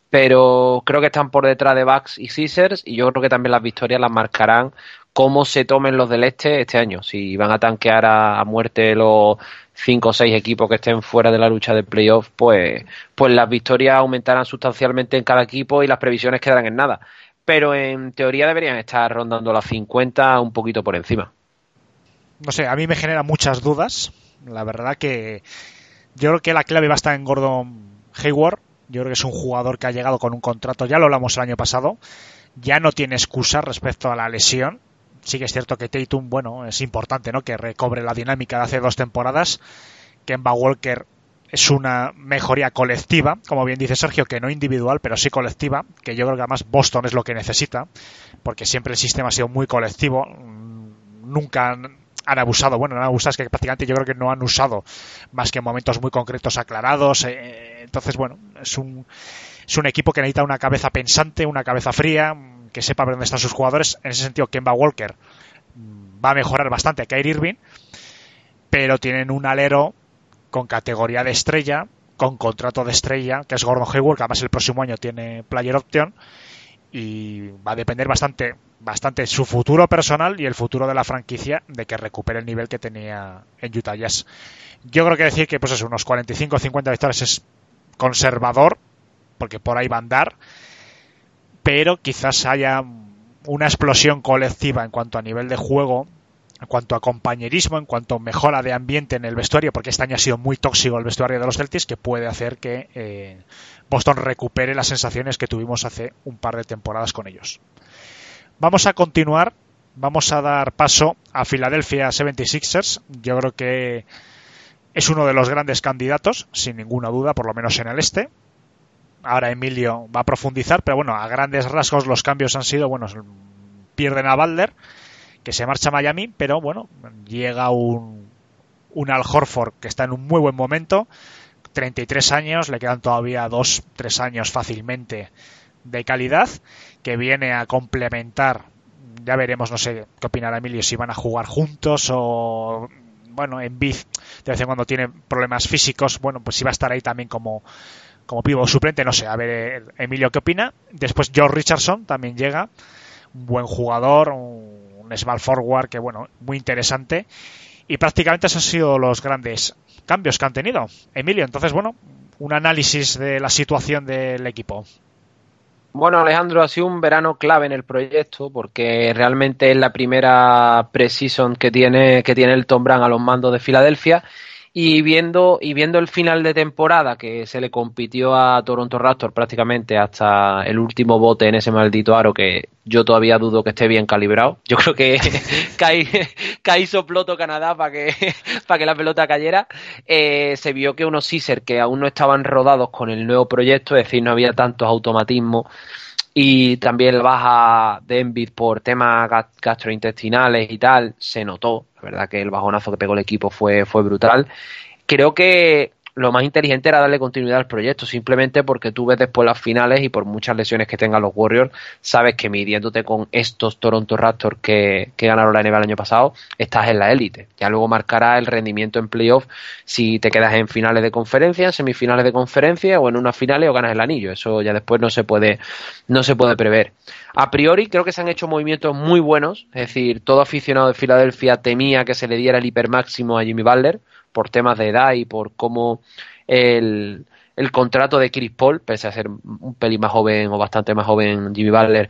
[SPEAKER 4] Pero creo que están por detrás de Bucks y Caesars, y yo creo que también las victorias las marcarán cómo se tomen los del este este año. Si van a tanquear a, a muerte los cinco o seis equipos que estén fuera de la lucha de playoff, pues, pues las victorias aumentarán sustancialmente en cada equipo y las previsiones quedarán en nada pero en teoría deberían estar rondando las 50 un poquito por encima.
[SPEAKER 1] No sé, a mí me genera muchas dudas. La verdad que yo creo que la clave va a estar en Gordon Hayward. Yo creo que es un jugador que ha llegado con un contrato, ya lo hablamos el año pasado, ya no tiene excusa respecto a la lesión. Sí que es cierto que Tatum, bueno, es importante, ¿no? Que recobre la dinámica de hace dos temporadas. Kemba Walker es una mejoría colectiva, como bien dice Sergio, que no individual, pero sí colectiva, que yo creo que además Boston es lo que necesita, porque siempre el sistema ha sido muy colectivo, nunca han abusado, bueno, no han abusado, es que prácticamente yo creo que no han usado más que momentos muy concretos aclarados. eh, entonces, bueno, es un, es un equipo que necesita una cabeza pensante, una cabeza fría, que sepa dónde están sus jugadores. En ese sentido, Kemba Walker mm, va a mejorar bastante a Kyrie Irving, pero tienen un alero con categoría de estrella, con contrato de estrella, que es Gordon Hayward, que además el próximo año tiene player option y va a depender bastante bastante su futuro personal y el futuro de la franquicia de que recupere el nivel que tenía en Utah Jazz. Yo creo que decir que pues eso, unos 45 o 50 victorias es conservador, porque por ahí va a andar, pero quizás haya una explosión colectiva en cuanto a nivel de juego, en cuanto a compañerismo, en cuanto a mejora de ambiente en el vestuario, porque este año ha sido muy tóxico el vestuario de los Celtics, que puede hacer que eh, Boston recupere las sensaciones que tuvimos hace un par de temporadas con ellos. Vamos a continuar, vamos a dar paso a Philadelphia 76ers. Yo creo que es uno de los grandes candidatos, sin ninguna duda, por lo menos en el este. Ahora Emilio va a profundizar, pero bueno, a grandes rasgos los cambios han sido, bueno, pierden a Balder, que se marcha a Miami, pero bueno, llega un, un Al Horford que está en un muy buen momento, 33 años, le quedan todavía 2, 3 años fácilmente de calidad, que viene a complementar, ya veremos, no sé qué opinará Emilio, si van a jugar juntos o, bueno, en Biz de vez en cuando tiene problemas físicos, bueno, pues si va a estar ahí también como, como pivo suplente, no sé, a ver Emilio qué opina. Después George Richardson también llega, un buen jugador, un, un small forward que, bueno, muy interesante. Y prácticamente esos han sido los grandes cambios que han tenido. Emilio, entonces, bueno, un análisis de la situación del equipo.
[SPEAKER 4] Bueno, Alejandro, ha sido un verano clave en el proyecto porque realmente es la primera preseason que tiene, que tiene el Tom Brand a los mandos de Filadelfia y viendo, y viendo el final de temporada que se le compitió a Toronto Raptors prácticamente hasta el último bote en ese maldito aro que yo todavía dudo que esté bien calibrado. Yo creo que caí, caí soploto Canadá para que, (laughs) para que la pelota cayera. Eh, se vio que unos Caesar que aún no estaban rodados con el nuevo proyecto, es decir, no había tantos automatismos y también la baja de Embiid por temas gastrointestinales y tal se notó. La verdad que el bajonazo que pegó el equipo fue, fue brutal. Creo que lo más inteligente era darle continuidad al proyecto, simplemente porque tú ves después las finales y por muchas lesiones que tengan los Warriors, sabes que midiéndote con estos Toronto Raptors que, que ganaron la NBA el año pasado, estás en la élite. Ya luego marcará el rendimiento en playoff si te quedas en finales de conferencia, en semifinales de conferencia o en unas finales o ganas el anillo. Eso ya después no se puede, no se puede prever. A priori creo que se han hecho movimientos muy buenos, es decir, todo aficionado de Filadelfia temía que se le diera el hipermáximo a Jimmy Butler por temas de edad y por cómo el, el contrato de Chris Paul, pese a ser un pelín más joven o bastante más joven Jimmy Butler,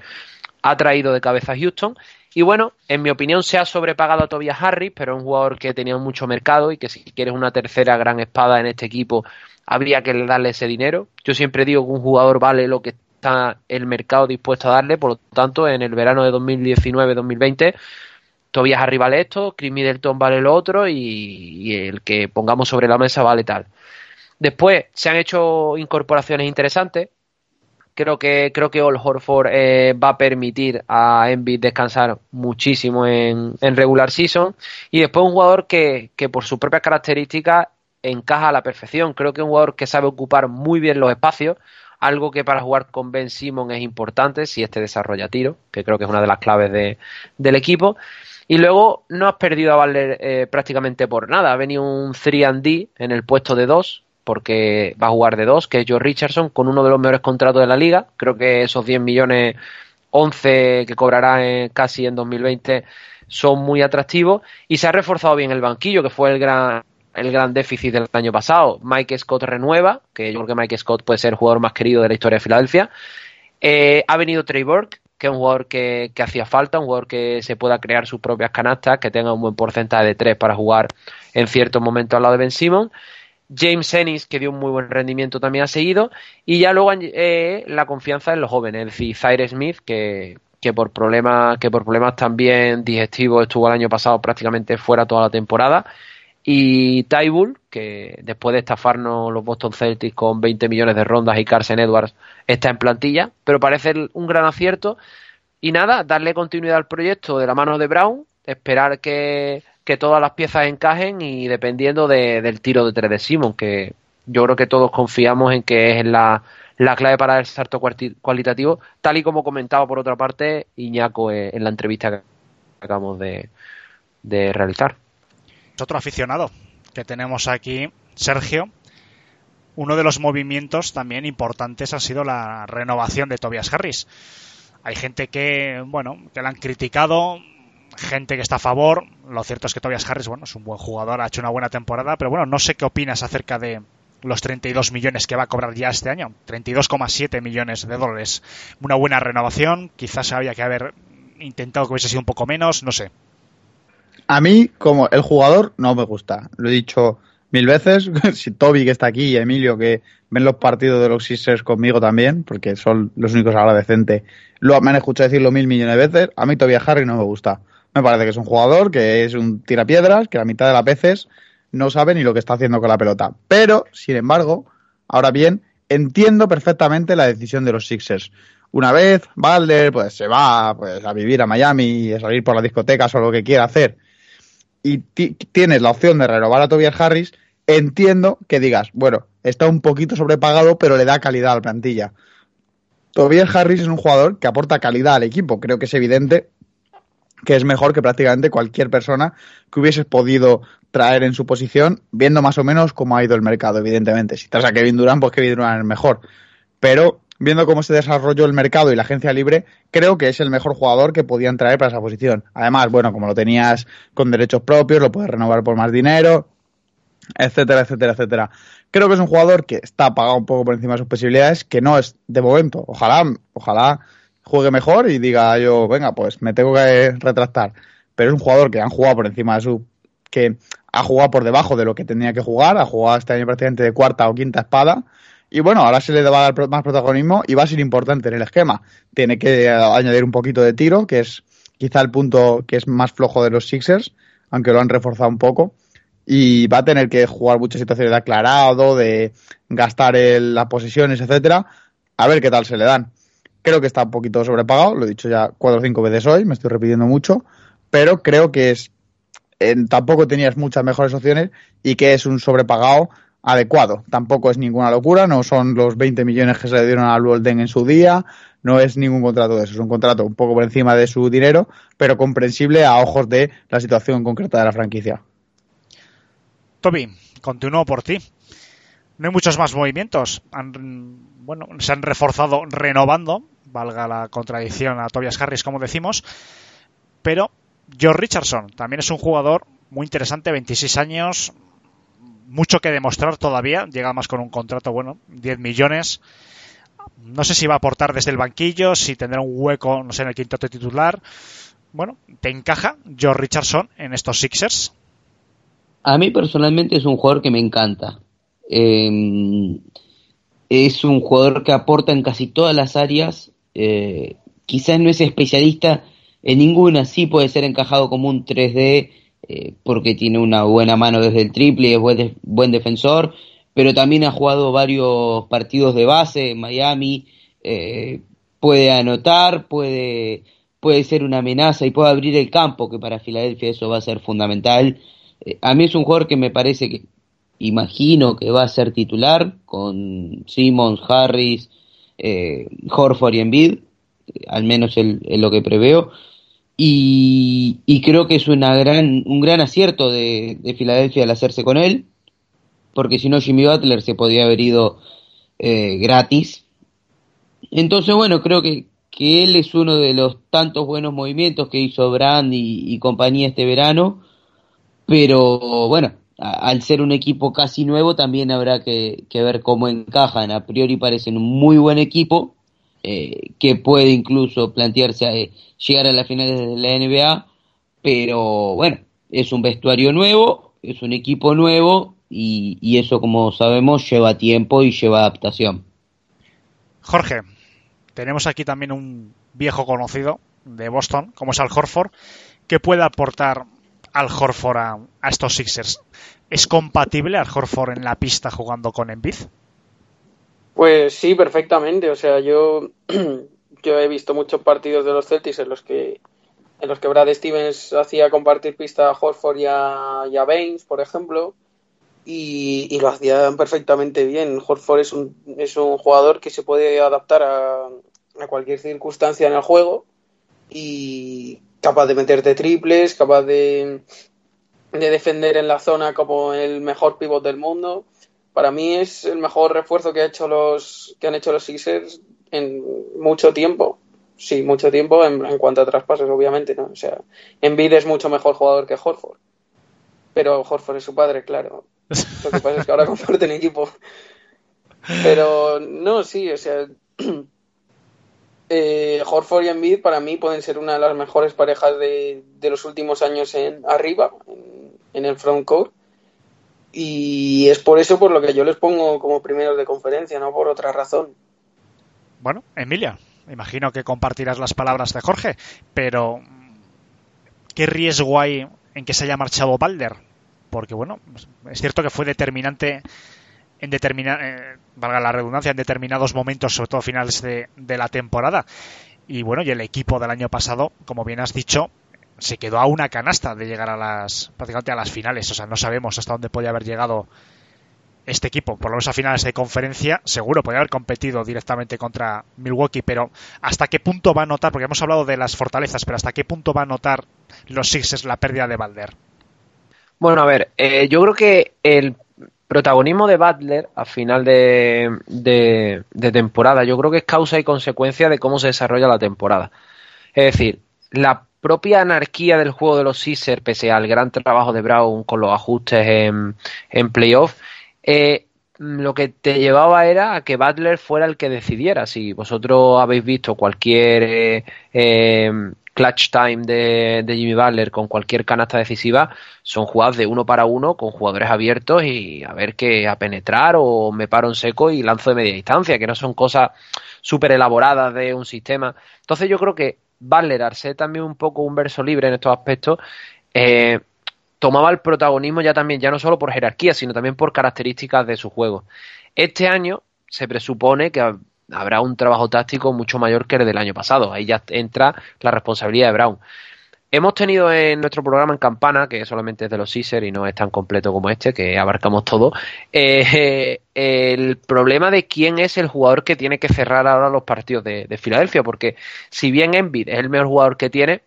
[SPEAKER 4] ha traído de cabeza a Houston. Y bueno, en mi opinión se ha sobrepagado a Tobias Harris, pero es un jugador que tenía mucho mercado y que si quieres una tercera gran espada en este equipo, habría que darle ese dinero. Yo siempre digo que un jugador vale lo que está el mercado dispuesto a darle, por lo tanto, en el verano de 2019-2020 Tobias Harris vale esto, Chris Middleton vale lo otro y, el que pongamos sobre la mesa vale tal. Después se han hecho incorporaciones interesantes. Creo que creo que All Horford eh, va a permitir a Embiid descansar muchísimo en, en, regular season y después un jugador que, que por sus propias características encaja a la perfección. Creo que es un jugador que sabe ocupar muy bien los espacios, algo que para jugar con Ben Simon es importante si este desarrolla tiro, que creo que es una de las claves de, del equipo. Y luego no has perdido a Valer eh, prácticamente por nada. Ha venido un 3D en el puesto de 2, porque va a jugar de 2, que es Joe Richardson, con uno de los mejores contratos de la liga. Creo que esos 10 millones 11 que cobrará en, casi en 2020 son muy atractivos. Y se ha reforzado bien el banquillo, que fue el gran, el gran déficit del año pasado. Mike Scott renueva, que yo creo que Mike Scott puede ser el jugador más querido de la historia de Filadelfia. Eh, ha venido Trey Burke, que un jugador que, que, hacía falta, un jugador que se pueda crear sus propias canastas, que tenga un buen porcentaje de tres para jugar en ciertos momentos al lado de Ben Simon. James Ennis, que dio un muy buen rendimiento, también ha seguido. Y ya luego eh, la confianza en los jóvenes, es decir, Zaire Smith, que, que, por problemas, que por problemas también digestivos estuvo el año pasado prácticamente fuera toda la temporada. Y Tybull, que después de estafarnos los Boston Celtics con 20 millones de rondas y Carson Edwards está en plantilla, pero parece un gran acierto. Y nada, darle continuidad al proyecto de la mano de Brown, esperar que que todas las piezas encajen y dependiendo de- del tiro de tres de Simon, que yo creo que todos confiamos en que es la, la clave para el salto cualitativo, tal y como comentaba por otra parte Iñaco eh, en la entrevista que acabamos de, de realizar.
[SPEAKER 1] Otro aficionado que tenemos aquí, Sergio. Uno de los movimientos también importantes ha sido la renovación de Tobias Harris. Hay gente que, bueno, que la han criticado, gente que está a favor. Lo cierto es que Tobias Harris, bueno, es un buen jugador, ha hecho una buena temporada, pero bueno, no sé qué opinas acerca de los 32 millones que va a cobrar ya este año. 32,7 millones de dólares. Una buena renovación, quizás había que haber intentado que hubiese sido un poco menos, no sé.
[SPEAKER 8] A mí, como el jugador, no me gusta. Lo he dicho mil veces. (laughs) si Toby, que está aquí, y Emilio, que ven los partidos de los Sixers conmigo también, porque son los únicos ahora decentes, lo, me han escuchado decirlo mil millones de veces. A mí Toby Harry no me gusta. Me parece que es un jugador, que es un tirapiedras, que la mitad de las veces no sabe ni lo que está haciendo con la pelota. Pero, sin embargo, ahora bien, entiendo perfectamente la decisión de los Sixers. Una vez Balder pues se va pues, a vivir a Miami y a salir por las discotecas o lo que quiera hacer y ti- tienes la opción de renovar a Tobias Harris, entiendo que digas, bueno, está un poquito sobrepagado, pero le da calidad a la plantilla. Tobias Harris es un jugador que aporta calidad al equipo, creo que es evidente que es mejor que prácticamente cualquier persona que hubieses podido traer en su posición, viendo más o menos cómo ha ido el mercado, evidentemente. Si traes a Kevin Durant, pues Kevin Durant es mejor. Pero viendo cómo se desarrolló el mercado y la agencia libre, creo que es el mejor jugador que podían traer para esa posición. Además, bueno, como lo tenías con derechos propios, lo puedes renovar por más dinero, etcétera, etcétera, etcétera. Creo que es un jugador que está pagado un poco por encima de sus posibilidades, que no es de momento. Ojalá, ojalá juegue mejor y diga yo, venga, pues me tengo que retractar. Pero es un jugador que han jugado por encima de su, que ha jugado por debajo de lo que tenía que jugar, ha jugado este año prácticamente de cuarta o quinta espada. Y bueno, ahora se le va a dar más protagonismo y va a ser importante en el esquema. Tiene que añadir un poquito de tiro, que es quizá el punto que es más flojo de los Sixers, aunque lo han reforzado un poco. Y va a tener que jugar muchas situaciones de aclarado, de gastar el- las posesiones, etcétera. A ver qué tal se le dan. Creo que está un poquito sobrepagado, lo he dicho ya cuatro o cinco veces hoy, me estoy repitiendo mucho, pero creo que es en- tampoco tenías muchas mejores opciones y que es un sobrepagado adecuado. Tampoco es ninguna locura, no son los 20 millones que se le dieron a Luolden en su día, no es ningún contrato de eso, es un contrato un poco por encima de su dinero, pero comprensible a ojos de la situación concreta de la franquicia.
[SPEAKER 1] Toby, continúo por ti. No hay muchos más movimientos. Han, bueno, se han reforzado renovando, valga la contradicción a Tobias Harris, como decimos. Pero George Richardson también es un jugador muy interesante, 26 años, mucho que demostrar todavía. Llega más con un contrato, bueno, 10 millones. No sé si va a aportar desde el banquillo, si tendrá un hueco, no sé, en el quinteto titular. Bueno, ¿te encaja George Richardson en estos Sixers?
[SPEAKER 5] A mí personalmente es un jugador que me encanta. Eh, es un jugador que aporta en casi todas las áreas. Eh, quizás no es especialista en ninguna, sí puede ser encajado como un 3D eh, porque tiene una buena mano desde el triple y es buen, de- buen defensor, pero también ha jugado varios partidos de base en Miami. eh, puede anotar, puede, puede ser una amenaza y puede abrir el campo, que para Filadelfia eso va a ser fundamental. Eh, a mí es un jugador que me parece que imagino que va a ser titular con Simmons, Harris, eh, Horford y Embiid, al menos es lo que preveo. Y, y creo que es una gran, un gran acierto de, de Filadelfia al hacerse con él, porque si no Jimmy Butler se podría haber ido eh, gratis. Entonces, bueno, creo que, que él es uno de los tantos buenos movimientos que hizo Brand y, compañía este verano pero bueno, al ser un equipo casi nuevo también habrá que, que ver cómo encajan. A priori parecen un muy buen equipo eh, que puede incluso plantearse eh, llegar a las finales de la NBA, pero bueno, es un vestuario nuevo, es un equipo nuevo y, y eso como sabemos lleva tiempo y lleva adaptación.
[SPEAKER 1] Jorge, tenemos aquí también un viejo conocido de Boston, como es Al Horford, que puede aportar Al Horford a, a estos Sixers. ¿Es compatible Al Horford en la pista jugando con Embiid?
[SPEAKER 7] Pues sí, perfectamente. O sea, yo, (clears throat) yo he visto muchos partidos de los Celtics en los que en los que Brad Stevens hacía compartir pista a Horford y a, y a Baines, por ejemplo, y, lo hacían perfectamente bien. Horford es un, es un jugador que se puede adaptar a, a cualquier circunstancia en el juego y capaz de meterte triples, capaz de, de defender en la zona como el mejor pivot del mundo. Para mí es el mejor refuerzo que, ha hecho los, que han hecho los Sixers en mucho tiempo. Sí, mucho tiempo en, cuanto a traspasos, obviamente. ¿no? O sea, Embiid es mucho mejor jugador que Horford. Pero Horford es su padre, claro. Lo que pasa es que ahora (laughs) comparten equipo. Pero no, sí, o sea, (clears throat) eh, Horford y Embiid para mí pueden ser una de las mejores parejas de, de los últimos años en arriba, en, en el frontcourt. Y es por eso por lo que yo les pongo como primeros de conferencia, no por otra razón.
[SPEAKER 1] Bueno, Emilia, imagino que compartirás las palabras de Jorge, pero ¿qué riesgo hay en que se haya marchado Balder? Porque bueno, es cierto que fue determinante en determina, eh, valga la redundancia, en determinados momentos, sobre todo finales de, de, la temporada. Y bueno, y el equipo del año pasado, como bien has dicho, se quedó a una canasta de llegar a las prácticamente a las finales. O sea, no sabemos hasta dónde podía haber llegado este equipo, por lo menos a finales de conferencia, seguro podría haber competido directamente contra Milwaukee, pero ¿hasta qué punto va a notar? Porque hemos hablado de las fortalezas, pero ¿hasta qué punto va a notar los Sixers la pérdida de Balder?
[SPEAKER 4] Bueno, a ver, eh, yo creo que el protagonismo de Butler a final de, de, de, temporada, yo creo que es causa y consecuencia de cómo se desarrolla la temporada. Es decir, la propia anarquía del juego de los Sixers, pese al gran trabajo de Brown con los ajustes en, en playoff, eh, lo que te llevaba era a que Butler fuera el que decidiera. Si vosotros habéis visto cualquier eh, eh, clutch time de, Jimmy Butler con cualquier canasta decisiva, son jugadas de uno para uno con jugadores abiertos y a ver qué a penetrar o me paro en seco y lanzo de media distancia, que no son cosas súper elaboradas de un sistema. Entonces yo creo que Butler, al también un poco un verso libre en estos aspectos, eh, tomaba el protagonismo ya también, ya no solo por jerarquía, sino también por características de su juego. Este año se presupone que habrá un trabajo táctico mucho mayor que el del año pasado. Ahí ya entra la responsabilidad de Brown. Hemos tenido en nuestro programa en Campana, que solamente es de los Caesar y no es tan completo como este, que abarcamos todo, eh, el problema de quién es el jugador que tiene que cerrar ahora los partidos de, de Filadelfia, porque si bien Embiid es el mejor jugador que tiene,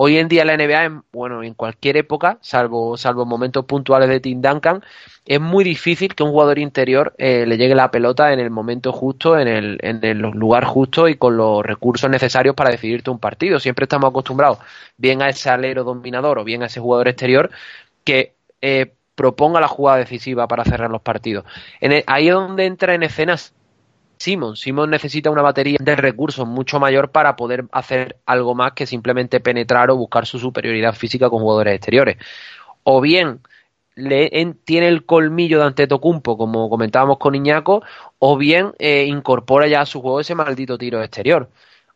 [SPEAKER 4] Hoy en día la NBA, bueno, en cualquier época, salvo, salvo momentos puntuales de Tim Duncan, es muy difícil que un jugador interior eh, le llegue la pelota en el momento justo, en el, en el lugar justo y con los recursos necesarios para decidirte un partido. Siempre estamos acostumbrados bien a ese alero dominador o bien a ese jugador exterior que eh, proponga la jugada decisiva para cerrar los partidos. El, ahí es donde entra en escenas Simon. Simon necesita una batería de recursos mucho mayor para poder hacer algo más que simplemente penetrar o buscar su superioridad física con jugadores exteriores. O bien le, en, tiene el colmillo de Antetokounmpo, como comentábamos con Iñaco, o bien eh, incorpora ya a su juego ese maldito tiro exterior.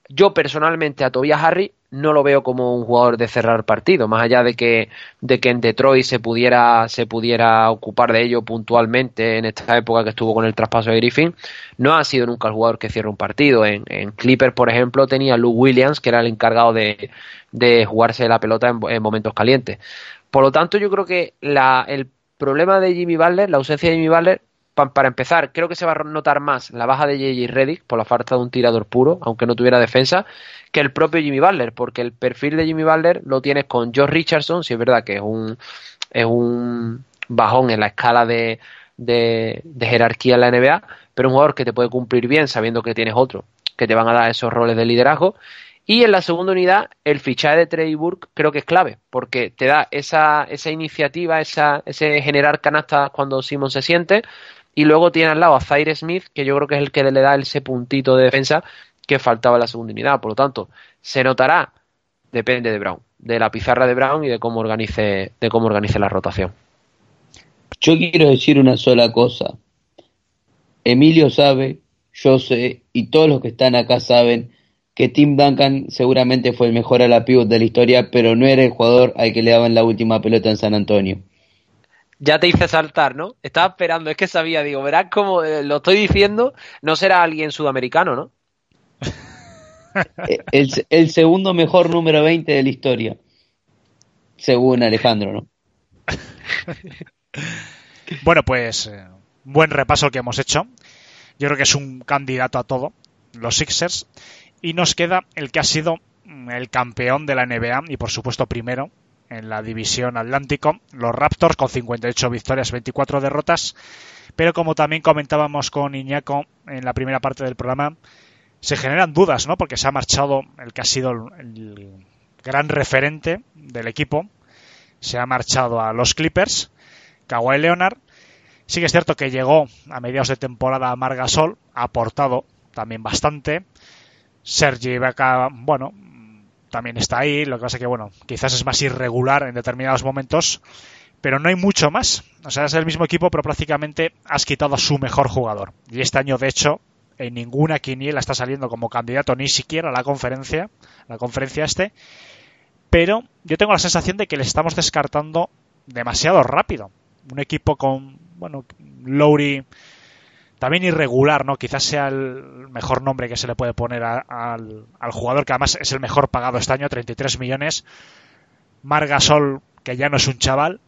[SPEAKER 4] Yo personalmente a Tobias Harry no lo veo como un jugador de cerrar partido, más allá de que, de que en Detroit se pudiera, se pudiera ocupar de ello puntualmente en esta época que estuvo con el traspaso de Griffin, no ha sido nunca el jugador que cierra un partido. En, en Clipper, por ejemplo, tenía Luke Williams, que era el encargado de, de jugarse la pelota en, momentos calientes. Por lo tanto, yo creo que la, el problema de Jimmy Butler, la ausencia de Jimmy Butler, para empezar, creo que se va a notar más la baja de JJ Reddick por la falta de un tirador puro, aunque no tuviera defensa, que el propio Jimmy Butler, porque el perfil de Jimmy Butler lo tienes con Josh Richardson, si es verdad que es un, es un bajón en la escala de, de, de jerarquía en la NBA, pero un jugador que te puede cumplir bien sabiendo que tienes otro, que te van a dar esos roles de liderazgo. Y en la segunda unidad, el fichaje de Trey Burke creo que es clave, porque te da esa, esa iniciativa, esa, ese generar canastas cuando Simon se siente, y luego tiene al lado a Zaire Smith, que yo creo que es el que le da ese puntito de defensa que faltaba en la segunda unidad. Por lo tanto, se notará, depende de Brown, de la pizarra de Brown y de cómo organice, de cómo organice la rotación.
[SPEAKER 5] Yo quiero decir una sola cosa. Emilio sabe, yo sé, y todos los que están acá saben que Tim Duncan seguramente fue el mejor a la pivot de la historia, pero no era el jugador al que le daban la última pelota en San Antonio
[SPEAKER 4] ya te hice saltar, ¿no? Estaba esperando, es que sabía, digo, verás cómo eh, lo estoy diciendo, no será alguien sudamericano, ¿no? (laughs)
[SPEAKER 5] el, el segundo mejor número 20 de la historia. Según Alejandro, ¿no? (laughs)
[SPEAKER 1] Bueno, pues eh, buen repaso el que hemos hecho. Yo creo que es un candidato a todo, los Sixers. Y nos queda el que ha sido mm, el campeón de la NBA y por supuesto primero en la división Atlántico, los Raptors con 58 victorias, 24 derrotas. Pero como también comentábamos con Iñaco en la primera parte del programa, se generan dudas, ¿no? Porque se ha marchado el que ha sido el gran referente del equipo, se ha marchado a los Clippers, Kawhi Leonard. Sí que es cierto que llegó a mediados de temporada a Margasol, ha aportado también bastante. Sergi Ibaka, bueno, también está ahí, lo que pasa que, bueno, quizás es más irregular en determinados momentos, pero no hay mucho más. O sea, es el mismo equipo, pero prácticamente has quitado a su mejor jugador. Y este año, de hecho, en ninguna quiniela está saliendo como candidato ni siquiera a la conferencia, la conferencia este, pero yo tengo la sensación de que le estamos descartando demasiado rápido. Un equipo con, bueno, Lowry también irregular, ¿no? Quizás sea el mejor nombre que se le puede poner al, jugador, que además es el mejor pagado este año, 33 millones. Margasol, que ya no es un chaval,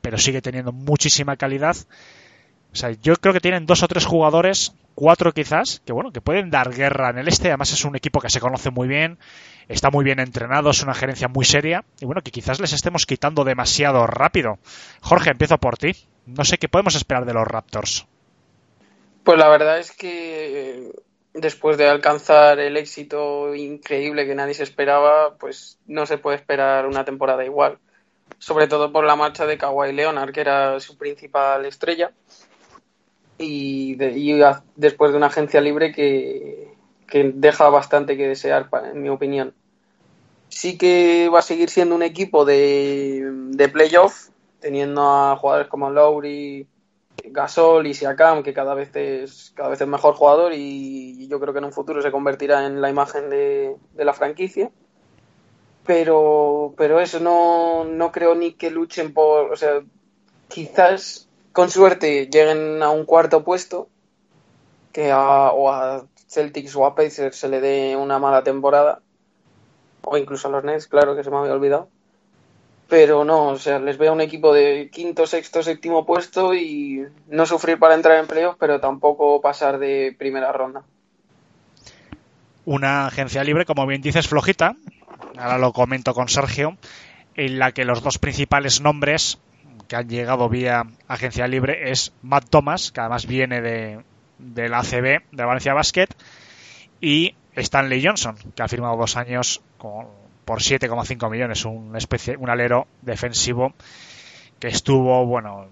[SPEAKER 1] pero sigue teniendo muchísima calidad. O sea, yo creo que tienen dos o tres jugadores, cuatro quizás, que bueno, que pueden dar guerra en el este. Además es un equipo que se conoce muy bien, está muy bien entrenado, es una gerencia muy seria. Y bueno, que quizás les estemos quitando demasiado rápido. Jorge, empiezo por ti. No sé qué podemos esperar de los Raptors.
[SPEAKER 7] Pues la verdad es que después de alcanzar el éxito increíble que nadie se esperaba, pues no se puede esperar una temporada igual. Sobre todo por la marcha de Kawhi Leonard, que era su principal estrella y, después de una agencia libre que, deja bastante que desear, en mi opinión. Sí que va a seguir siendo un equipo de, de playoff, teniendo a jugadores como Lowry, Gasol y Siakam, que cada vez es cada vez es mejor jugador y yo creo que en un futuro se convertirá en la imagen de, la franquicia. Pero, pero eso no, no creo ni que luchen por, o sea, quizás con suerte lleguen a un cuarto puesto, que a, o a Celtics o a Pacers se le dé una mala temporada, o incluso a los Nets, claro que se me había olvidado. Pero no, o sea, les veo un equipo de quinto, sexto, séptimo puesto y no sufrir para entrar en playoff, pero tampoco pasar de primera ronda.
[SPEAKER 1] Una agencia libre, como bien dices, flojita. Ahora lo comento con Sergio, en la que los dos principales nombres que han llegado vía agencia libre es Matt Thomas, que además viene de, del ACB, de Valencia Basket, y Stanley Johnson, que ha firmado dos años por 7,5 millones, un, especie, un alero defensivo que estuvo, bueno,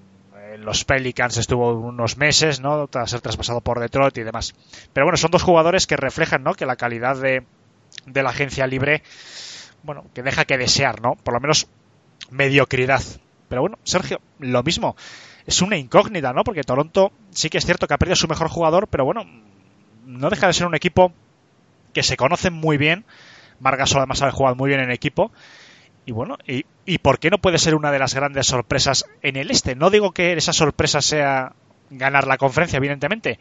[SPEAKER 1] en los Pelicans estuvo unos meses, ¿no? Tras ser traspasado por Detroit y demás. Pero bueno, son dos jugadores que reflejan, ¿no? Que la calidad de, de la agencia libre, bueno, que deja que desear, ¿no? Por lo menos mediocridad pero bueno, Sergio, lo mismo. Es una incógnita, ¿no? Porque Toronto sí que es cierto que ha perdido su mejor jugador, pero bueno, no deja de ser un equipo que se conoce muy bien. Margasol además sabe jugar muy bien en equipo. Y bueno, y, y, por qué no puede ser una de las grandes sorpresas en el este? No digo que esa sorpresa sea ganar la conferencia, evidentemente,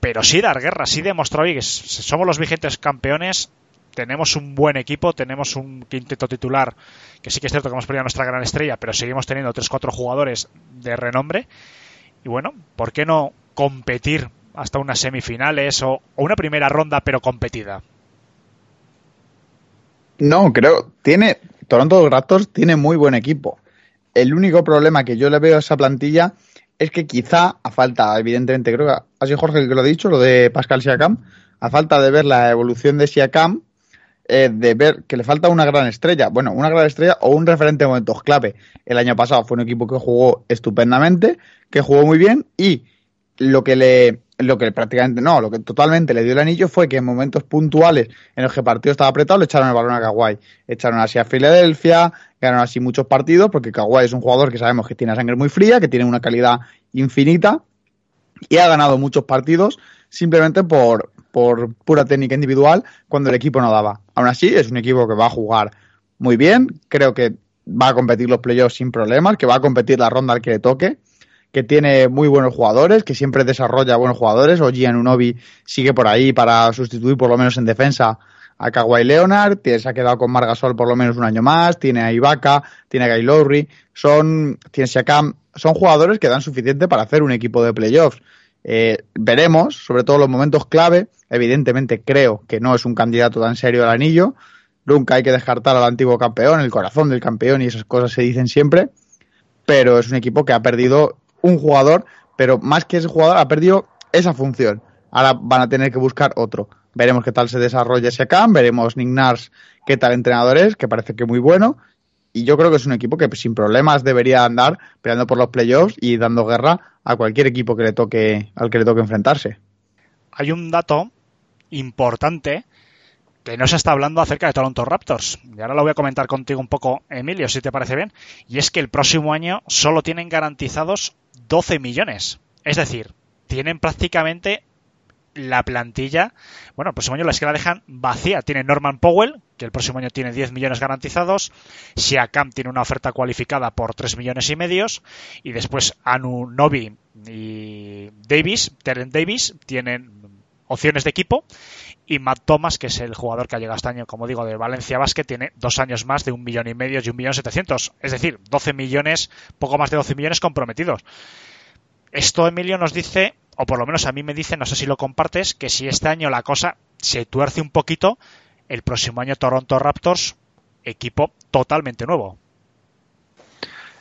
[SPEAKER 1] pero sí dar guerra, sí demostrar que somos los vigentes campeones tenemos un buen equipo, tenemos un quinteto titular, que sí que es cierto que hemos perdido nuestra gran estrella, pero seguimos teniendo 3-4 jugadores de renombre. Y bueno, ¿por qué no competir hasta unas semifinales o, una primera ronda, pero competida?
[SPEAKER 8] No, creo, tiene, Toronto Raptors tiene muy buen equipo. El único problema que yo le veo a esa plantilla es que quizá, a falta, evidentemente, creo que ha sido Jorge que lo ha dicho, lo de Pascal Siakam, a falta de ver la evolución de Siakam, eh, de ver que le falta una gran estrella. Bueno, una gran estrella o un referente de momentos clave. El año pasado fue un equipo que jugó estupendamente, que jugó muy bien y lo que le lo que prácticamente no, lo que totalmente le dio el anillo fue que en momentos puntuales en los que el partido estaba apretado le echaron el balón a Kawhi. Echaron así a Filadelfia, ganaron así muchos partidos porque Kawhi es un jugador que sabemos que tiene sangre muy fría, que tiene una calidad infinita y ha ganado muchos partidos simplemente por, por pura técnica individual cuando el equipo no daba. Aún así, es un equipo que va a jugar muy bien, creo que va a competir los playoffs sin problemas, que va a competir la ronda al que le toque, que tiene muy buenos jugadores, que siempre desarrolla buenos jugadores. O Unobi sigue por ahí para sustituir, por lo menos en defensa, a Kawhi Leonard, se ha quedado con Margasol por lo menos un año más, tiene a Ibaka, tiene a Guy Lowry, son, tiene son jugadores que dan suficiente para hacer un equipo de playoffs. Eh, veremos, sobre todo los momentos clave. Evidentemente creo que no es un candidato tan serio al anillo. Nunca hay que descartar al antiguo campeón, el corazón del campeón y esas cosas se dicen siempre. Pero es un equipo que ha perdido un jugador, pero más que ese jugador ha perdido esa función. Ahora van a tener que buscar otro. Veremos qué tal se desarrolla ese acá, veremos Nick qué tal entrenador es, que parece que muy bueno. Y yo creo que es un equipo que sin problemas debería andar peleando por los playoffs y dando guerra a cualquier equipo que le toque, al que le toque enfrentarse.
[SPEAKER 1] Hay un dato importante que no se está hablando acerca de Toronto Raptors. Y ahora lo voy a comentar contigo un poco, Emilio, si te parece bien. Y es que el próximo año solo tienen garantizados 12 millones. Es decir, tienen prácticamente la plantilla, bueno, el próximo año es que la dejan vacía. Tiene Norman Powell, que el próximo año tiene 10 millones garantizados. Siakam tiene una oferta cualificada por 3 millones y medios. Y después Anu Novi y Davis, Terren Davis, tienen opciones de equipo. Y Matt Thomas, que es el jugador que ha llegado este año, como digo, de Valencia Basket, tiene dos años más de un millón y medio y un millón setecientos. Es decir, 12 millones, poco más de 12 millones comprometidos. Esto, Emilio, nos dice, o por lo menos a mí me dice, no sé si lo compartes, que si este año la cosa se tuerce un poquito, el próximo año Toronto Raptors, equipo totalmente nuevo.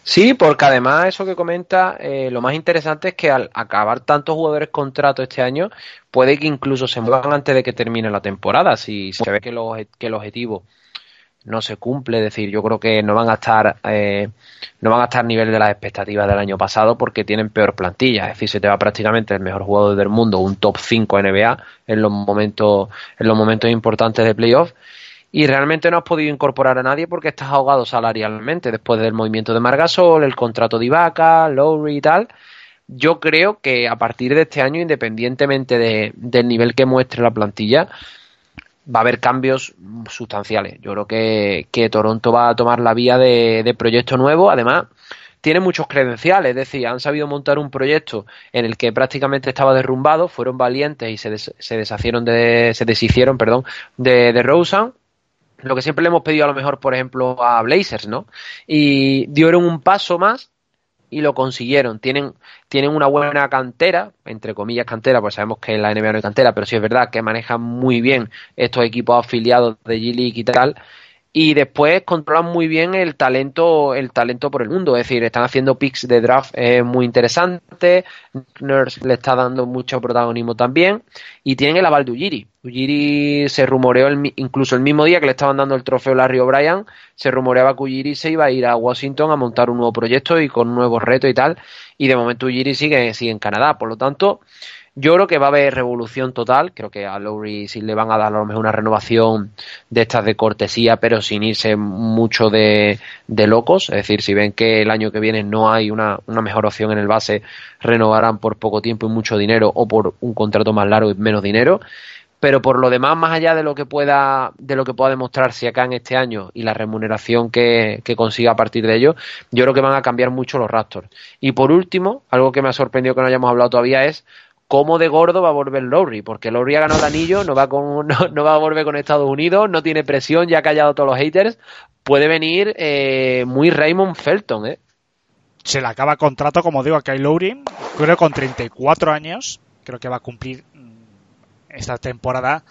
[SPEAKER 4] Sí, porque además eso que comenta, eh, lo más interesante es que al acabar tantos jugadores contrato este año, puede que incluso se muevan antes de que termine la temporada, si se ve que, que el objetivo no se cumple, es decir, yo creo que no van a estar eh, no van a estar a nivel de las expectativas del año pasado porque tienen peor plantilla, es decir, se te va prácticamente el mejor jugador del mundo, un top 5 NBA en los momentos en los momentos importantes de playoff y realmente no has podido incorporar a nadie porque estás ahogado salarialmente después del movimiento de Margasol, el contrato de Ibaka, Lowry y tal. Yo creo que a partir de este año, independientemente de, del nivel que muestre la plantilla, va a haber cambios sustanciales. Yo creo que, que Toronto va a tomar la vía de, de proyecto nuevo. Además, tiene muchos credenciales, es decir, han sabido montar un proyecto en el que prácticamente estaba derrumbado, fueron valientes y se, se deshacieron de, se deshicieron, perdón, de, de Rosen lo que siempre le hemos pedido a lo mejor, por ejemplo, a Blazers, ¿no? Y dieron un paso más y lo consiguieron. Tienen, tienen una buena cantera, entre comillas cantera, pues sabemos que la NBA no hay cantera, pero sí es verdad que manejan muy bien estos equipos afiliados de G-League y tal y después controlan muy bien el talento el talento por el mundo es decir están haciendo picks de draft eh, muy interesantes Nurse le está dando mucho protagonismo también y tienen el aval de Ujiri se rumoreó incluso el mismo día que le estaban dando el trofeo Larry O'Brien se rumoreaba que Ujiri se iba a ir a Washington a montar un nuevo proyecto y con nuevos retos y tal y de momento Ujiri sigue, sigue en Canadá por lo tanto yo creo que va a haber revolución total. Creo que a Lowry sí le van a dar a lo mejor una renovación de estas de cortesía, pero sin irse mucho de, de locos. Es decir, si ven que el año que viene no hay una, una mejor opción en el base, renovarán por poco tiempo y mucho dinero o por un contrato más largo y menos dinero pero por lo demás, más allá de lo que pueda, de lo que pueda demostrarse acá en este año y la remuneración que, que, consiga a partir de ello, yo creo que van a cambiar mucho los Raptors. Y por último, algo que me ha sorprendido que no hayamos hablado todavía es cómo de gordo va a volver Lowry, porque Lowry ha ganado el anillo, no va, con, (laughs) no, va a volver con Estados Unidos, no tiene presión, ya ha callado a todos los haters, puede venir eh, muy Raymond Felton, ¿eh?
[SPEAKER 1] Se le acaba contrato, como digo, a Kyle Lowry, creo con 34 años, creo que va a cumplir esta temporada,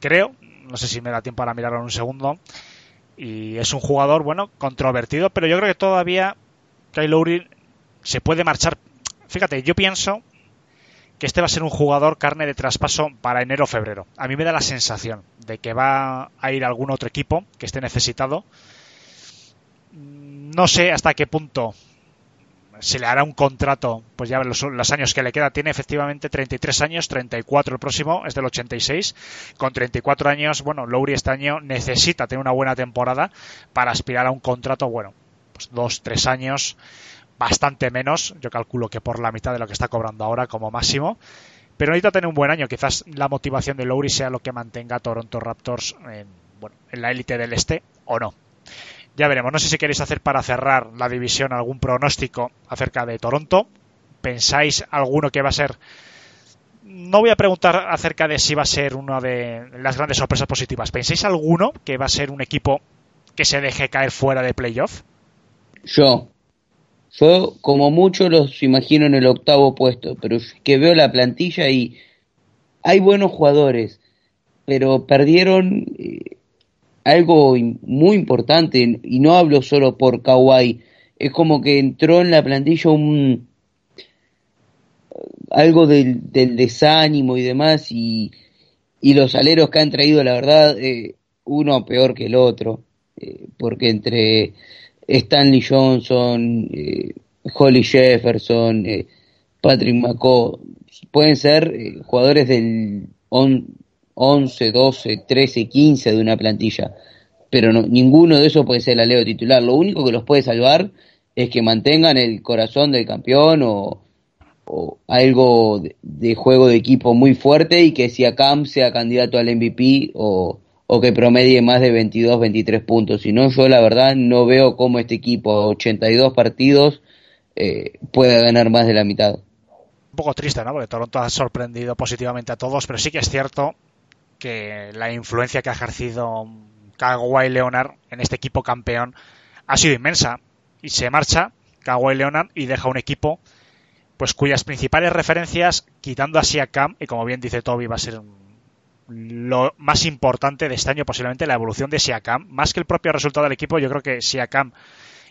[SPEAKER 1] creo, no sé si me da tiempo para mirarlo en un segundo, y es un jugador, bueno, controvertido, pero yo creo que todavía Kyle Lowry se puede marchar. Fíjate, yo pienso que este va a ser un jugador carne de traspaso para enero o febrero. A mí me da la sensación de que va a ir algún otro equipo que esté necesitado. No sé hasta qué punto se le hará un contrato, pues ya los, los años que le queda. Tiene efectivamente 33 años, 34 el próximo, es del 86. Con 34 años, bueno, Lowry este año necesita tener una buena temporada para aspirar a un contrato, bueno, pues dos, tres años bastante menos, yo calculo que por la mitad de lo que está cobrando ahora como máximo. Pero necesita tener un buen año. Quizás la motivación de Lowry sea lo que mantenga a Toronto Raptors en, bueno, en la élite del este o no. Ya veremos. No sé si queréis hacer para cerrar la división algún pronóstico acerca de Toronto. ¿Pensáis alguno que va a ser no voy a preguntar acerca de si va a ser una de las grandes sorpresas positivas. ¿Pensáis alguno que va a ser un equipo que se deje caer fuera de playoff?
[SPEAKER 5] Yo. Yo, como mucho, los imagino en el octavo puesto, pero que veo la plantilla y hay buenos jugadores, pero perdieron eh, algo muy importante, y no hablo solo por Kawhi, es como que entró en la plantilla un algo del, desánimo y demás, y, y los aleros que han traído, la verdad, eh, uno peor que el otro, eh, porque entre Stanley Johnson, eh, Holly Jefferson, eh, Patrick McCaw, pueden ser eh, jugadores del on- 11, 12, 13, 15 de una plantilla, pero no, ninguno de esos puede ser el alero titular. Lo único que los puede salvar es que mantengan el corazón del campeón o, algo de, juego de equipo muy fuerte y que si Cam sea candidato al MVP o, que promedie más de 22, 23 puntos. Si no, yo la verdad no veo cómo este equipo, a 82 partidos, eh, pueda ganar más de la mitad.
[SPEAKER 1] Un poco triste, ¿no? Porque Toronto ha sorprendido positivamente a todos, pero sí que es cierto que la influencia que ha ejercido Kawhi Leonard en este equipo campeón ha sido inmensa. Y se marcha Kawhi Leonard y deja un equipo pues cuyas principales referencias, quitando a Siakam, y como bien dice Toby, va a ser lo más importante de este año, posiblemente la evolución de Siakam, más que el propio resultado del equipo, yo creo que Siakam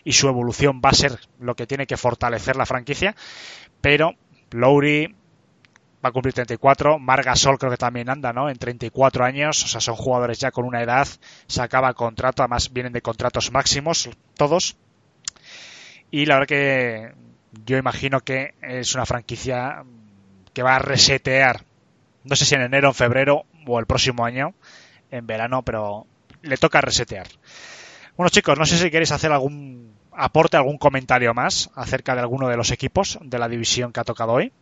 [SPEAKER 1] y su evolución va a ser lo que tiene que fortalecer la franquicia, pero Lowry va a cumplir 34, Margasol creo que también anda, ¿no? En 34 años, o sea, son jugadores ya con una edad, se acaba contrato, además vienen de contratos máximos todos. Y la verdad que yo imagino que es una franquicia que va a resetear, no sé si en enero, en febrero o el próximo año, en verano, pero le toca resetear. Bueno chicos, no sé si queréis hacer algún aporte, algún comentario más acerca de alguno de los equipos de la división que ha tocado hoy.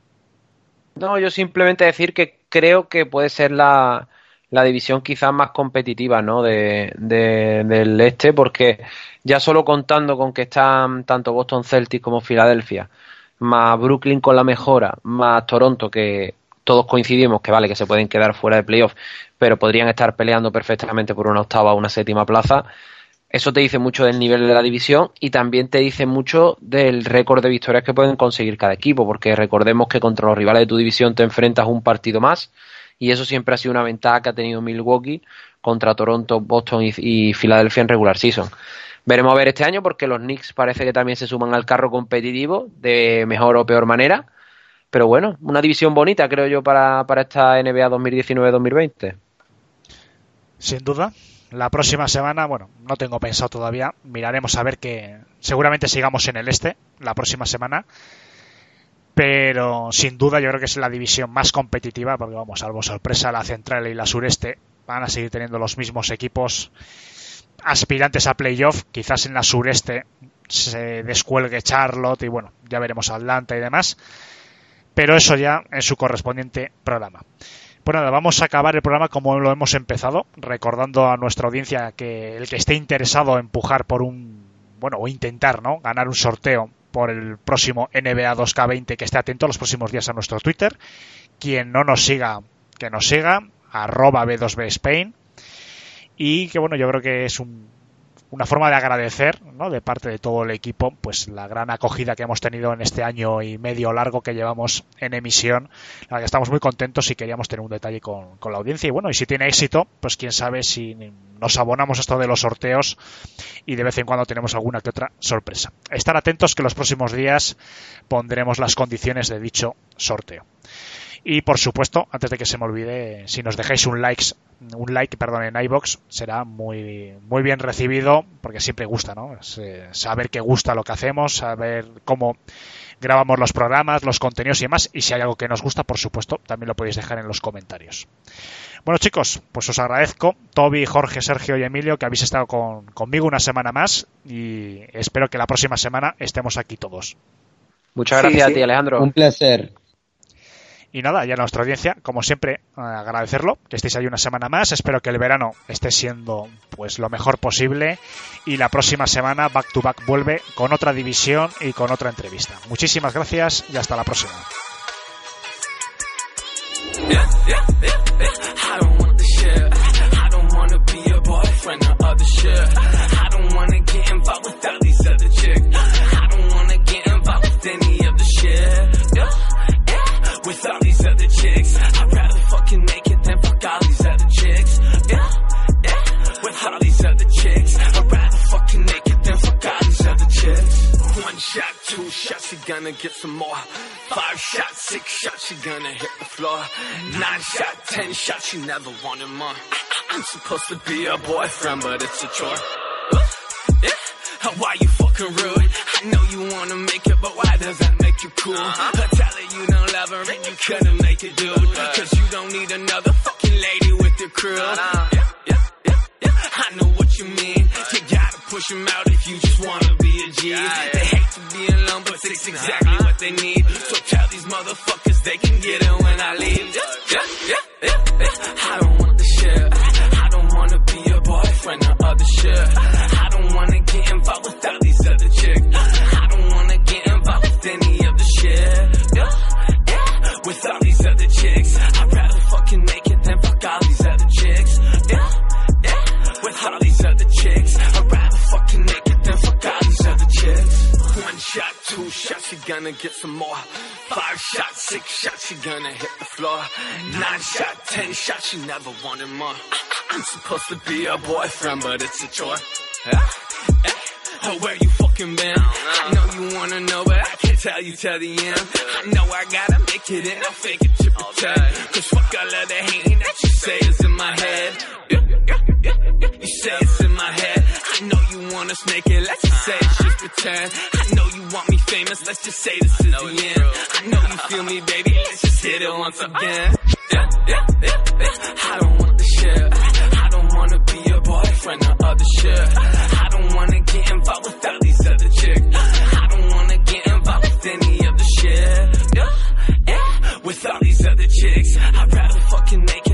[SPEAKER 4] No, yo simplemente decir que creo que puede ser la, la división quizás más competitiva ¿no? de, de- del este, porque ya solo contando con que están tanto Boston Celtics como Filadelfia, más Brooklyn con la mejora, más Toronto, que todos coincidimos que vale, que se pueden quedar fuera de playoff, pero podrían estar peleando perfectamente por una octava o una séptima plaza. Eso te dice mucho del nivel de la división y también te dice mucho del récord de victorias que pueden conseguir cada equipo, porque recordemos que contra los rivales de tu división te enfrentas un partido más y eso siempre ha sido una ventaja que ha tenido Milwaukee contra Toronto, Boston y, Filadelfia en regular season. Veremos a ver este año porque los Knicks parece que también se suman al carro competitivo de mejor o peor manera. Pero bueno, una división bonita creo yo para, para esta NBA 2019-2020.
[SPEAKER 1] Sin duda. La próxima semana, bueno, no tengo pensado todavía. Miraremos a ver que seguramente sigamos en el este la próxima semana. Pero sin duda yo creo que es la división más competitiva porque vamos, salvo sorpresa, la central y la sureste van a seguir teniendo los mismos equipos aspirantes a playoff. Quizás en la sureste se descuelgue Charlotte y bueno, ya veremos Atlanta y demás. Pero eso ya en su correspondiente programa. Pues nada, vamos a acabar el programa como lo hemos empezado, recordando a nuestra audiencia que el que esté interesado en empujar por un, bueno, o intentar, ¿no? Ganar un sorteo por el próximo NBA 2K20, que esté atento los próximos días a nuestro Twitter. Quien no nos siga, que nos siga, arroba B2B Spain. Y que bueno, yo creo que es un, una forma de agradecer, ¿no? De parte de todo el equipo, pues la gran acogida que hemos tenido en este año y medio largo que llevamos en emisión. La que estamos muy contentos y queríamos tener un detalle con, con la audiencia. Y bueno, y si tiene éxito, pues quién sabe si nos abonamos esto de los sorteos y de vez en cuando tenemos alguna que otra sorpresa. Estar atentos que los próximos días pondremos las condiciones de dicho sorteo. Y por supuesto, antes de que se me olvide, si nos dejáis un like, un like, perdón, en iBox, será muy muy bien recibido, porque siempre gusta, ¿no? Eh, saber que gusta lo que hacemos, saber cómo grabamos los programas, los contenidos y demás, y si hay algo que nos gusta, por supuesto, también lo podéis dejar en los comentarios. Bueno chicos, pues os agradezco, Toby, Jorge, Sergio y Emilio, que habéis estado con, conmigo una semana más y espero que la próxima semana estemos aquí todos.
[SPEAKER 4] Muchas
[SPEAKER 7] Sí,
[SPEAKER 4] gracias
[SPEAKER 7] sí.
[SPEAKER 4] a ti, Alejandro.
[SPEAKER 5] Un placer.
[SPEAKER 1] Y nada, ya nuestra audiencia, como siempre, agradecerlo, que estéis ahí una semana más. Espero que el verano esté siendo pues lo mejor posible. Y la próxima semana Back to Back vuelve con otra división y con otra entrevista. Muchísimas gracias y hasta la próxima.
[SPEAKER 2] Shot, two shots, you gonna get some more. Five shots, six shots, you gonna hit the floor. Nine shot, ten shots, you never wanted more. I'm supposed to be your boyfriend, but it's a chore. Yeah. Why you fucking rude? I know you wanna make it, but why does that make you cool? I tell her you don't love her and you couldn't make it, dude. Cause you don't need another fucking lady with your crew. Yeah, yeah. I know what you mean. You gotta push them out if you just wanna be a G. They hate to be alone, but it's exactly what they need. So tell these motherfuckers they can get it when I leave. Yeah, yeah, yeah, yeah, yeah. I don't want the shit. I don't wanna be your boyfriend or other shit. I don't wanna get involved with all these other chicks. Two shots, you're gonna get some more. Five shots, six shots, you're gonna hit the floor. Nine shot, ten shots, you never wanted more. I'm supposed to be your boyfriend, but it's a chore. Yeah? Yeah? Oh, where you fucking been? I know you wanna know, but I can't tell you till the end. I know I gotta make it and I'll fake it to pretend. Cause fuck all of the hating that you say is in my head. Yeah, yeah, yeah, yeah. You say it's in my head. I know you want us naked, let's just say it's just pretend. I know you want me famous, let's just say this is the end. I know you feel me, baby, let's just hit it once again. Yeah, yeah, yeah, yeah. I don't want the shit. I don't wanna be your boyfriend or other shit. I don't wanna get involved with all these other chicks. I don't wanna get involved with any of the shit. Yeah, yeah. With all these other chicks, I'd rather fucking make